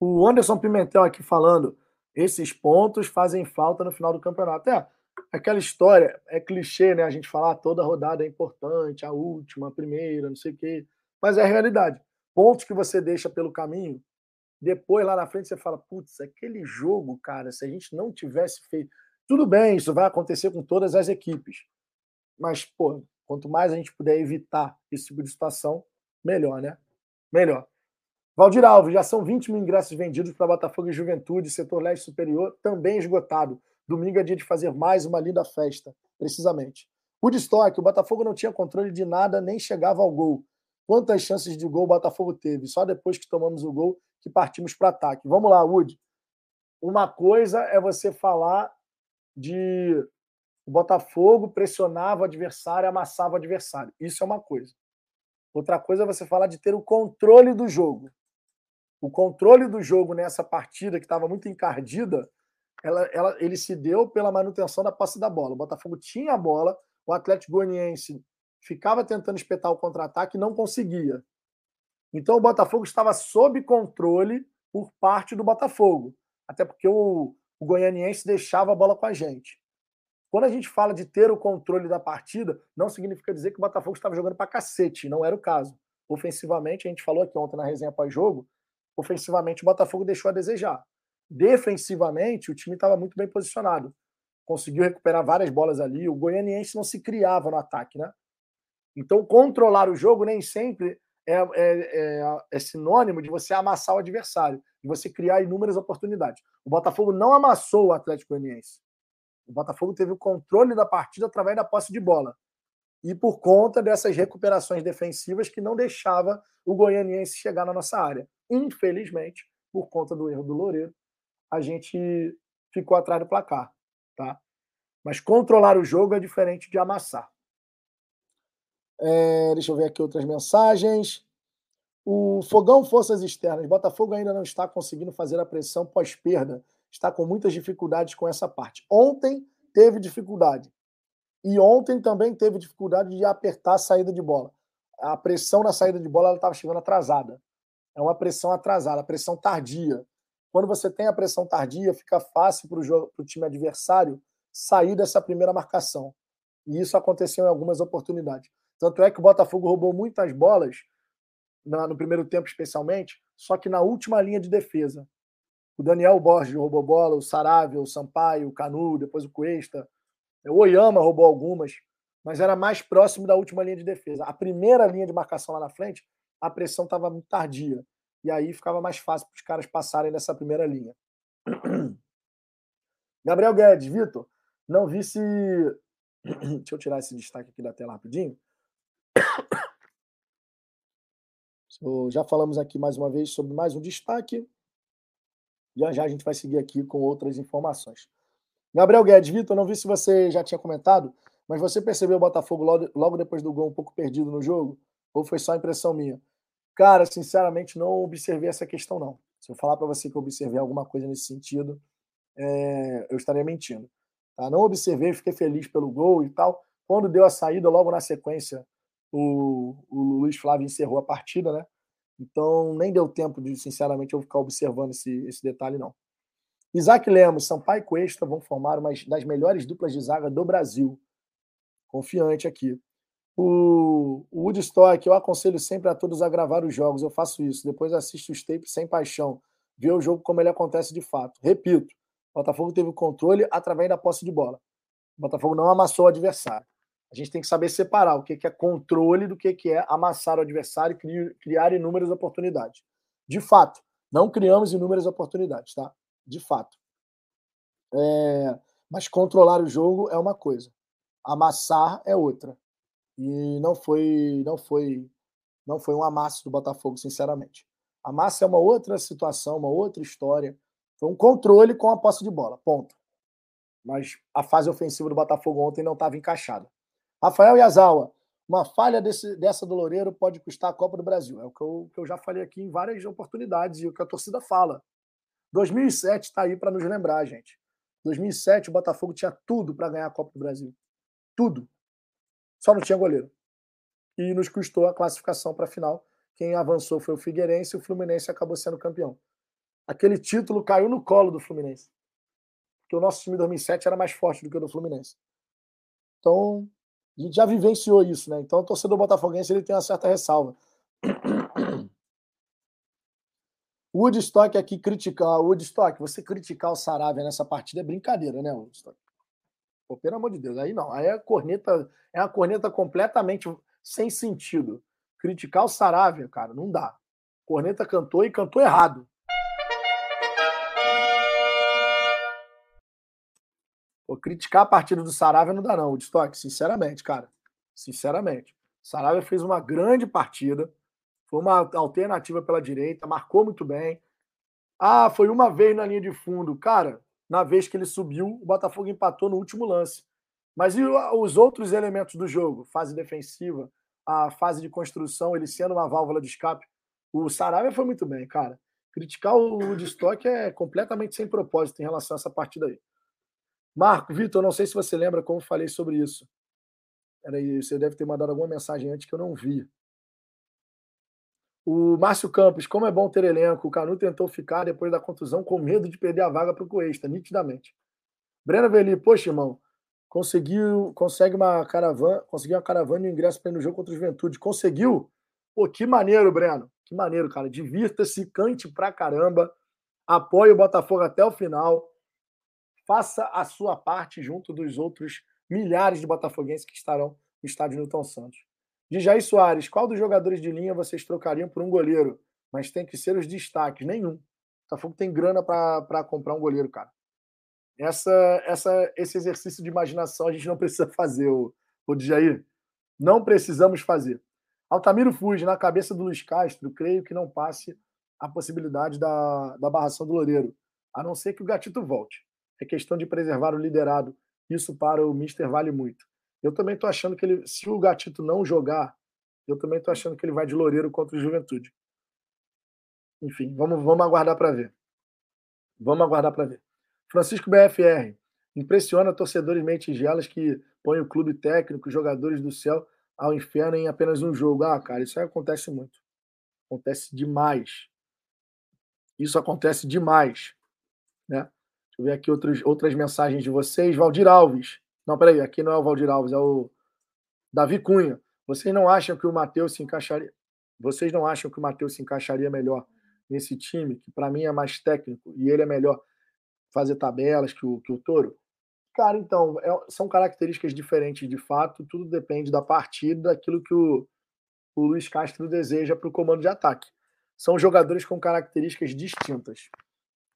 O Anderson Pimentel aqui falando, esses pontos fazem falta no final do campeonato. É, aquela história, é clichê, né? A gente falar toda rodada é importante, a última, a primeira, não sei o quê. Mas é a realidade. Pontos que você deixa pelo caminho, depois lá na frente você fala, putz, aquele jogo, cara, se a gente não tivesse feito. Tudo bem, isso vai acontecer com todas as equipes. Mas, pô, quanto mais a gente puder evitar esse tipo de situação, melhor, né? Melhor. Valdir Alves, já são 20 mil ingressos vendidos para Botafogo e Juventude, setor leste superior, também esgotado. Domingo é dia de fazer mais uma linda festa, precisamente. Woodstock, o Botafogo não tinha controle de nada, nem chegava ao gol. Quantas chances de gol o Botafogo teve? Só depois que tomamos o gol que partimos para ataque. Vamos lá, Wood. Uma coisa é você falar de o Botafogo pressionava o adversário, amassava o adversário. Isso é uma coisa. Outra coisa é você falar de ter o controle do jogo o controle do jogo nessa partida, que estava muito encardida, ela, ela, ele se deu pela manutenção da posse da bola. O Botafogo tinha a bola, o Atlético Goianiense ficava tentando espetar o contra-ataque e não conseguia. Então o Botafogo estava sob controle por parte do Botafogo, até porque o, o Goianiense deixava a bola com a gente. Quando a gente fala de ter o controle da partida, não significa dizer que o Botafogo estava jogando para cacete, não era o caso. Ofensivamente, a gente falou aqui ontem na resenha pós-jogo, ofensivamente o Botafogo deixou a desejar. Defensivamente, o time estava muito bem posicionado. Conseguiu recuperar várias bolas ali. O goianiense não se criava no ataque, né? Então, controlar o jogo nem sempre é, é, é, é, sinônimo de você amassar o adversário, de você criar inúmeras oportunidades. O Botafogo não amassou o Atlético Goianiense. O Botafogo teve o controle da partida através da posse de bola. E por conta dessas recuperações defensivas que não deixava o goianiense chegar na nossa área. Infelizmente, por conta do erro do Loureiro, a gente ficou atrás do placar, tá? Mas controlar o jogo é diferente de amassar. É, deixa eu ver aqui outras mensagens. O Fogão Forças Externas. Botafogo ainda não está conseguindo fazer a pressão pós-perda. Está com muitas dificuldades com essa parte. Ontem teve dificuldade. E ontem também teve dificuldade de apertar a saída de bola. A pressão na saída de bola estava chegando atrasada é uma pressão atrasada, pressão tardia. Quando você tem a pressão tardia, fica fácil para o time adversário sair dessa primeira marcação. E isso aconteceu em algumas oportunidades. Tanto é que o Botafogo roubou muitas bolas, no primeiro tempo especialmente, só que na última linha de defesa. O Daniel Borges roubou bola, o Saravia, o Sampaio, o Canu, depois o Cuesta. O Oyama roubou algumas, mas era mais próximo da última linha de defesa. A primeira linha de marcação lá na frente a pressão estava muito tardia. E aí ficava mais fácil para os caras passarem nessa primeira linha. Gabriel Guedes, Vitor, não vi se. Deixa eu tirar esse destaque aqui da tela rapidinho. Já falamos aqui mais uma vez sobre mais um destaque. Já já a gente vai seguir aqui com outras informações. Gabriel Guedes, Vitor, não vi se você já tinha comentado, mas você percebeu o Botafogo logo depois do gol um pouco perdido no jogo? Ou foi só impressão minha? Cara, sinceramente, não observei essa questão, não. Se eu falar para você que eu observei alguma coisa nesse sentido, é, eu estaria mentindo. Tá? Não observei, fiquei feliz pelo gol e tal. Quando deu a saída, logo na sequência, o, o Luiz Flávio encerrou a partida, né? Então, nem deu tempo de, sinceramente, eu ficar observando esse, esse detalhe, não. Isaac Lemos, Sampaio e Cuesta vão formar uma das melhores duplas de zaga do Brasil. Confiante aqui. O, o Woodstock, eu aconselho sempre a todos a gravar os jogos. Eu faço isso. Depois assisto os tapes sem paixão. Ver o jogo como ele acontece de fato. Repito, o Botafogo teve o controle através da posse de bola. O Botafogo não amassou o adversário. A gente tem que saber separar o que é controle do que é amassar o adversário e criar inúmeras oportunidades. De fato, não criamos inúmeras oportunidades, tá? De fato. É... Mas controlar o jogo é uma coisa. Amassar é outra e não foi não foi Não foi um amasso do Botafogo, sinceramente. A massa é uma outra situação, uma outra história. Foi um controle com a posse de bola, ponto. Mas a fase ofensiva do Botafogo ontem não estava encaixada. Rafael Yazawa, uma falha desse, dessa do Loureiro pode custar a Copa do Brasil. É o que eu, que eu já falei aqui em várias oportunidades e o que a torcida fala. 2007 está aí para nos lembrar, gente. 2007 o Botafogo tinha tudo para ganhar a Copa do Brasil. Tudo. Só não tinha goleiro. E nos custou a classificação para a final quem avançou foi o Figueirense e o Fluminense acabou sendo campeão. Aquele título caiu no colo do Fluminense. Porque o nosso time de 2007 era mais forte do que o do Fluminense. Então, gente já vivenciou isso, né? Então, o torcedor botafoguense ele tem uma certa ressalva. Woodstock aqui criticar. Woodstock, você criticar o Saravia nessa partida é brincadeira, né, Woodstock? Pô, pelo amor de Deus, aí não. Aí é corneta, é uma corneta completamente sem sentido. Criticar o Saravia, cara, não dá. Corneta cantou e cantou errado. Pô, criticar a partida do Saravia não dá, não, Woodstock, sinceramente, cara. Sinceramente. Saravia fez uma grande partida, foi uma alternativa pela direita, marcou muito bem. Ah, foi uma vez na linha de fundo. Cara, na vez que ele subiu, o Botafogo empatou no último lance. Mas e os outros elementos do jogo? Fase defensiva, a fase de construção, ele sendo uma válvula de escape. O Saravia foi muito bem, cara. Criticar o Woodstock é completamente sem propósito em relação a essa partida aí. Marco, Vitor, não sei se você lembra como falei sobre isso. Peraí, você deve ter mandado alguma mensagem antes que eu não vi. O Márcio Campos, como é bom ter elenco. O Canu tentou ficar depois da contusão com medo de perder a vaga para o Cuesta, nitidamente. Breno Veli, poxa, irmão, conseguiu, consegue uma caravana, conseguiu uma caravana e um ingresso para ir no jogo contra o Juventude. Conseguiu? Pô, que maneiro, Breno. Que maneiro, cara. Divirta-se, cante pra caramba. Apoie o Botafogo até o final. Faça a sua parte junto dos outros milhares de botafoguenses que estarão no estádio Newton Santos. De Jair Soares, qual dos jogadores de linha vocês trocariam por um goleiro? Mas tem que ser os destaques. Nenhum. O Botafogo tem grana para comprar um goleiro, cara essa, essa, esse exercício de imaginação a gente não precisa fazer, o, o. Não precisamos fazer. Altamiro Fuji, na cabeça do Luiz Castro, creio que não passe a possibilidade da, da barração do Loureiro, a não ser que o Gatito volte. É questão de preservar o liderado. Isso para o Mister vale muito. Eu também estou achando que ele, se o Gatito não jogar, eu também estou achando que ele vai de Loureiro contra o Juventude. Enfim, vamos, vamos aguardar para ver. Vamos aguardar para ver. Francisco BFR. Impressiona torcedores mentigelas que põem o clube técnico, jogadores do céu ao inferno em apenas um jogo. Ah, cara, isso acontece muito. Acontece demais. Isso acontece demais. Né? Eu ver aqui outros, outras mensagens de vocês. Valdir Alves. Não, peraí, aqui não é o Valdir Alves, é o Davi Cunha. Vocês não acham que o Matheus se encaixaria. Vocês não acham que o Matheus se encaixaria melhor nesse time, que para mim é mais técnico e ele é melhor fazer tabelas que o, que o Toro? Cara, então, é, são características diferentes de fato, tudo depende da partida, daquilo que o, o Luiz Castro deseja para o comando de ataque. São jogadores com características distintas.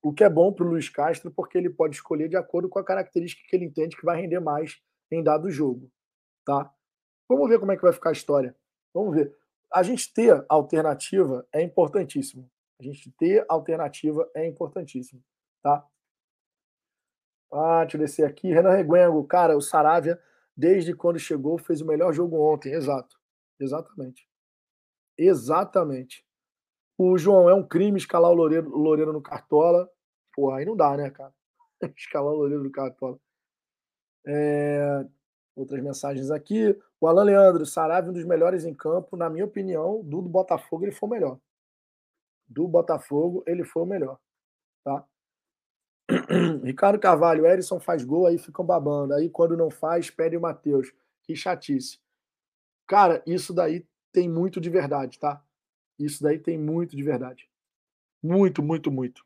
O que é bom para o Luiz Castro, porque ele pode escolher de acordo com a característica que ele entende que vai render mais em dado jogo. Tá? Vamos ver como é que vai ficar a história. Vamos ver. A gente ter alternativa é importantíssimo. A gente ter alternativa é importantíssimo. Tá? Ah, deixa eu descer aqui. Renan Reguengo, cara, o Saravia, desde quando chegou, fez o melhor jogo ontem. Exato. Exatamente. Exatamente. O João, é um crime escalar o Loureiro, Loureiro no Cartola. Pô, aí não dá, né, cara? escalar o Loureiro no Cartola. É... Outras mensagens aqui. O Alan Leandro, Saravia, um dos melhores em campo. Na minha opinião, do, do Botafogo, ele foi o melhor. Do Botafogo, ele foi o melhor. Tá? Ricardo Carvalho, Erisson faz gol, aí ficam babando. Aí quando não faz, pede o Matheus. Que chatice. Cara, isso daí tem muito de verdade, tá? Isso daí tem muito de verdade. Muito, muito, muito.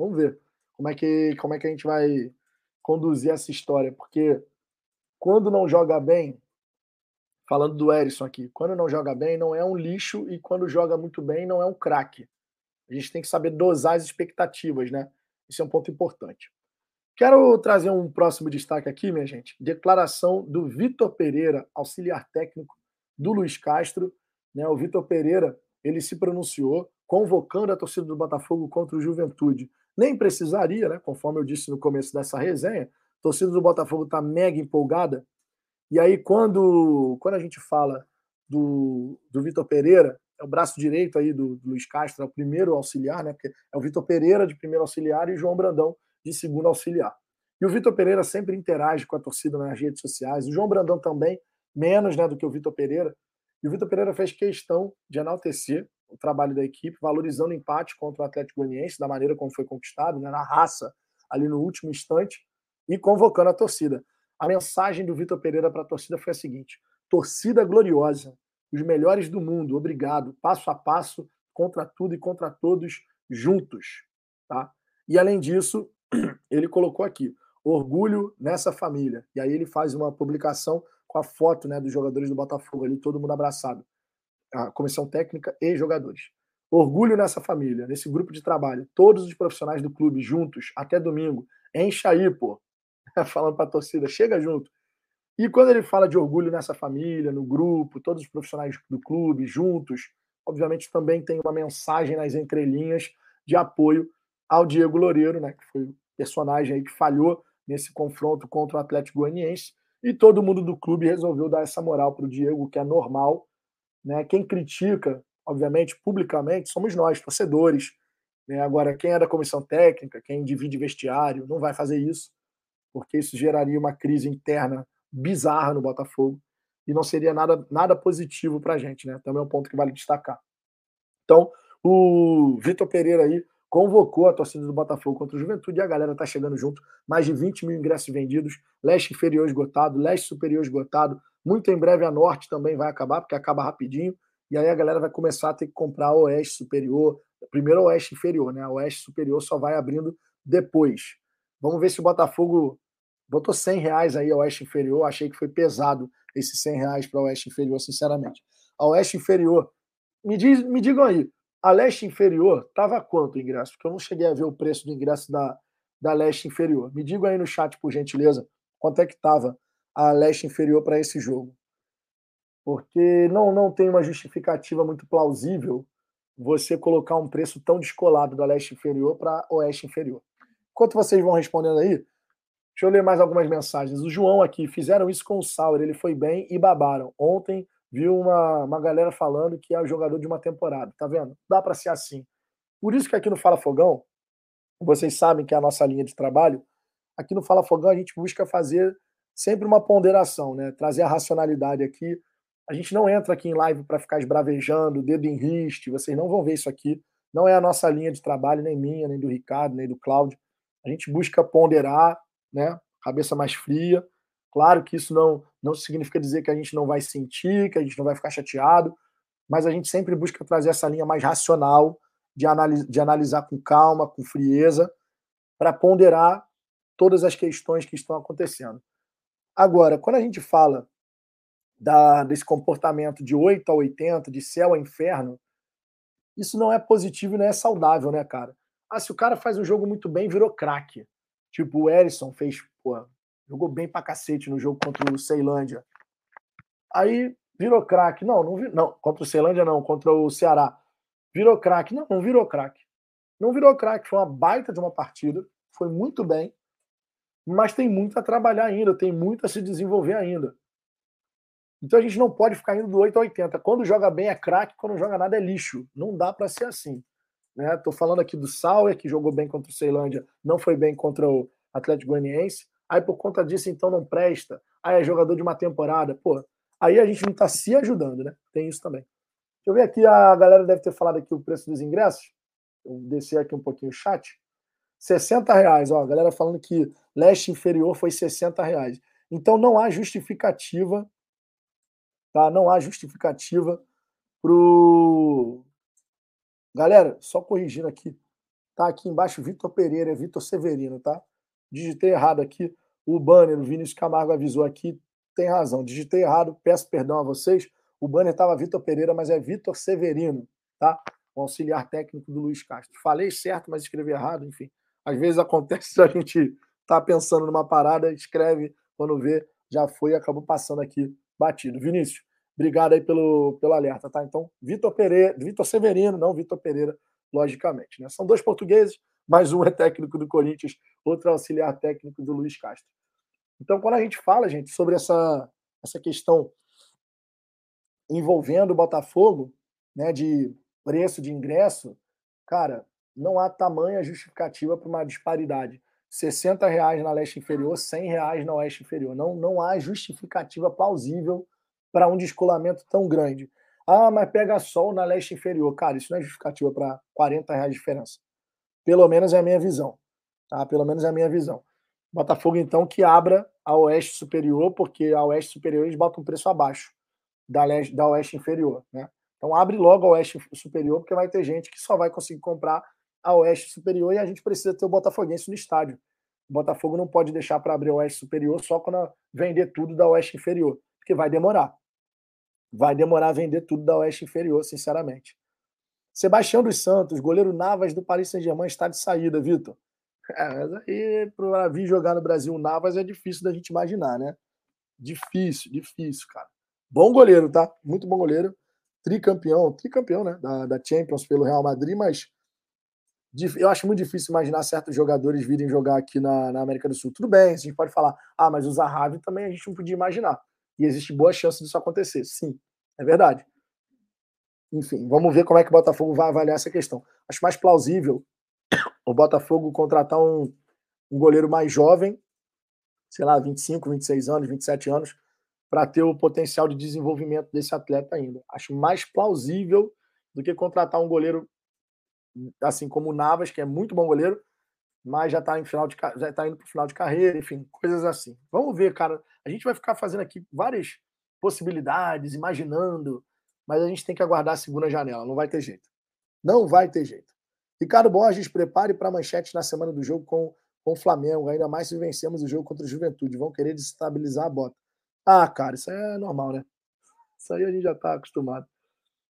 Vamos ver como é que, como é que a gente vai conduzir essa história, porque quando não joga bem, falando do Erisson aqui, quando não joga bem não é um lixo e quando joga muito bem não é um craque. A gente tem que saber dosar as expectativas, né? Isso é um ponto importante. Quero trazer um próximo destaque aqui, minha gente. Declaração do Vitor Pereira, auxiliar técnico do Luiz Castro, né, o Vitor Pereira, ele se pronunciou convocando a torcida do Botafogo contra o Juventude. Nem precisaria, né, conforme eu disse no começo dessa resenha, a torcida do Botafogo está mega empolgada. E aí, quando, quando a gente fala do, do Vitor Pereira, é o braço direito aí do, do, Luiz Castro, é o primeiro auxiliar, né? Porque é o Vitor Pereira de primeiro auxiliar e João Brandão de segundo auxiliar. E o Vitor Pereira sempre interage com a torcida nas redes sociais. O João Brandão também, menos né, do que o Vitor Pereira. E o Vitor Pereira fez questão de enaltecer o trabalho da equipe, valorizando o empate contra o Atlético Goianiense, da maneira como foi conquistado, né, na raça, ali no último instante, e convocando a torcida. A mensagem do Vitor Pereira para a torcida foi a seguinte: torcida gloriosa, os melhores do mundo, obrigado, passo a passo, contra tudo e contra todos, juntos. Tá? E além disso, ele colocou aqui: orgulho nessa família. E aí ele faz uma publicação com a foto né, dos jogadores do Botafogo ali, todo mundo abraçado. A comissão técnica e jogadores. Orgulho nessa família, nesse grupo de trabalho. Todos os profissionais do clube juntos, até domingo. Enche aí, pô. Falando para a torcida, chega junto. E quando ele fala de orgulho nessa família, no grupo, todos os profissionais do clube juntos, obviamente também tem uma mensagem nas entrelinhas de apoio ao Diego Loureiro, né, que foi o personagem aí que falhou nesse confronto contra o Atlético Goianiense, e todo mundo do clube resolveu dar essa moral para o Diego, que é normal. Né? Quem critica, obviamente, publicamente, somos nós, torcedores. Né? Agora, quem é da comissão técnica, quem divide vestiário, não vai fazer isso, porque isso geraria uma crise interna bizarra no Botafogo e não seria nada, nada positivo para a gente. Né? Também é um ponto que vale destacar. Então, o Vitor Pereira aí convocou a torcida do Botafogo contra o Juventude e a galera tá chegando junto. Mais de 20 mil ingressos vendidos, leste inferior esgotado, leste superior esgotado. Muito em breve a norte também vai acabar, porque acaba rapidinho. E aí a galera vai começar a ter que comprar a oeste superior, primeiro a oeste inferior, né? A oeste superior só vai abrindo depois. Vamos ver se o Botafogo botou 100 reais aí a oeste inferior. Achei que foi pesado esses 100 reais para a oeste inferior, sinceramente. A oeste inferior, me, diz, me digam aí, a leste inferior estava quanto o ingresso? Porque eu não cheguei a ver o preço do ingresso da, da leste inferior. Me diga aí no chat, por gentileza, quanto é que estava a leste inferior para esse jogo. Porque não, não tem uma justificativa muito plausível você colocar um preço tão descolado da leste inferior para oeste inferior. Enquanto vocês vão respondendo aí, deixa eu ler mais algumas mensagens. O João aqui, fizeram isso com o Sauer, ele foi bem e babaram. Ontem viu uma, uma galera falando que é o jogador de uma temporada. Tá vendo? Dá para ser assim. Por isso que aqui no Fala Fogão, vocês sabem que é a nossa linha de trabalho, aqui no Fala Fogão a gente busca fazer sempre uma ponderação, né? Trazer a racionalidade aqui. A gente não entra aqui em live para ficar esbravejando, dedo em riste, vocês não vão ver isso aqui. Não é a nossa linha de trabalho, nem minha, nem do Ricardo, nem do Cláudio. A gente busca ponderar, né? Cabeça mais fria, Claro que isso não, não significa dizer que a gente não vai sentir, que a gente não vai ficar chateado, mas a gente sempre busca trazer essa linha mais racional, de, analis de analisar com calma, com frieza, para ponderar todas as questões que estão acontecendo. Agora, quando a gente fala da, desse comportamento de 8 a 80, de céu a inferno, isso não é positivo e não é saudável, né, cara? Ah, se o cara faz um jogo muito bem, virou craque. Tipo, o Erisson fez, pô, Jogou bem pra cacete no jogo contra o Ceilândia. Aí virou craque. Não, não, não, contra o Ceilândia não, contra o Ceará. Virou craque. Não, não virou craque. Não virou craque. Foi uma baita de uma partida. Foi muito bem. Mas tem muito a trabalhar ainda, tem muito a se desenvolver ainda. Então a gente não pode ficar indo do 8 a 80. Quando joga bem é craque, quando joga nada é lixo. Não dá para ser assim. Né? Tô falando aqui do Sauer, que jogou bem contra o Ceilândia, não foi bem contra o Atlético Goianiense. Aí por conta disso, então não presta. Aí é jogador de uma temporada. Pô, aí a gente não está se ajudando, né? Tem isso também. Deixa eu ver aqui, a galera deve ter falado aqui o preço dos ingressos. Eu descer aqui um pouquinho o chat. 60 reais, ó, a galera falando que leste inferior foi 60 reais. Então não há justificativa, tá? Não há justificativa pro. Galera, só corrigindo aqui, tá aqui embaixo Vitor Pereira, é Vitor Severino, tá? Digitei errado aqui. O banner, o Vinícius Camargo avisou aqui, tem razão. Digitei errado, peço perdão a vocês. O banner estava Vitor Pereira, mas é Vitor Severino, tá? O auxiliar técnico do Luiz Castro. Falei certo, mas escrevi errado, enfim. Às vezes acontece a gente tá pensando numa parada, escreve, quando vê, já foi e acabou passando aqui batido. Vinícius, Obrigado aí pelo, pelo alerta, tá? Então, Vitor Pereira, Vitor Severino, não Vitor Pereira, logicamente. Né? São dois portugueses, mas um é técnico do Corinthians, outro é auxiliar técnico do Luiz Castro. Então, quando a gente fala, gente, sobre essa, essa questão envolvendo o Botafogo, né, de preço de ingresso, cara, não há tamanha justificativa para uma disparidade. 60 reais na leste inferior, 100 reais na oeste inferior. Não, não há justificativa plausível para um descolamento tão grande. Ah, mas pega sol na leste inferior. Cara, isso não é justificativa para 40 reais de diferença. Pelo menos é a minha visão. Tá? Pelo menos é a minha visão. Botafogo, então, que abra a oeste superior, porque a oeste superior eles botam um preço abaixo da, leste, da oeste inferior. Né? Então abre logo a oeste superior, porque vai ter gente que só vai conseguir comprar a oeste superior e a gente precisa ter o Botafoguense no estádio. O Botafogo não pode deixar para abrir a oeste superior só quando vender tudo da oeste inferior, porque vai demorar. Vai demorar a vender tudo da oeste inferior, sinceramente. Sebastião dos Santos, goleiro Navas do Paris Saint-Germain, está de saída, Vitor. É, mas aí, para vir jogar no Brasil Navas é difícil da gente imaginar, né? Difícil, difícil, cara. Bom goleiro, tá? Muito bom goleiro. Tricampeão, tricampeão, né? Da, da Champions pelo Real Madrid, mas eu acho muito difícil imaginar certos jogadores virem jogar aqui na, na, América do Sul. Tudo bem, a gente pode falar, ah, mas o Zahavi também a gente não podia imaginar. E existe boa chance disso acontecer. Sim, é verdade. Enfim, vamos ver como é que o Botafogo vai avaliar essa questão. Acho mais plausível o Botafogo contratar um, um goleiro mais jovem, sei lá, 25, 26 anos, 27 anos, para ter o potencial de desenvolvimento desse atleta ainda. Acho mais plausível do que contratar um goleiro assim como o Navas, que é muito bom goleiro, mas já está em final de já tá indo para o final de carreira, enfim, coisas assim. Vamos ver, cara. A gente vai ficar fazendo aqui várias possibilidades, imaginando, mas a gente tem que aguardar a segunda janela, não vai ter jeito. Não vai ter jeito. Ricardo Borges, prepare para manchete na semana do jogo com, com o Flamengo, ainda mais se vencemos o jogo contra o Juventude. Vão querer desestabilizar a bota. Ah, cara, isso é normal, né? Isso aí a gente já está acostumado.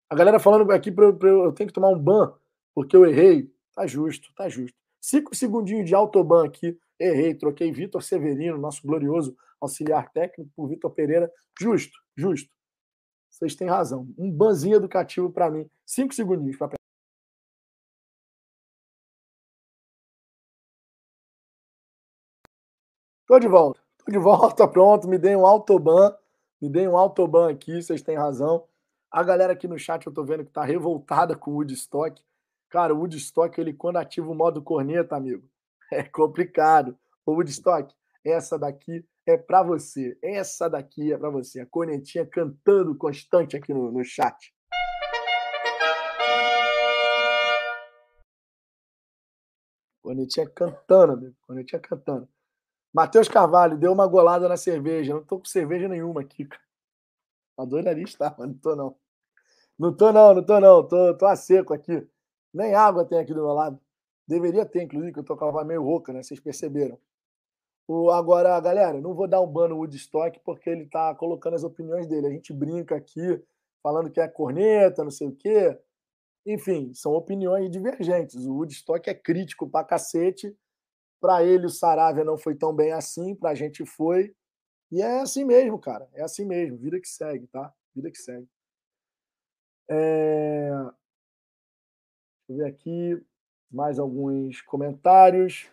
A galera falando aqui para eu, eu tenho que tomar um ban porque eu errei. Tá justo, tá justo. Cinco segundinhos de autoban aqui. Errei, troquei Vitor Severino, nosso glorioso auxiliar técnico, por Vitor Pereira. Justo, justo. Vocês têm razão. Um banzinho educativo para mim. Cinco segundinhos para Tô de volta. Tô de volta, pronto. Me dei um autoban. Me dei um autoban aqui, vocês têm razão. A galera aqui no chat eu tô vendo que tá revoltada com o Woodstock. Cara, o Woodstock, ele quando ativa o modo corneta, amigo, é complicado. O Woodstock, essa daqui é para você. Essa daqui é para você. A cornetinha cantando constante aqui no, no chat. Cornetinha cantando, amigo. Cornetinha cantando. Matheus Carvalho, deu uma golada na cerveja. Não tô com cerveja nenhuma aqui, cara. Adoraria estar, mas não tô não. Não tô não, não tô não. Tô, tô a seco aqui. Nem água tem aqui do meu lado. Deveria ter, inclusive, que eu tô com a voz meio rouca, né? Vocês perceberam. O, agora, galera, não vou dar um ban no Woodstock porque ele tá colocando as opiniões dele. A gente brinca aqui, falando que é corneta, não sei o quê. Enfim, são opiniões divergentes. O Woodstock é crítico pra cacete. Para ele, o Saravia não foi tão bem assim, pra gente foi. E é assim mesmo, cara. É assim mesmo. Vida que segue, tá? Vida que segue. É... Eu ver aqui mais alguns comentários.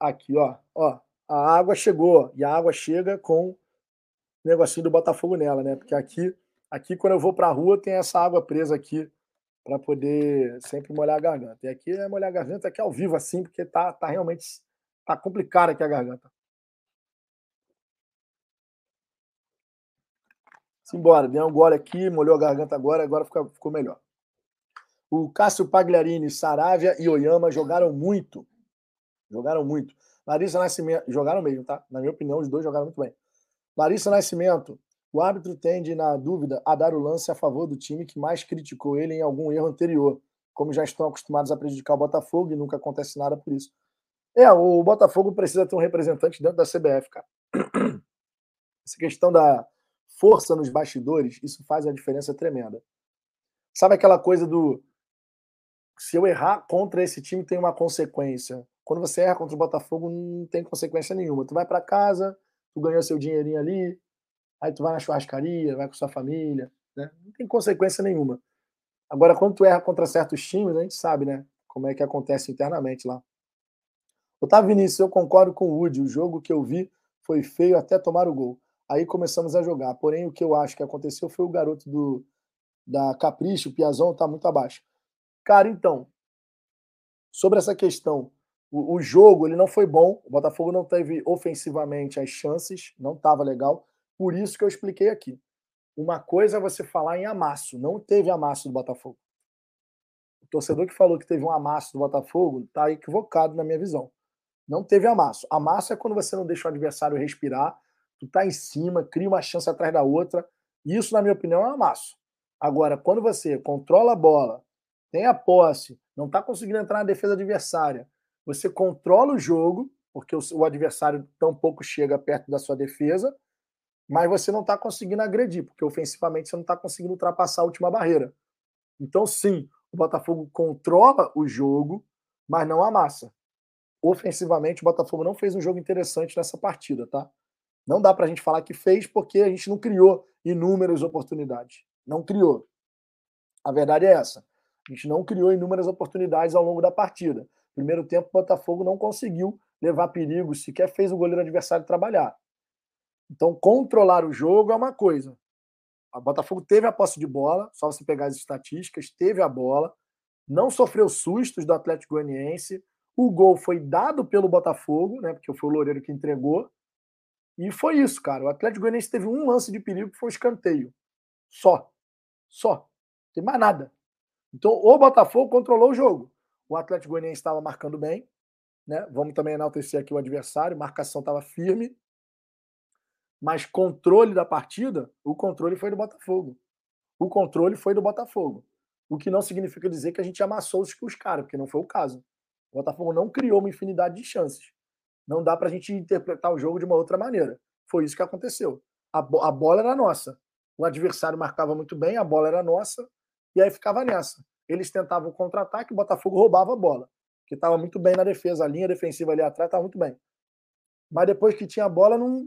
Aqui, ó, ó, a água chegou e a água chega com o negocinho do Botafogo nela, né? Porque aqui, aqui quando eu vou para a rua tem essa água presa aqui para poder sempre molhar a garganta. E aqui é molhar a garganta aqui ao vivo assim, porque tá, tá realmente tá complicada aqui a garganta. Simbora, deu um gole aqui, molhou a garganta agora, agora ficou melhor. O Cássio Pagliarini, Saravia e Oyama jogaram muito. Jogaram muito. Larissa Nascimento, jogaram mesmo, tá? Na minha opinião, os dois jogaram muito bem. Larissa Nascimento, o árbitro tende, na dúvida, a dar o lance a favor do time que mais criticou ele em algum erro anterior, como já estão acostumados a prejudicar o Botafogo e nunca acontece nada por isso. É, o Botafogo precisa ter um representante dentro da CBF, cara. Essa questão da força nos bastidores, isso faz uma diferença tremenda. Sabe aquela coisa do se eu errar contra esse time, tem uma consequência. Quando você erra contra o Botafogo, não tem consequência nenhuma. Tu vai para casa, tu ganhou seu dinheirinho ali, aí tu vai na churrascaria, vai com sua família, né? Não tem consequência nenhuma. Agora, quando tu erra contra certos times, a gente sabe, né? Como é que acontece internamente lá. Otávio Vinícius, eu concordo com o Woody. O jogo que eu vi foi feio até tomar o gol. Aí começamos a jogar. Porém, o que eu acho que aconteceu foi o garoto do da Capricho, o Piazon, tá muito abaixo. Cara, então, sobre essa questão, o, o, jogo ele não foi bom. O Botafogo não teve ofensivamente as chances, não estava legal. Por isso que eu expliquei aqui. Uma coisa é você falar em amasso. Não teve amasso do Botafogo. O torcedor que falou que teve um amasso do Botafogo está equivocado na minha visão. Não teve amasso. Amasso é quando você não deixa o adversário respirar, tu tá em cima, cria uma chance atrás da outra. Isso, na minha opinião, é um amasso. Agora, quando você controla a bola, tem a posse, não está conseguindo entrar na defesa adversária, você controla o jogo, porque o adversário tão pouco chega perto da sua defesa, mas você não está conseguindo agredir, porque ofensivamente você não está conseguindo ultrapassar a última barreira. Então, sim, o Botafogo controla o jogo, mas não amassa. Ofensivamente, o Botafogo não fez um jogo interessante nessa partida, tá? Não dá para a gente falar que fez, porque a gente não criou inúmeras oportunidades. Não criou. A verdade é essa. A gente não criou inúmeras oportunidades ao longo da partida. Primeiro tempo, o Botafogo não conseguiu levar perigo, sequer fez o goleiro adversário trabalhar. Então, controlar o jogo é uma coisa. O Botafogo teve a posse de bola, só você pegar as estatísticas, teve a bola, não sofreu sustos do Atlético Goianiense. O gol foi dado pelo Botafogo, né? Porque foi o Loureiro que entregou. E foi isso, cara. O Atlético Goianiense teve um lance de perigo que foi o escanteio. Só. Só. Não tem mais nada. Então, o Botafogo controlou o jogo. O Atlético Goianiense estava marcando bem. Né? Vamos também enaltecer aqui o adversário. Marcação estava firme. Mas controle da partida, o controle foi do Botafogo. O controle foi do Botafogo. O que não significa dizer que a gente amassou os, os caras, porque não foi o caso. O Botafogo não criou uma infinidade de chances. Não dá para a gente interpretar o jogo de uma outra maneira. Foi isso que aconteceu. A, a bola era nossa. O adversário marcava muito bem, a bola era nossa, e aí ficava nessa. Eles tentavam contra-ataque, o Botafogo roubava a bola, que estava muito bem na defesa, a linha defensiva ali atrás estava muito bem. Mas depois que tinha a bola, não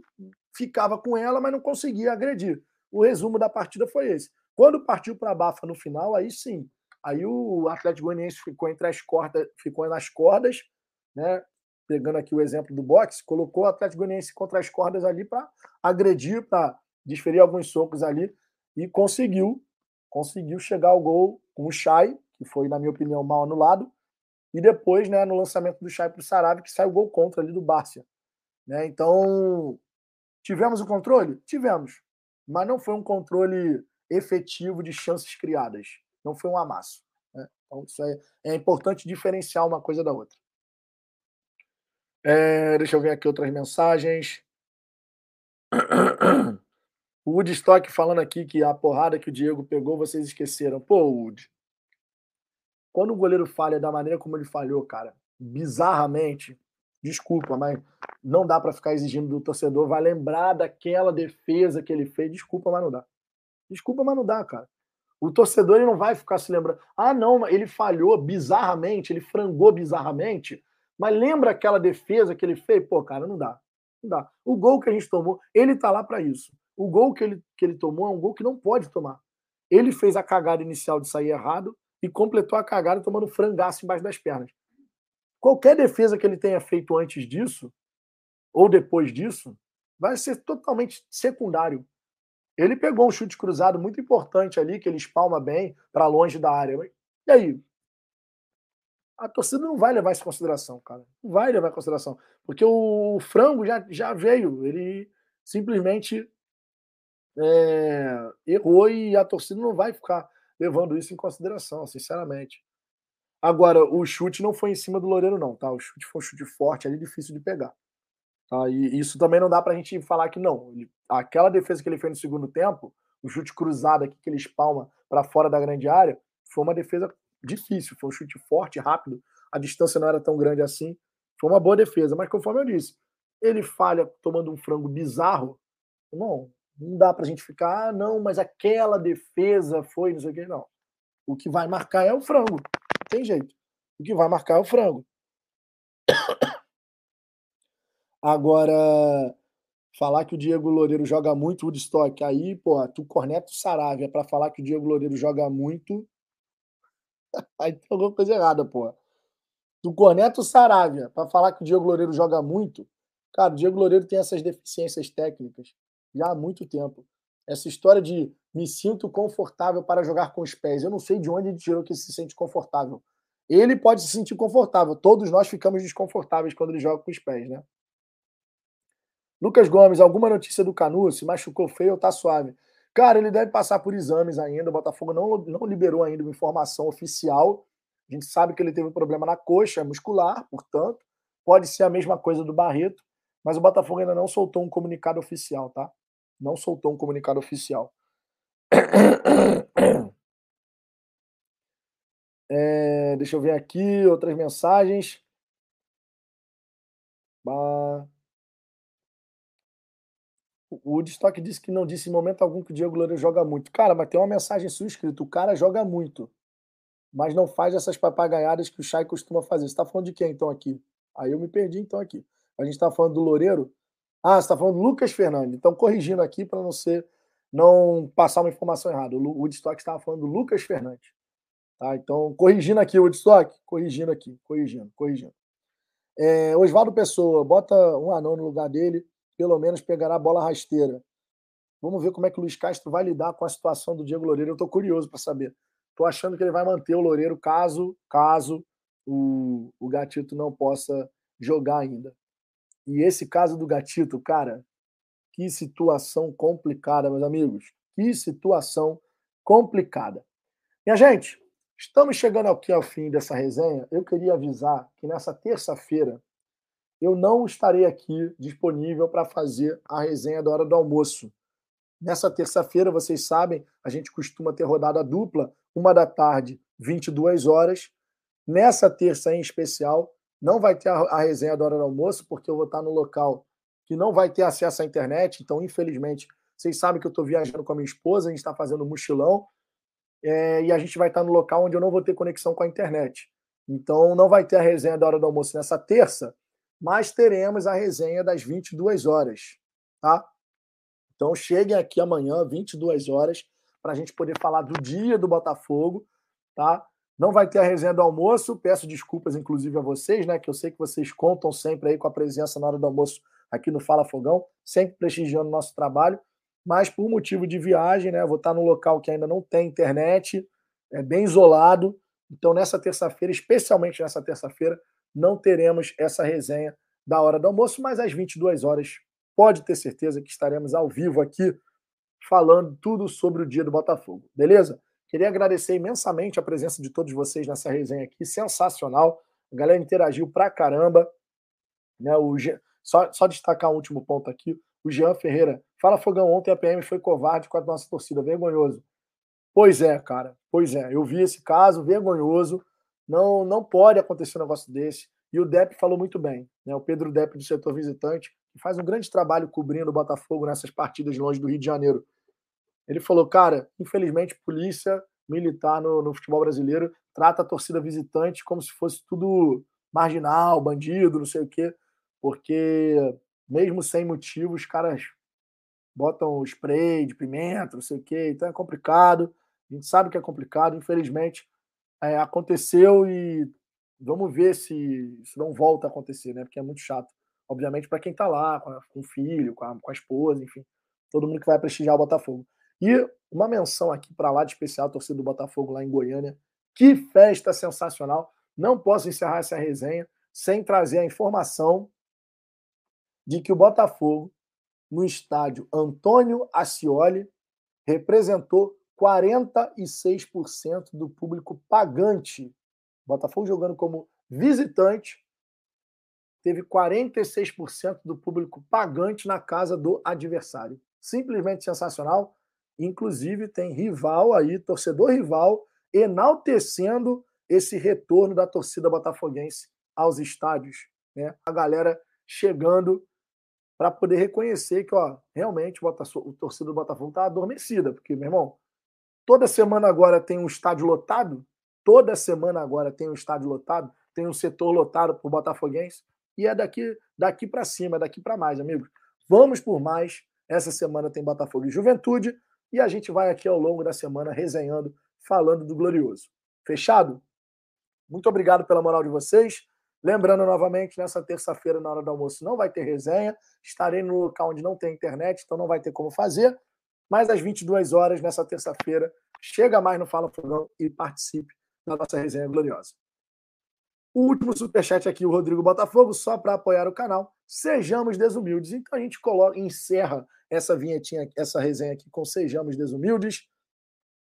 ficava com ela, mas não conseguia agredir. O resumo da partida foi esse. Quando partiu para a Bafa no final, aí sim. Aí o Atlético Goianiense ficou entre as cordas, ficou nas cordas, né? Pegando aqui o exemplo do boxe, colocou o Atlético Goianiense contra as cordas ali para agredir, para desferir alguns socos ali e conseguiu conseguiu chegar ao gol com o Chay, que foi, na minha opinião, mal anulado, e depois, né, no lançamento do Chay para o Sarabia, que saiu gol contra ali do Bárcia. Né? Então, tivemos o controle? Tivemos. Mas não foi um controle efetivo de chances criadas. Não foi um amasso. Né? Então, isso é, é importante diferenciar uma coisa da outra. É, deixa eu ver aqui outras mensagens. O Woodstock falando aqui que a porrada que o Diego pegou, vocês esqueceram. Pô, Wood. Quando o goleiro falha da maneira como ele falhou, cara, bizarramente, Desculpa, mas não dá para ficar exigindo do torcedor. Vai lembrar daquela defesa que ele fez. Desculpa, mas não dá. Desculpa, mas não dá, cara. O torcedor ele não vai ficar se lembrando. Ah, não, ele falhou bizarramente, ele frangou bizarramente. Mas lembra aquela defesa que ele fez? Pô, cara, não dá. Não dá. O gol que a gente tomou, ele tá lá para isso. O gol que ele, que ele tomou é um gol que não pode tomar. Ele fez a cagada inicial de sair errado e completou a cagada tomando frangaço embaixo das pernas. Qualquer defesa que ele tenha feito antes disso, ou depois disso, vai ser totalmente secundário. Ele pegou um chute cruzado muito importante ali, que ele espalma bem para longe da área. E aí? A torcida não vai levar isso em consideração, cara. Não vai levar em consideração. Porque o frango já, já veio. Ele simplesmente é, errou e a torcida não vai ficar levando isso em consideração, sinceramente. Agora, o chute não foi em cima do Loureiro, não, tá? O chute foi um chute forte ali, difícil de pegar. Tá? E isso também não dá pra gente falar que não. Aquela defesa que ele fez no segundo tempo, o chute cruzado aqui que ele espalma para fora da grande área, foi uma defesa difícil, foi um chute forte, rápido. A distância não era tão grande assim. Foi uma boa defesa, mas conforme eu disse, ele falha tomando um frango bizarro. Não, não dá pra gente ficar, ah, não, mas aquela defesa foi, não sei o que, não. O que vai marcar é o frango tem jeito. O que vai marcar é o frango. Agora, falar que o Diego Loureiro joga muito Woodstock, aí, pô, tu corneta o Saravia para falar que o Diego Loureiro joga muito, aí tem alguma coisa errada, pô. Tu corneta o Saravia para falar que o Diego Loureiro joga muito, cara, o Diego Loureiro tem essas deficiências técnicas já há muito tempo. Essa história de me sinto confortável para jogar com os pés, eu não sei de onde ele tirou que se sente confortável. Ele pode se sentir confortável, todos nós ficamos desconfortáveis quando ele joga com os pés, né? Lucas Gomes, alguma notícia do Canu? Se machucou feio ou tá suave? Cara, ele deve passar por exames ainda. O Botafogo não, não liberou ainda uma informação oficial. A gente sabe que ele teve um problema na coxa muscular, portanto, pode ser a mesma coisa do Barreto, mas o Botafogo ainda não soltou um comunicado oficial, tá? Não soltou um comunicado oficial. É, deixa eu ver aqui outras mensagens. Bah. O Woodstock disse que não disse em momento algum que o Diego Loureiro joga muito. Cara, mas tem uma mensagem sua escrita. O cara joga muito, mas não faz essas papagaiadas que o Chay costuma fazer. Você está falando de quem, então, aqui? Aí eu me perdi, então, aqui. A gente está falando do Loureiro? Ah, você está falando do Lucas Fernandes. Então, corrigindo aqui para não ser, não passar uma informação errada. O Woodstock estava falando do Lucas Fernandes. Tá? Então, corrigindo aqui Woodstock, corrigindo aqui, corrigindo, corrigindo. É, Oswaldo Pessoa, bota um anão no lugar dele pelo menos pegará a bola rasteira. Vamos ver como é que o Luiz Castro vai lidar com a situação do Diego Loureiro. Eu estou curioso para saber. Estou achando que ele vai manter o Loureiro caso, caso o, o Gatito não possa jogar ainda. E esse caso do Gatito, cara, que situação complicada, meus amigos. Que situação complicada. Minha gente, estamos chegando aqui ao fim dessa resenha. Eu queria avisar que nessa terça-feira eu não estarei aqui disponível para fazer a resenha da hora do almoço. Nessa terça-feira, vocês sabem, a gente costuma ter rodada dupla, uma da tarde, 22 horas. Nessa terça em especial, não vai ter a, resenha da hora do almoço, porque eu vou estar no local que não vai ter acesso à internet. Então, infelizmente, vocês sabem que eu estou viajando com a minha esposa, a gente está fazendo um mochilão, é, e a gente vai estar no local onde eu não vou ter conexão com a internet. Então, não vai ter a resenha da hora do almoço nessa terça, mas teremos a resenha das 22 horas, tá? Então cheguem aqui amanhã, 22 horas, para a gente poder falar do dia do Botafogo, tá? Não vai ter a resenha do almoço, peço desculpas inclusive a vocês, né? Que eu sei que vocês contam sempre aí com a presença na hora do almoço aqui no Fala Fogão, sempre prestigiando o nosso trabalho, mas por motivo de viagem, né? Vou estar num local que ainda não tem internet, é bem isolado. Então, nessa terça-feira, especialmente nessa terça-feira, não teremos essa resenha da hora do almoço, mas às 22 horas pode ter certeza que estaremos ao vivo aqui falando tudo sobre o dia do Botafogo, beleza? Queria agradecer imensamente a presença de todos vocês nessa resenha aqui, sensacional. A galera interagiu pra caramba. Né? O só, só destacar um último ponto aqui. O Jean Ferreira. Fala, Fogão, ontem a PM foi covarde com a nossa torcida, vergonhoso. Pois é, cara. Pois é. Eu vi esse caso, vergonhoso. Não, não pode acontecer um negócio desse. E o Depp falou muito bem, né? O Pedro Depp do setor visitante, que faz um grande trabalho cobrindo o Botafogo nessas partidas longe do Rio de Janeiro. Ele falou, cara, infelizmente, polícia militar no, no futebol brasileiro trata a torcida visitante como se fosse tudo marginal, bandido, não sei o quê, porque mesmo sem motivo, os caras botam spray de pimenta, não sei o quê, então é complicado. A gente sabe que é complicado, infelizmente é, aconteceu e vamos ver se isso não volta a acontecer, né? Porque é muito chato. Obviamente, para quem está lá, com, a, com, o filho, com a, com a esposa, enfim, todo mundo que vai prestigiar o Botafogo. E uma menção aqui para lá de especial, torcida do Botafogo lá em Goiânia. Que festa sensacional! Não posso encerrar essa resenha sem trazer a informação de que o Botafogo, no estádio Antônio Ascioli, representou 46% do público pagante. Botafogo jogando como visitante, teve 46% do público pagante na casa do adversário. Simplesmente sensacional. Inclusive, tem rival aí, torcedor rival, enaltecendo esse retorno da torcida botafoguense aos estádios. Né? A galera chegando para poder reconhecer que, ó, realmente o, o torcida do Botafogo está adormecida, porque, meu irmão, Toda semana agora tem um estádio lotado. Toda semana agora tem um estádio lotado. Tem um setor lotado por Botafoguense. E é daqui, daqui para cima, é daqui para mais, amigos. Vamos por mais. Essa semana tem Botafogo e Juventude e a gente vai aqui ao longo da semana resenhando, falando do Glorioso. Fechado? Muito obrigado pela moral de vocês. Lembrando novamente, nessa terça-feira, na hora do almoço, não vai ter resenha. Estarei no local onde não tem internet, então não vai ter como fazer. Mas às 22 horas, nessa terça-feira, chega mais no Fala Fogão e participe da nossa resenha gloriosa. O último superchat aqui, o Rodrigo Botafogo, só para apoiar o canal. Sejamos desumildes. Então a gente coloca, encerra essa vinhetinha, essa resenha aqui com Sejamos Desumildes,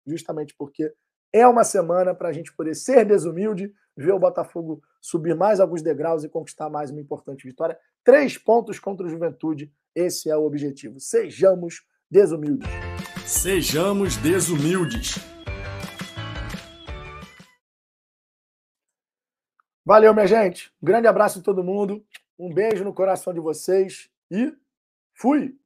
justamente porque é uma semana para a gente poder ser desumilde, ver o Botafogo subir mais alguns degraus e conquistar mais uma importante vitória. Três pontos contra o Juventude, esse é o objetivo. Sejamos desumildes. Sejamos desumildes. Valeu, minha gente. Um grande abraço a todo mundo. Um beijo no coração de vocês e fui!